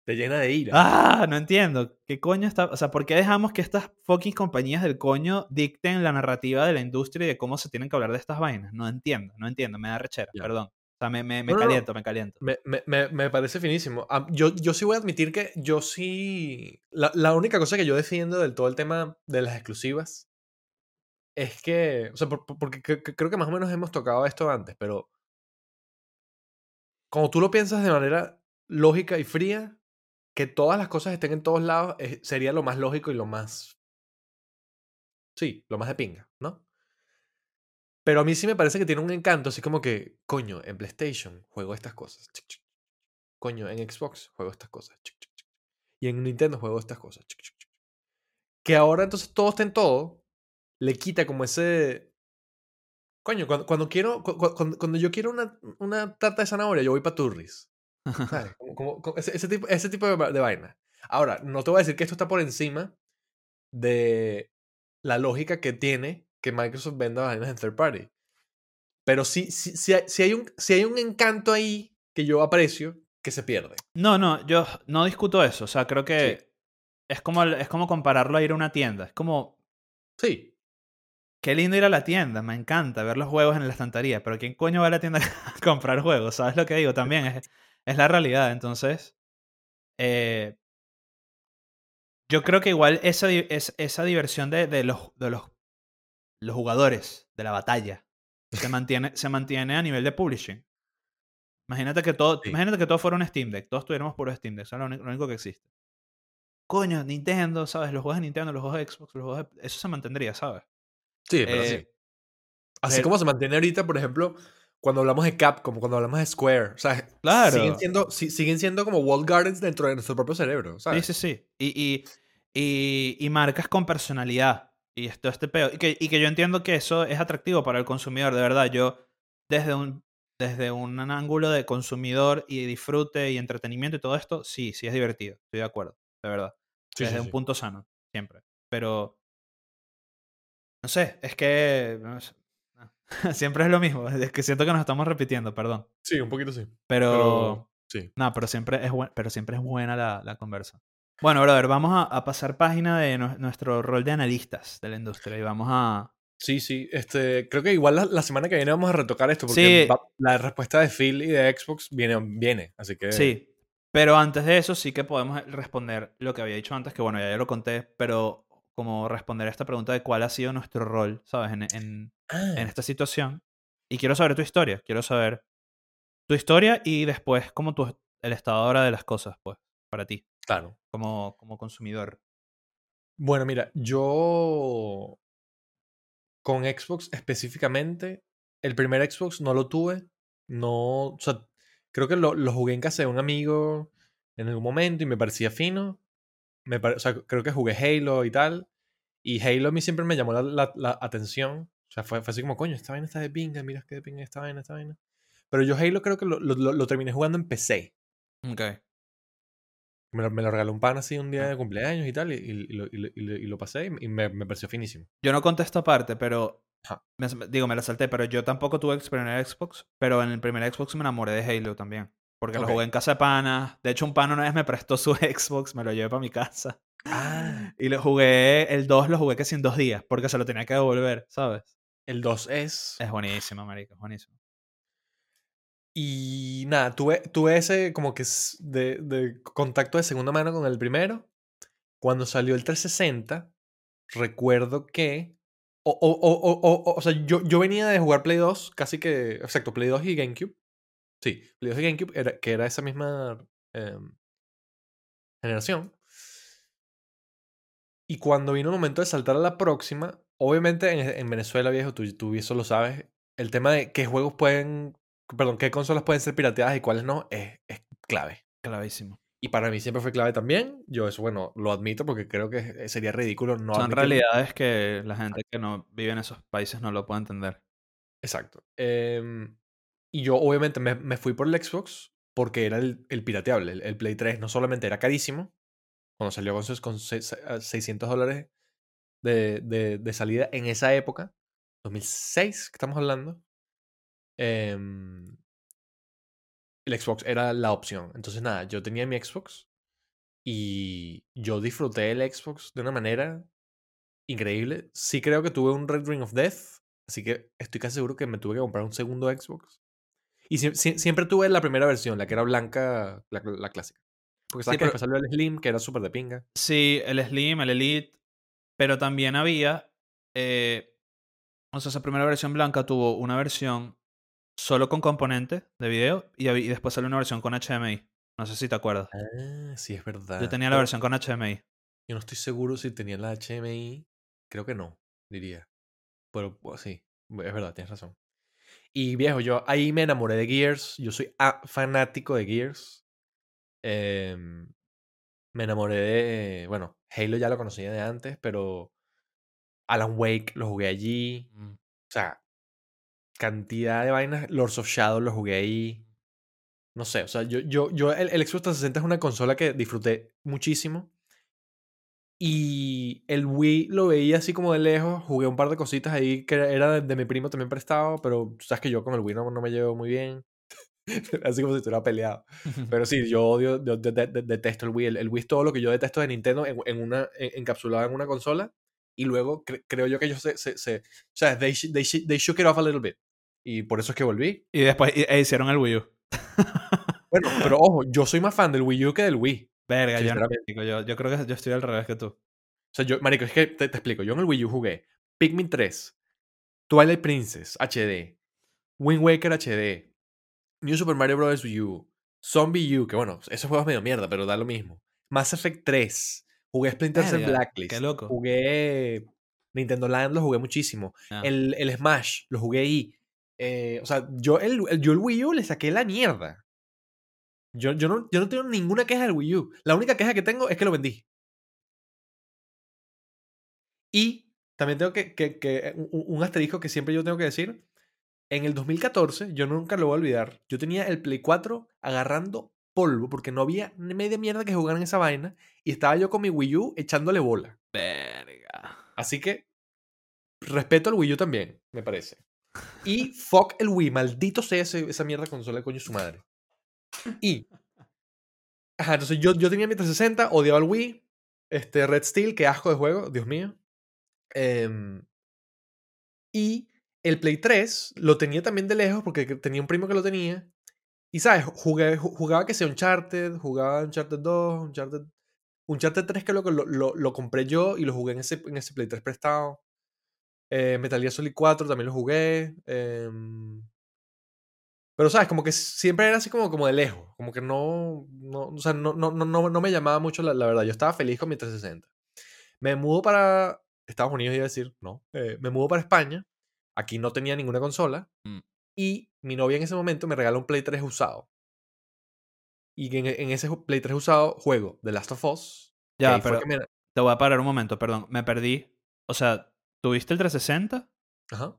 Te llena de ira. Ah, no entiendo. ¿Qué coño está? O sea, ¿por qué dejamos que estas fucking compañías del coño dicten la narrativa de la industria y de cómo se tienen que hablar de estas vainas? No entiendo, no entiendo. Me da rechera, perdón. O sea, me, me, me No, no, no. caliento, me caliento. Me, me- me- parece finísimo. Yo, yo sí voy a admitir que yo sí. La, la única cosa que yo defiendo del todo el tema de las exclusivas es que. O sea, por- por- porque cre- cre- creo que más o menos hemos tocado esto antes, pero. Como tú lo piensas de manera lógica y fría, que todas las cosas estén en todos lados eh, sería lo más lógico y lo más. Sí, lo más de pinga, ¿no? Pero a mí sí me parece que tiene un encanto, así como que, coño, en PlayStation juego estas cosas. chic, chic. Coño, en Xbox juego estas cosas. chic. Y en Nintendo juego estas cosas. Que ahora entonces todo está en todo, le quita como ese... Coño, cuando, cuando quiero, cu- cu- cuando, cuando yo quiero una, una tarta de zanahoria, yo voy para Turris. ¿sabes? Como- como- como ese, ese tipo, ese tipo de vaina. Ahora, no te voy a decir que esto está por encima de la lógica que tiene que Microsoft venda vainas en third party. Pero sí, sí, sí sí hay un, hay un encanto ahí que yo aprecio que se pierde. No, no, yo no discuto eso. O sea, creo que es, como, es como compararlo a ir a una tienda. Es como, Sí, qué lindo ir a la tienda. Me encanta ver los juegos en la estantería. Pero ¿quién coño va a la tienda a comprar juegos? ¿Sabes lo que digo? También es, es la realidad. Entonces, eh, yo creo que igual esa, esa diversión de, de los, de los, los jugadores, de la batalla, Se mantiene, se mantiene a nivel de publishing. Imagínate que todo, Sí. imagínate que todo fuera un Steam Deck. Todos tuviéramos puro Steam Deck. Eso es lo único, lo único que existe. Coño, Nintendo, ¿sabes? Los juegos de Nintendo, los juegos de Xbox, los juegos de- Eso se mantendría, ¿sabes? Sí, pero Eh, sí. Así como se mantiene ahorita, por ejemplo, cuando hablamos de Capcom, cuando hablamos de Square. O sea, Claro. siguen, siendo, si- siguen siendo como walled gardens dentro de nuestro propio cerebro, Sí, ¿sabes? sí, sí. Y, y, y, y marcas con personalidad. Y esto, este peo. Y que, y que yo entiendo que eso es atractivo para el consumidor, de verdad. Yo, desde un, desde un ángulo de consumidor y disfrute y entretenimiento y todo esto, sí, sí es divertido. Estoy de acuerdo, de verdad. Sí, desde sí, un sí. punto sano, siempre. Pero. No sé, es que. no sé. siempre es lo mismo. Es que siento que nos estamos repitiendo, perdón. Sí, un poquito sí. Pero. Pero, sí. No, pero siempre es, buen- pero siempre es buena la, la conversa. Bueno, brother, vamos a, a pasar página de nue- nuestro rol de analistas de la industria y vamos a... Sí, sí. Este, creo que igual la, la semana que viene vamos a retocar esto porque Sí. va- la respuesta de Phil y de Xbox viene, viene. Así que. Sí, pero antes de eso sí que podemos responder lo que había dicho antes, que bueno, ya yo lo conté, pero como responder a esta pregunta de cuál ha sido nuestro rol, ¿sabes? En, en, Ah, en esta situación. Y quiero saber tu historia, quiero saber tu historia y después como tu, el estado ahora de las cosas, pues, para ti, claro. como, como consumidor. Bueno, mira, yo con Xbox específicamente, el primer Xbox no lo tuve. No, o sea, creo que lo, lo jugué en casa de un amigo en algún momento y me parecía fino. Me pare- o sea, creo que jugué Halo y tal. Y Halo a mí siempre me llamó la, la- la atención. O sea, fue, fue así como, coño, esta vaina está de pinga, mira qué de pinga esta vaina, esta vaina. Pero yo Halo creo que lo, lo- lo- terminé jugando en PC. Ok. Me lo, me lo regaló un pan así un día de cumpleaños y tal, y, lo, y lo- y pasé y me, me pareció finísimo. Yo no conté esta parte, pero. Me- digo, me la salté, pero yo tampoco tuve el primer Xbox. Pero en el primer Xbox me enamoré de Halo también. Porque lo jugué en casa de panas. De hecho, un pana una vez me prestó su Xbox, me lo llevé para mi casa. Ah, Y lo jugué, el 2 lo jugué casi en dos días, porque se lo tenía que devolver, ¿sabes? el 2 es. Es buenísimo, marico, es buenísimo. Y nada, tuve, tuve ese como que de, contacto de segunda mano con el primero. Cuando salió el 360, recuerdo que. O, o, o- o sea, yo, yo venía de jugar Play 2, casi que. Exacto, Play 2 y GameCube. Sí, Play 2 y GameCube, era, que era esa misma em, generación. Y cuando vino el momento de saltar a la próxima, obviamente en, en Venezuela, viejo, tú, tú eso lo sabes, el tema de qué juegos pueden, perdón, qué consolas pueden ser pirateadas y cuáles no, es, es clave. Clavísimo. Y para mí siempre fue clave también. Yo eso, bueno, lo admito porque creo que sería ridículo no Son realidades que la gente que no vive en esos países no lo puede entender. Exacto. Em, y yo obviamente me, me fui por el Xbox porque era el, el pirateable. El, el Play 3 no solamente era carísimo, cuando salió con, con seis- a 600 dólares de, de, de salida en esa época, 2006 que estamos hablando, em, el Xbox era la opción. Entonces nada, yo tenía mi Xbox y yo disfruté el Xbox de una manera increíble. Sí creo que tuve un Red Ring of Death, así que estoy casi seguro que me tuve que comprar un segundo Xbox. Y sie- sie- siempre tuve la primera versión, la que era blanca, la, la clásica. Porque sabes Sí, que después salió el Slim, que era súper de pinga. Sí, el Slim, el Elite, pero también había, eh, o sea, esa primera versión blanca tuvo una versión solo con componentes de video y, después salió una versión con HDMI. No sé si te acuerdas. Ah, sí, es verdad. Yo tenía la Pero versión con HDMI. Yo no estoy seguro si tenía la HMI. Creo que no, diría. Pero pues, sí, es verdad, tienes razón. Y viejo, yo ahí me enamoré de Gears. Yo soy fanático de Gears. Em, me enamoré de. Bueno, Halo ya lo conocía de antes, pero Alan Wake lo jugué allí. O sea, cantidad de vainas. Lords of Shadow lo jugué ahí. No sé, o sea, yo, yo, yo el, el Xbox 360 es una consola que disfruté muchísimo. Y el Wii lo veía así como de lejos. Jugué un par de cositas ahí que era de, de mi primo también prestado, pero tú sabes que yo con el Wii no, no me llevo muy bien. así como si estuviera peleado. Pero sí, yo odio, yo de- de- de- detesto el Wii. El, el Wii es todo lo que yo detesto de Nintendo en, en una, en- encapsulado en una consola. Y luego cre- creo yo que ellos se, se, se- O sea, they, they, they shook it off a little bit. Y por eso es que volví. Y después e hicieron el Wii U. Bueno, pero ojo, yo soy más fan del Wii U que del Wii. Verga, yo, no, yo, yo creo que yo estoy al revés que tú. O sea, yo, marico, es que te, te explico. Yo en el Wii U jugué Pikmin 3, Twilight Princess HD, Wind Waker HD, New Super Mario Bros. U, Zombie U, que bueno, esos juegos medio mierda, pero da lo mismo. Mass Effect 3, jugué Splinter Cell Blacklist, qué loco. jugué Nintendo Land, lo jugué muchísimo. Ah. El, el Smash, lo jugué ahí. Eh, o sea, yo el, el- yo el Wii U le saqué la mierda. Yo, yo, no, yo no tengo ninguna queja del Wii U. La única queja que tengo es que lo vendí. Y también tengo que, que- que- un, un asterisco que siempre yo tengo que decir. En el 2014, yo nunca lo voy a olvidar, yo tenía el Play 4 agarrando polvo porque no había ni media mierda que jugar en esa vaina y estaba yo con mi Wii U echándole bola. Verga. Así que respeto al Wii U también, me parece. Y fuck el Wii, maldito sea ese- esa mierda consola de coño su madre. Y. Ajá, entonces yo, yo tenía mi 360, odiaba el Wii. Este, Red Steel, qué asco de juego, Dios mío. Em, y el Play 3 lo tenía también de lejos porque tenía un primo que lo tenía. Y sabes, jugué, ju- jugaba que sea Uncharted, jugaba Uncharted 2, Uncharted, Uncharted 3 que lo, lo, lo, lo compré yo y lo jugué en ese, en ese Play 3 prestado. Eh, Metal Gear Solid 4 también lo jugué. em, pero, ¿sabes? Como que siempre era así como, como de lejos. Como que no, no, o sea, no, no, no, no, me llamaba mucho la, la verdad. Yo estaba feliz con mi 360. Me mudo para Estados Unidos, iba a decir, no. eh, me mudo para España. Aquí no tenía ninguna consola. Mm. Y mi novia en ese momento me regaló un Play 3 usado. Y en, en ese Play 3 usado juego The Last of Us. Ya, pero me- te voy a parar un momento, perdón. Me perdí. O sea, tuviste el 360, Ajá.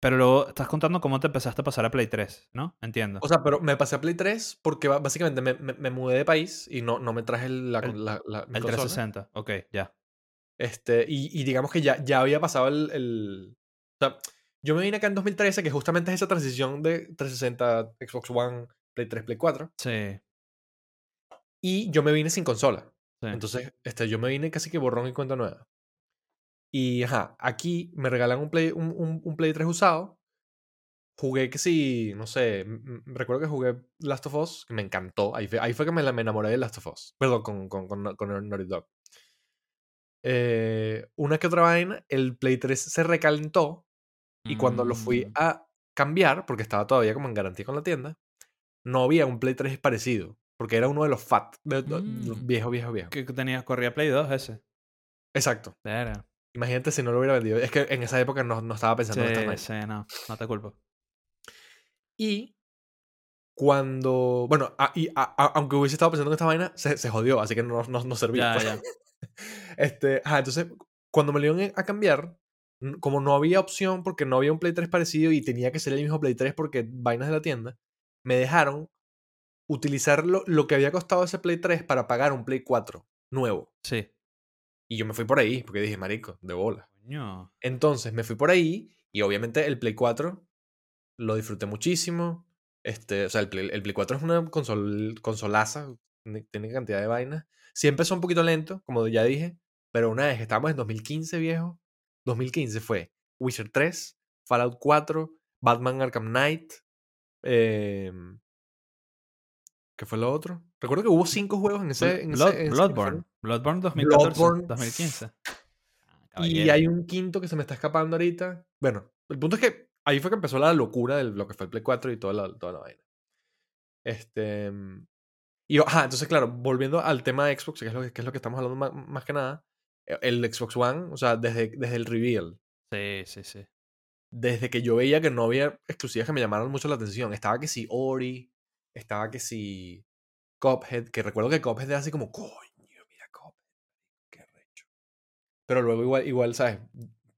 pero luego estás contando cómo te empezaste a pasar a Play 3, ¿no? Entiendo. O sea, pero me pasé a Play 3 porque básicamente me, me- me mudé de país y no, no me traje la, El- la, la- mi el consola. 360, ok, ya. Este, y, y digamos que ya, ya había pasado el, el- O sea, yo me vine acá en 2013, que justamente es esa transición de 360, Xbox One, Play 3, Play 4. Sí. Y yo me vine sin consola. sí. Entonces, este, yo me vine casi que borrón y cuenta nueva. Y ajá, aquí me regalan un Play, un, un- un Play 3 usado. Jugué que sí, no sé, recuerdo que jugué Last of Us, que me encantó. Ahí fue, ahí fue que me, me enamoré de Last of Us. Perdón, con, con, con, con Naughty Dog. Eh, una que otra vaina, el Play 3 se recalentó y cuando lo fui Mm, a cambiar, porque estaba todavía como en garantía con la tienda, no había un Play 3 parecido, porque era uno de los fat, de- Mm. viejo, viejo, viejo. Que tenía, corría Play 2 ese. Exacto. Verga. Imagínate si no lo hubiera vendido. Es que en esa época no, no estaba pensando en estas Sí, no, no te culpo. Y cuando. Bueno, a- y a- a- aunque hubiese estado pensando en esta vaina, se, se jodió, así que no, no, no servía. Ya, pues. ya. Este, ajá, entonces, cuando me lo iban a cambiar, como no había opción porque no había un Play 3 parecido y tenía que ser el mismo Play 3 porque vainas de la tienda, me dejaron utilizar lo, lo que había costado ese Play 3 para pagar un Play 4 nuevo. Sí. Y yo me fui por ahí, porque dije, marico, de bola. Coño. Entonces me fui por ahí y obviamente el Play 4 lo disfruté muchísimo. Este, o sea, el Play, el Play 4 es una consol, consolaza, tiene cantidad de vainas. Sí empezó un poquito lento, como ya dije, pero una vez que estábamos en 2015, viejo, 2015 fue Witcher 3, Fallout 4, Batman Arkham Knight, em, ¿qué fue lo otro? Recuerdo que hubo cinco juegos en ese... En Blood- ese- que Bloodborne. Bloodborne 2014. Bloodborne. 2015. Ah, Y hay un quinto que se me está escapando ahorita. Bueno, el punto es que ahí fue que empezó la locura de lo que fue el Play 4 y toda la, toda la vaina. Este. Y, ajá, entonces, claro, volviendo al tema de Xbox, que es lo que, que es lo que estamos hablando más, más que nada. e- El Xbox One, o sea, desde, desde el reveal, Sí, sí, sí. desde que yo veía que no había exclusivas que me llamaron mucho la atención. Estaba que si Ori, estaba que si Cuphead, que recuerdo que Cuphead era así como, coño, mira Cuphead, qué recho. Pero luego igual, igual, ¿sabes?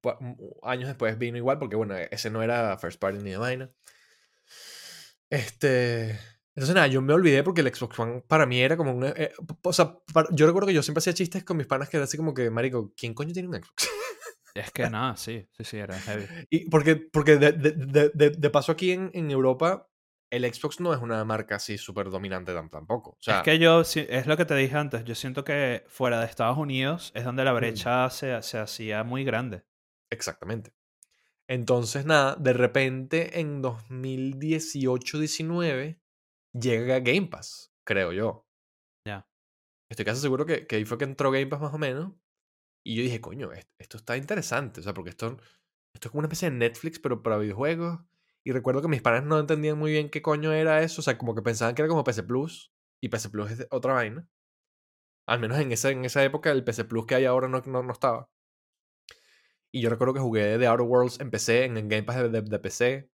Pu- m- Años después vino igual, porque bueno, ese no era first party ni de vaina. Este... Entonces nada, yo me olvidé porque el Xbox One para mí era como un... eh, o sea, para- yo recuerdo que yo siempre hacía chistes con mis panas que era así como que, marico, ¿quién coño tiene un Xbox? Es que nada, sí, sí, sí, era heavy. Y porque, porque de, de- de- de- de paso aquí en, en Europa, el Xbox no es una marca así súper dominante tam- tampoco. O sea, es que yo, es lo que te dije antes, yo siento que fuera de Estados Unidos es donde la Mm. brecha se, se hacía muy grande. exactamente. Entonces, nada, de repente en 2018-19 llega Game Pass, creo yo. Ya. Estoy casi seguro que, que ahí fue que entró Game Pass más o menos. Y yo dije, coño, est- esto está interesante. O sea, porque esto, esto es como una especie de Netflix, pero para videojuegos. Y recuerdo que mis padres no entendían muy bien qué coño era eso. O sea, como que pensaban que era como PC Plus. Y PC Plus es otra vaina. Al menos en esa, en esa época el PC Plus que hay ahora no, no, no estaba. Y yo recuerdo que jugué The Outer Worlds en PC, en el Game Pass de, de, PC.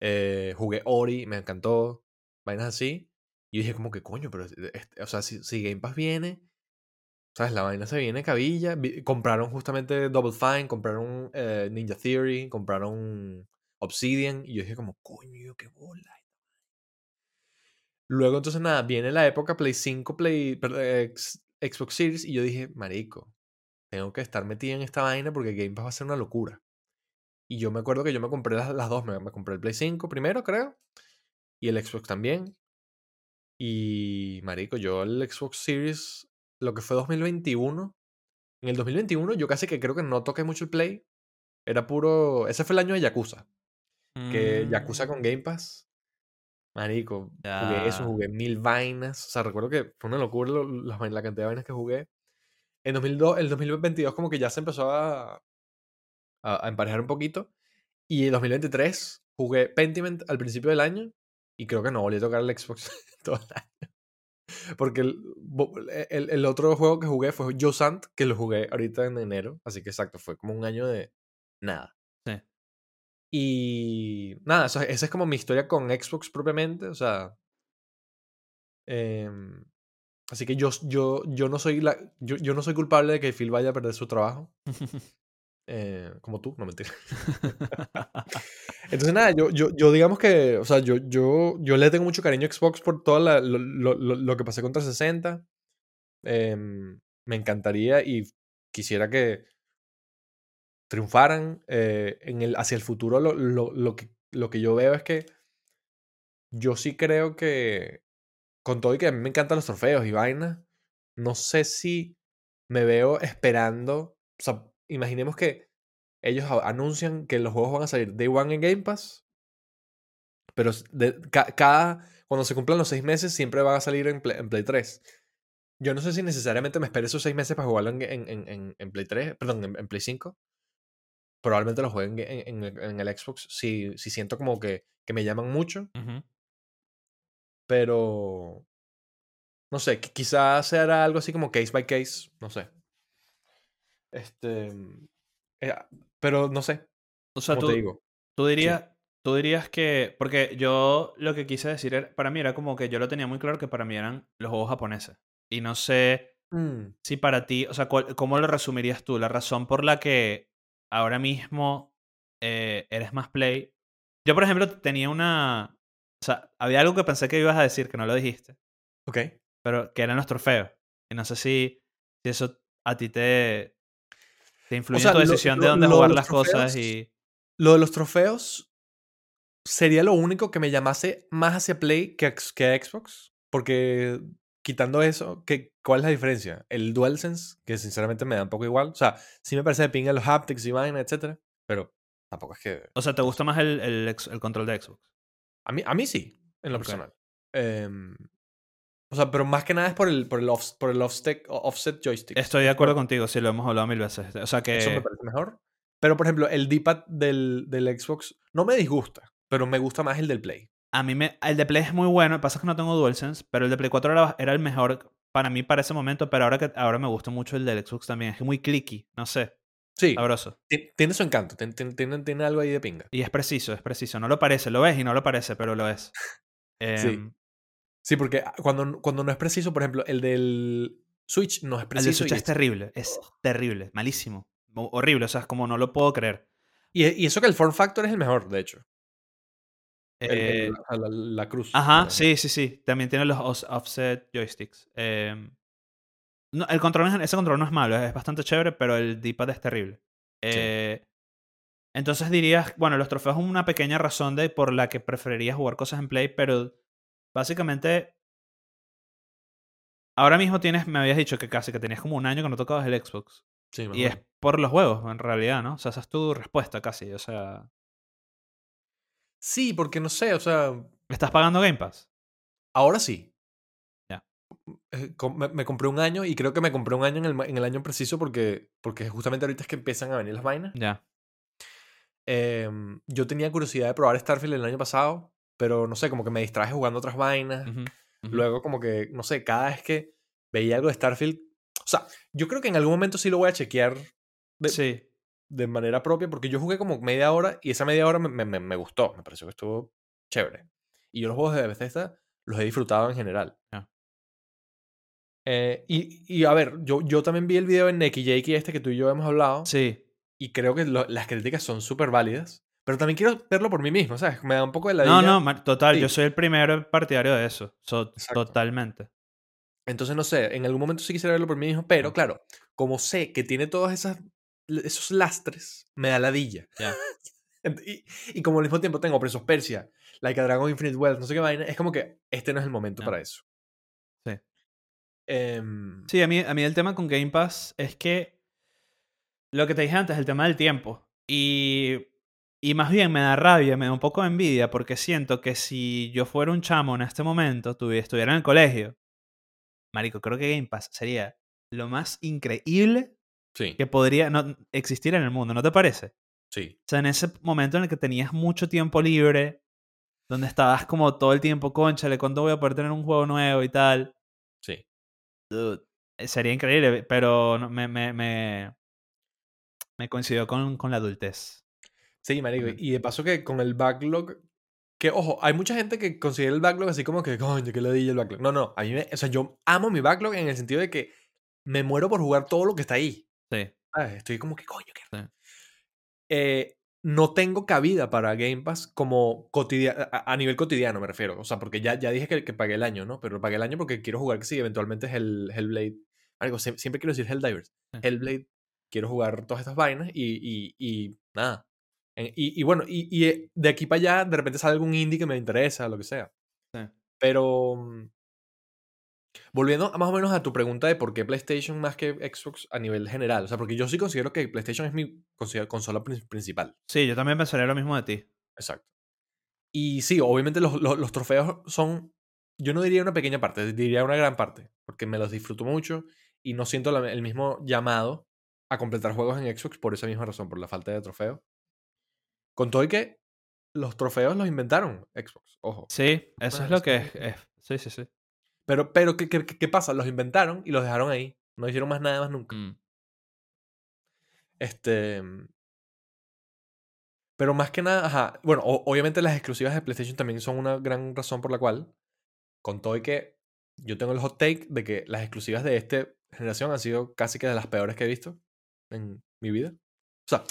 Eh, jugué Ori, me encantó. Vainas así. Y dije como que coño, pero... O sea, si, si Game Pass viene... ¿Sabes? La vaina se viene cabilla. Compraron justamente Double Fine, compraron eh, Ninja Theory, compraron Obsidian. Y yo dije como, coño, qué bola. Luego entonces nada, viene la época Play 5, Play, Xbox Series. Y yo dije, marico, tengo que estar metido en esta vaina porque Game Pass va a ser una locura. Y yo me acuerdo que yo me compré las, las dos. Me, me, compré el Play 5 primero, creo. Y el Xbox también. Y, marico, yo el Xbox Series lo que fue 2021. En el 2021 yo casi que creo que no toqué mucho el Play. Era puro... Ese fue el año de Yakuza. Que Yakuza con Mm, Game Pass. Marico, jugué eso, jugué mil vainas. O sea, recuerdo que fue una locura lo- vain- la cantidad de vainas que jugué. En 2002, el 2022 como que ya se empezó a, a, a emparejar un poquito. Y en 2023 jugué Pentiment al principio del año. Y creo que no volví a tocar el Xbox todo el año. Porque el, bo- el, el otro juego que jugué fue Joe Sant, que lo jugué ahorita en enero. Así que exacto, fue como un año de nada. Y nada, eso- esa es como mi historia con Xbox propiamente. O sea. em, así que yo, yo, yo, no soy la, yo, yo no soy culpable de que Phil vaya a perder su trabajo. eh, como tú, no mentira. Entonces, nada, yo, yo, yo digamos que, o sea, yo, yo, yo le tengo mucho cariño a Xbox por todo lo, lo- lo- que pasé con 360. Em, me encantaría y quisiera que triunfaran. eh, en el, hacia el futuro, lo, lo, lo que, lo que yo veo es que yo sí creo que, con todo y que a mí me encantan los trofeos y vainas, no sé si me veo esperando. O sea, imaginemos que ellos anuncian que los juegos van a salir Day One en Game Pass. Pero de- ca- cada. Cuando se cumplan los seis meses, siempre van a salir en Play, en Play 3. Yo no sé si necesariamente me espere esos seis meses para jugarlo en, en, en- Play 3. Perdón, en Play 5. Probablemente lo jueguen en, en el- en el Xbox. Si, si siento como que, que me llaman mucho. Pero. No sé, qui- quizás sea algo así como case by case. No sé. Este. eh, pero no sé. O sea, tú, te digo. tú dirías, tú dirías que, porque yo lo que quise decir era, para mí era como que yo lo tenía muy claro que para mí eran los juegos japoneses. Y no sé Mm, si para ti, o sea, ¿cómo lo resumirías tú? La razón por la que ahora mismo eh, eres más play. Yo, por ejemplo, tenía una, o sea, había algo que pensé que ibas a decir, que no lo dijiste, ok. pero que eran los trofeos. Y no sé si, si eso a ti te, te influye sea, en tu lo- decisión de lo- dónde lo de jugar las cosas y... Lo de los trofeos sería lo único que me llamase más hacia Play que, que a Xbox. Porque quitando eso, ¿qué, ¿cuál es la diferencia? El DualSense, que sinceramente me da un poco igual. O sea, sí me parece de pinga los haptics y vaina, etcétera. Pero tampoco es que. O sea, ¿te gusta más el, el, control de Xbox? A mí, a mí sí, en lo personal. Em, o sea, pero más que nada es por el, por el, off- por el offset, offset joystick. Estoy de acuerdo contigo, sí, lo hemos hablado mil veces. O sea Eso me que... parece mejor. Pero, por ejemplo, el D-pad del, del Xbox no me disgusta, pero me gusta más el del Play. A mí me... El de Play es muy bueno, pasa es que no tengo DualSense, pero el de Play 4 era, era el mejor para mí para ese momento, pero ahora, que, ahora me gusta mucho el del Xbox también. Es muy clicky, no sé, Sí, sabroso. ti- tiene su encanto, tiene, tiene- algo ahí de pinga. Y es preciso, es preciso. No lo parece, lo ves y no lo parece, pero lo es. Em, Sí, porque ah, cuando, cuando no es preciso, por ejemplo, el del Switch no es el preciso. de Switch y, es terrible, es terrible, malísimo. Ho- Horrible, o sea, es como no lo puedo creer. y, y eso que el form factor es el mejor, de hecho. El- Eh, la, cruz. Ajá, sí, sí, sí. También tiene los os- offset joysticks. Em, no, el control, no es- ese control no es malo, es bastante chévere, pero el D-pad es terrible. Eh, Entonces dirías, bueno, los trofeos son una pequeña razón de por la que preferirías jugar cosas en Play, pero básicamente ahora mismo tienes, me habías dicho que casi que tenías como un año que no tocabas el Xbox. Sí, Y es por los juegos, en realidad, ¿no? O sea, esa es tu respuesta casi. O sea, Sí, porque no sé, o sea, ¿estás pagando Game Pass? ahora sí. Ya. Com- Me, me compré un año y creo que me compré un año en el, en el año preciso porque, porque justamente ahorita es que empiezan a venir las vainas. Ya. Em, yo tenía curiosidad de probar Starfield el año pasado, pero no sé, como que me distraje jugando otras vainas. Luego, como que, no sé, cada vez que veía algo de Starfield. O sea, yo creo que en algún momento sí lo voy a chequear de, Sí, de manera propia, porque yo jugué como media hora y esa media hora me, me- me- me gustó, me pareció que estuvo chévere. Y yo los juegos de Bethesda los he disfrutado en general. Eh, y, y a ver, yo, yo también vi el video en Neki Jake este que tú y yo hemos hablado. sí. Y creo que lo- las críticas son súper válidas. Pero también quiero verlo por mí mismo, ¿sabes? Me da un poco de la No, no, total, Sí. yo soy el primero partidario de eso. So- totalmente. Entonces, no sé, en algún momento sí quisiera verlo por mí mismo, pero Mm. claro, como sé que tiene todos esas, esos lastres, me da ladilla. Ent- Y, y como al mismo tiempo tengo of Persia, Like a Dragon Infinite Wealth, no sé qué vaina, es como que este no es el momento para eso. Sí. Em, Sí, a mí, a mí el tema con Game Pass es que lo que te dije antes, el tema del tiempo. Y, y más bien me da rabia, me da un poco de envidia porque siento que si yo fuera un chamo en este momento, tuvi- estuviera en el colegio, Marico, creo que Game Pass sería lo más increíble sí, que podría no, existir en el mundo, ¿no te parece? sí. O sea, en ese momento en el que tenías mucho tiempo libre, donde estabas como todo el tiempo, conchale, ¿cuándo voy a poder tener un juego nuevo y tal? Sí. Dude, eh, sería increíble, pero me, me, me, me coincidió con, con la adultez. Sí, marico. Y de paso que con el backlog. Que, ojo, hay mucha gente que considera el backlog así como que, coño, que ladilla el backlog. No, no. A mí me- o sea, yo amo mi backlog en el sentido de que me muero por jugar todo lo que está ahí. Sí. Estoy como que, coño, que. Sí. Eh, no tengo cabida para Game Pass como cotidiano, a, a nivel cotidiano me refiero. O sea, porque ya, ya dije que, que pagué el año, ¿no? Pero pagué el año porque quiero jugar que sí, eventualmente es el Hellblade. Algo, siempre, siempre quiero decir Helldivers. Sí. Hellblade, quiero jugar todas estas vainas y, y, y nada. Y, y bueno, y, y, eh, de aquí para allá de repente sale algún indie que me interesa, lo que sea. sí. Pero mm, volviendo a- más o menos a tu pregunta de por qué PlayStation más que Xbox a nivel general. O sea, porque yo sí considero que PlayStation es mi consola prin- principal. Sí, yo también pensaría lo mismo de ti. Exacto. Y sí, obviamente los, los- los trofeos son, yo no diría una pequeña parte, diría una gran parte, porque me los disfruto mucho y no siento la- el mismo llamado a completar juegos en Xbox por esa misma razón, por la falta de trofeos. Con todo y que los trofeos los inventaron Xbox, ojo. Sí, eso Bueno, es lo eso que es es. lo que- es- Sí, sí, sí. Pero, pero ¿qué, qué, qué pasa? Los inventaron y los dejaron ahí. No hicieron más nada más nunca. Mm. Este. Pero más que nada, ajá. Bueno, o- obviamente las exclusivas de PlayStation también son una gran razón por la cual, con todo y que yo tengo el hot take de que las exclusivas de esta generación han sido casi que de las peores que he visto en mi vida. O sea,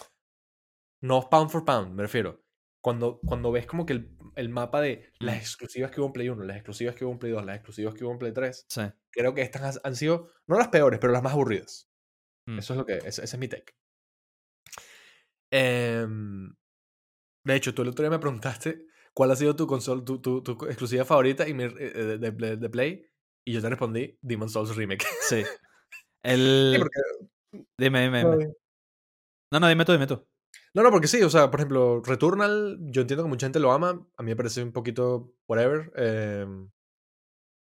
no pound for pound, me refiero. Cuando, cuando ves como que el, el mapa de las exclusivas que hubo en Play 1, las exclusivas que hubo en Play 2, las exclusivas que hubo en Play 3, Sí. creo que estas han- sido, no las peores, pero las más aburridas. Mm. Eso es lo que, ese, ese es mi take. Em, de hecho, tú el otro día me preguntaste cuál ha sido tu consola, tu, tu, tu exclusiva favorita y mi- eh, de, de- Play, y yo te respondí Demon Souls Remake. Sí. Sí, El... porque- Dime, dime, dime. No, no, dime tú, dime tú. No, no, porque sí, o sea, por ejemplo, Returnal, yo entiendo que mucha gente lo ama, a mí me parece un poquito whatever. em,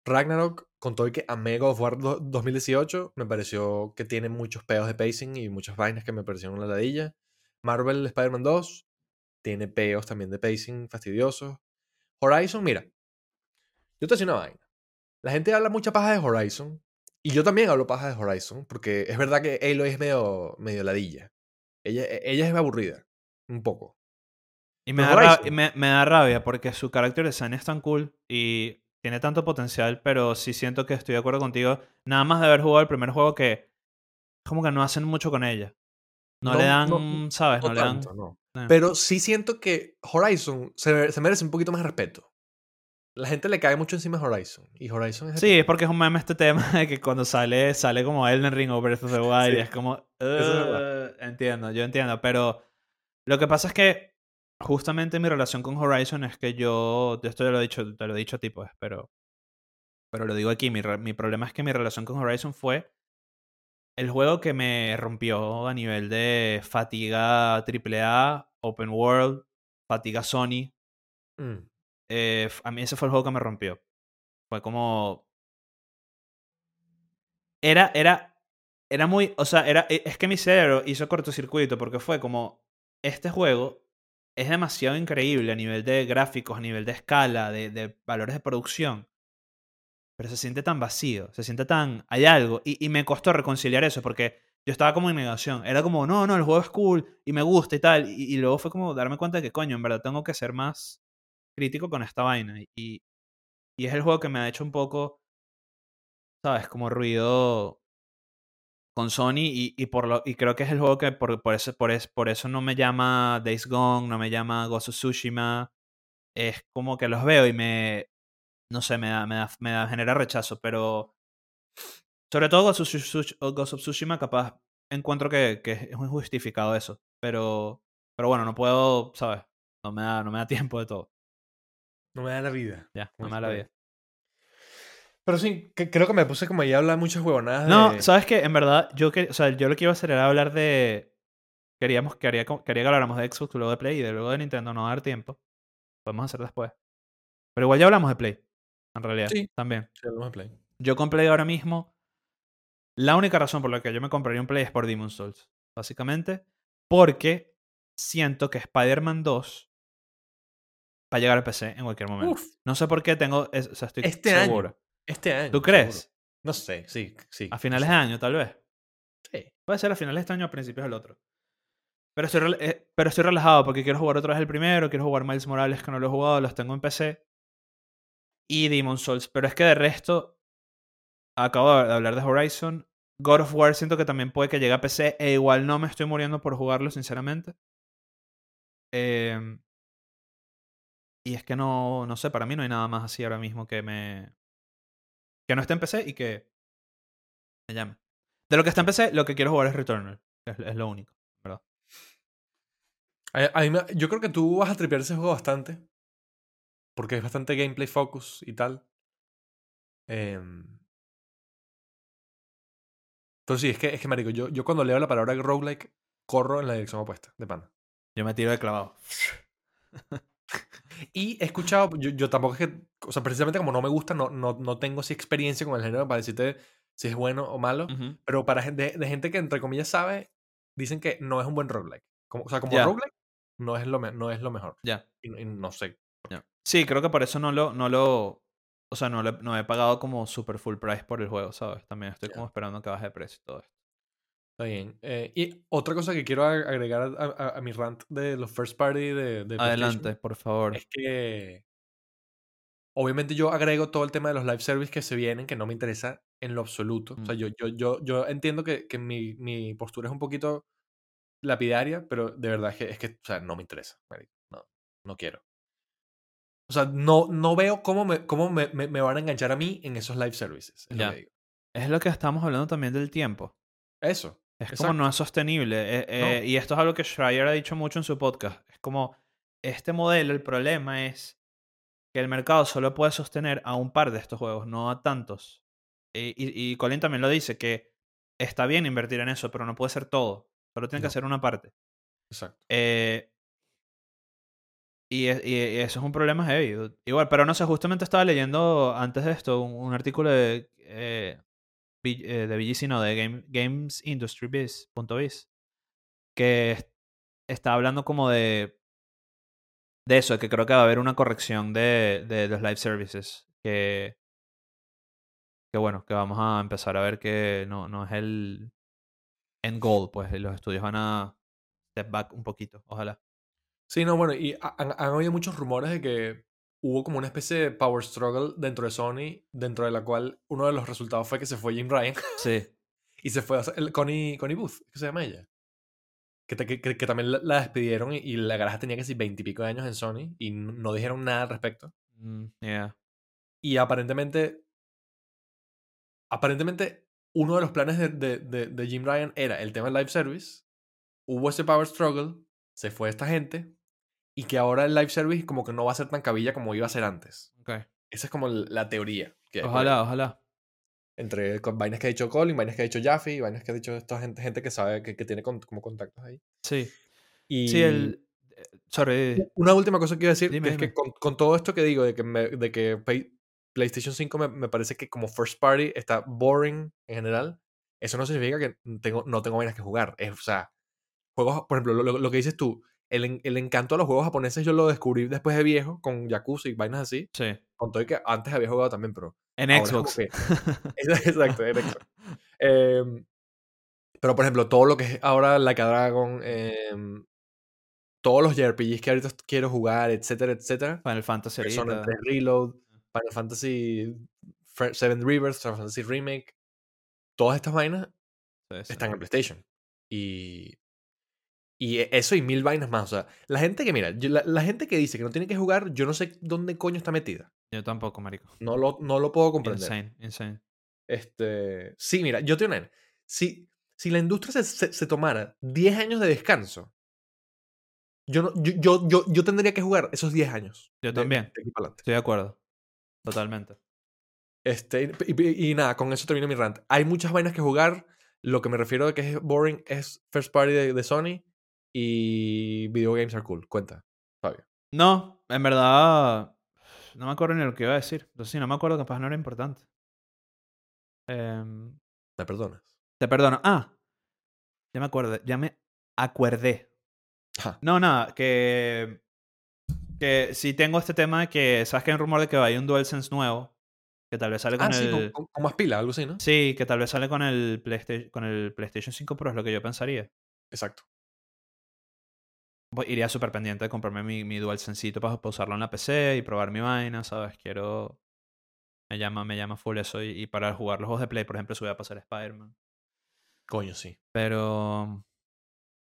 Ragnarok, con todo que amé God of War do- 2018, me pareció que tiene muchos peos de pacing y muchas vainas que me parecieron una ladilla. Marvel Spider-Man 2 tiene peos también de pacing fastidiosos. Horizon, mira, yo te decía una vaina. La gente habla mucha paja de Horizon y yo también hablo paja de Horizon porque es verdad que Aloy es medio, medio ladilla. Ella, e, ella es aburrida, un poco. Y me da, ra- Horizon. me, me da rabia porque su character design es tan cool y tiene tanto potencial, pero sí siento que estoy de acuerdo contigo. Nada más de haber jugado el primer juego que como que no hacen mucho con ella. No, No, le dan, no, ¿sabes? No, No le dan... tanto, no. eh. Pero sí siento que Horizon se, se merece un poquito más de respeto. La gente le cae mucho encima a Horizon. Y Horizon es... Sí, es porque es un meme este tema de que cuando sale, sale como Elden Ring o Breath of the Wild Sí, y es como... entiendo, yo entiendo, pero lo que pasa es que justamente mi relación con Horizon es que yo, esto ya lo he dicho, te lo he dicho a ti pues, pero, pero lo digo aquí, mi, mi problema es que mi relación con Horizon fue el juego que me rompió a nivel de fatiga AAA, Open World, fatiga Sony, Mm, eh, a mí ese fue el juego que me rompió. Fue como. Era, era, era muy. O sea, era, e- es que mi cerebro hizo cortocircuito porque fue como. Este juego es demasiado increíble a nivel de gráficos, a nivel de escala, de, de valores de producción. Pero se siente tan vacío, se siente tan... Hay algo. Y, y me costó reconciliar eso porque yo estaba como en negación. Era como, no, no, el juego es cool y me gusta y tal. Y, y luego fue como darme cuenta de que, coño, en verdad tengo que ser más crítico con esta vaina. Y, y es el juego que me ha hecho un poco, ¿sabes? Como ruido con Sony y, y por lo, y creo que es el juego que por, por, eso, por, es- por eso no me llama Days Gone, no me llama of Tsushima. Es como que los veo y me, no sé, me da, me da, me da- genera rechazo, pero sobre todo Ghost of Tsushima capaz encuentro que, que es muy justificado eso, pero, pero bueno, no puedo, ¿sabes? No me da, no me da tiempo de todo. No me da la vida. Ya, no me da la vida. Pero sí, que- creo que me puse como ahí a hablar muchas huevonadas No, de... sabes que en verdad yo que, o sea, yo lo que iba a hacer era hablar de queríamos quería, quería que habláramos de Xbox luego de Play y de luego de Nintendo no va a dar tiempo. Podemos hacer después. Pero igual ya hablamos de Play, en realidad, Sí. también. Sí, hablamos de Play. Yo con Play ahora mismo la única razón por la que yo me compraría un Play es por Demon's Souls, básicamente, porque siento que Spider-Man 2 va a llegar a PC en cualquier momento. Uf, No sé por qué tengo, es- o sea, estoy Este año. seguro. este año. ¿Tú seguro. crees? No sé, sí, sí. A finales sé. de año, tal vez. Sí. Puede ser a finales de este año o a principios del otro. Pero estoy, eh, pero estoy relajado porque quiero jugar otra vez el primero, quiero jugar Miles Morales que no lo he jugado, los tengo en PC. Y Demon Souls. Pero es que de resto, acabo de hablar de Horizon. God of War siento que también puede que llegue a PC e igual no me estoy muriendo por jugarlo, sinceramente. Em, y es que no, no sé, para mí no hay nada más así ahora mismo que me... Que no esté en PC y que me llame. De lo que está en PC, lo que quiero jugar es Returnal. Es, es lo único, ¿verdad? A- a mí me- yo creo que tú vas a tripear ese juego bastante. Porque es bastante gameplay focus y tal. Em, Pero sí, es que, es que marico, yo, yo cuando leo la palabra roguelike, corro en la dirección opuesta, de pana. Yo me tiro de clavado. Y he escuchado, yo, yo tampoco es que, o sea, precisamente como no me gusta, no, no, no tengo así experiencia con el género para decirte si es bueno o malo. Pero para gente, de, gente que entre comillas sabe, dicen que no es un buen roguelike. Como, o sea, como Ya. roguelike, no es lo, me- no es lo mejor. Ya. Y, no- y no sé. Sí, creo que por eso no lo, no lo. O sea, no, no he pagado como super full price por el juego, ¿sabes? También estoy como esperando que baje de precio y todo esto. Está bien. Eh, y otra cosa que quiero ag- agregar a, a- a mi rant de los first party de, de Adelante, por favor. es que obviamente yo agrego todo el tema de los live service que se vienen, que no me interesa en lo absoluto. O sea, Mm. yo, yo, yo, yo entiendo que, que mi, mi postura es un poquito lapidaria, pero de verdad es que, es que o sea, no me interesa. No, no quiero. O sea, no, no veo cómo, me, cómo me, me- me van a enganchar a mí en esos live services. es lo Ya. que digo. Es lo que estamos hablando también del tiempo. Eso. Es Exacto. como no es sostenible. eh, eh, Y esto es algo que Schreier ha dicho mucho en su podcast. Es como, este modelo, el problema es que el mercado solo puede sostener a un par de estos juegos, no a tantos. Y, y, y Colin también lo dice, que está bien invertir en eso, pero no puede ser todo. Solo tiene No. que ser una parte. Exacto. Eh, y, es- y- eso es un problema heavy. Igual, pero no sé, justamente estaba leyendo antes de esto un, un artículo de, eh, eh, de BGC, no, de Game, Games Industry Biz, punto biz, que es- está hablando como de, de eso, que creo que va a haber una corrección de, de los live services. Que, que bueno, que vamos a empezar a ver que no, no es el end goal, pues los estudios van a step back un poquito, ojalá. Sí, no, bueno, y ha- han, han habido muchos rumores de que hubo como una especie de power struggle dentro de Sony, dentro de la cual uno de los resultados fue que se fue Jim Ryan Sí. y se fue o sea, el Connie, Connie Booth, ¿qué se llama ella? Que, te- que, que- que también la, la despidieron y, y la garaja tenía que ser veintipico de años en Sony y no dijeron nada al respecto. Mm, yeah. Y aparentemente, aparentemente uno de los planes de, de, de, de Jim Ryan era el tema del live service, hubo ese power struggle, se fue esta gente y que ahora el live service como que no va a ser tan cabilla como iba a ser antes. Ok. Esa es como la teoría. Que Ojalá, ojalá. Entre vainas que ha dicho Colin, vainas que ha dicho Jaffe, vainas que ha dicho esta gente, gente que sabe, que, que tiene con- como contactos ahí. Sí. Y Sí, el. eh, Sorry. una última cosa que a decir, Dime, que es que dime. con, con todo esto que digo, de que, me- de que Play- PlayStation 5 me, me parece que como first party está boring en general, eso no significa que tengo, no tengo vainas que jugar. Es, o sea, juegos, por ejemplo, lo, lo- lo que dices tú, el, el encanto de los juegos japoneses yo lo descubrí después de viejo, con Yakuza y vainas así. Sí. Con todo y que antes había jugado también, pero... En Xbox. que- Exacto, en Xbox. Em, pero, por ejemplo, todo lo que es ahora Like a Dragon, em, todos los JRPGs que ahorita quiero jugar, etcétera, etcétera. Final Fantasy Persona ahorita. 3 Reload, Final Fantasy Seven Rivers, Final Fantasy Remake. Todas estas vainas Sí, sí. están en PlayStation. Y, y e- eso y mil vainas más. O sea, la gente que, mira, la, la gente que dice que no tiene que jugar, yo no sé dónde coño está metida. Yo tampoco, marico. No lo, no lo puedo comprender. Insane, insane. Este, sí, mira, yo te digo, una si, si la industria se, se- se tomara 10 años de descanso, yo, no, yo, yo, yo, yo tendría que jugar esos 10 años. Yo también. de. Estoy de acuerdo. Totalmente. Este, y, y- y nada, con eso termino mi rant. Hay muchas vainas que jugar. Lo que me refiero a que es boring es first party de, de Sony y video games are cool. Cuenta, Fabio. No, en verdad. No me acuerdo ni lo que iba a decir. Entonces, si no me acuerdo, capaz no era importante. Em, ¿Me perdonas? te perdono. Ah, ya me acuerdo. Ya me acuerdé. No, nada, que. Que sí tengo este tema de que. ¿Sabes que hay un rumor de que hay un DualSense nuevo? Que tal vez sale con Ah, sí, el. con, con- con más pila, algo así, ¿no? Sí, que tal vez sale con el, PlayStation, con el PlayStation 5 Pro, es lo que yo pensaría. Exacto. Voy- Iría súper pendiente de comprarme mi, mi DualSenseito para, para usarlo en la PC y probar mi vaina, ¿sabes? Quiero... Me llama, me llama full eso y, y para jugar los juegos de Play, por ejemplo, se voy a pasar Spider-Man. Coño, sí. Pero...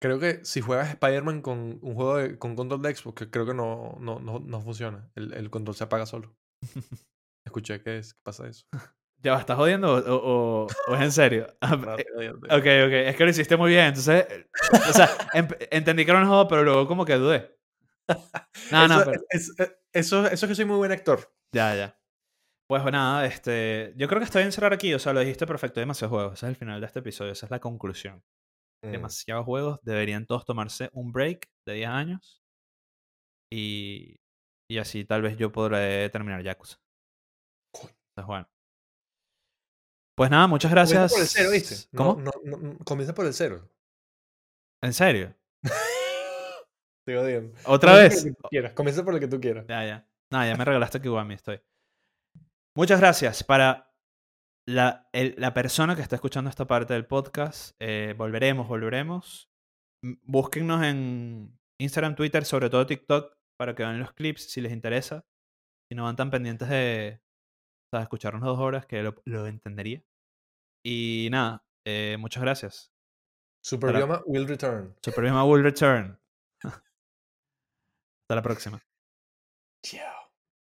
Creo que si juegas Spider-Man con un juego de- con control de Xbox, que creo que no, no, no, no funciona. El, el control se apaga solo. Escuché que, es, que pasa eso. ¿Ya estás jodiendo o, o- o es en serio? No, eh, ok, ok, es que lo hiciste muy bien, entonces... eh, O sea, em- entendí que era un juego, pero luego como que dudé. No, no, eso, pero... es- es- eso, eso es que soy muy buen actor. Ya, ya. Pues nada, este, yo creo que está bien cerrar aquí, o sea, lo dijiste perfecto, demasiados juegos, ese es el final de este episodio, esa es la conclusión. Mm. Demasiados juegos, deberían todos tomarse un break de 10 años y, y así tal vez yo podré terminar Yakuza. Entonces, bueno. Pues nada, muchas gracias. Comienza por el cero, ¿viste? No- ¿Cómo? No, no, no, comienza por el cero. ¿En serio? Te odio. ¿Otra vez? que quieras, Comienza por el que tú quieras. Ya, ya. Nada, ya me regalaste Kiwami, estoy. Muchas gracias. Para la, el- la persona que está escuchando esta parte del podcast, eh, volveremos, volveremos. Búsquennos en Instagram, Twitter, sobre todo TikTok, para que vean los clips si les interesa. Si no van tan pendientes de escucharnos dos horas, que lo, lo entendería. Y nada, eh, muchas gracias. Super Bioma will return. Super Bioma will return. Hasta la próxima. Chao.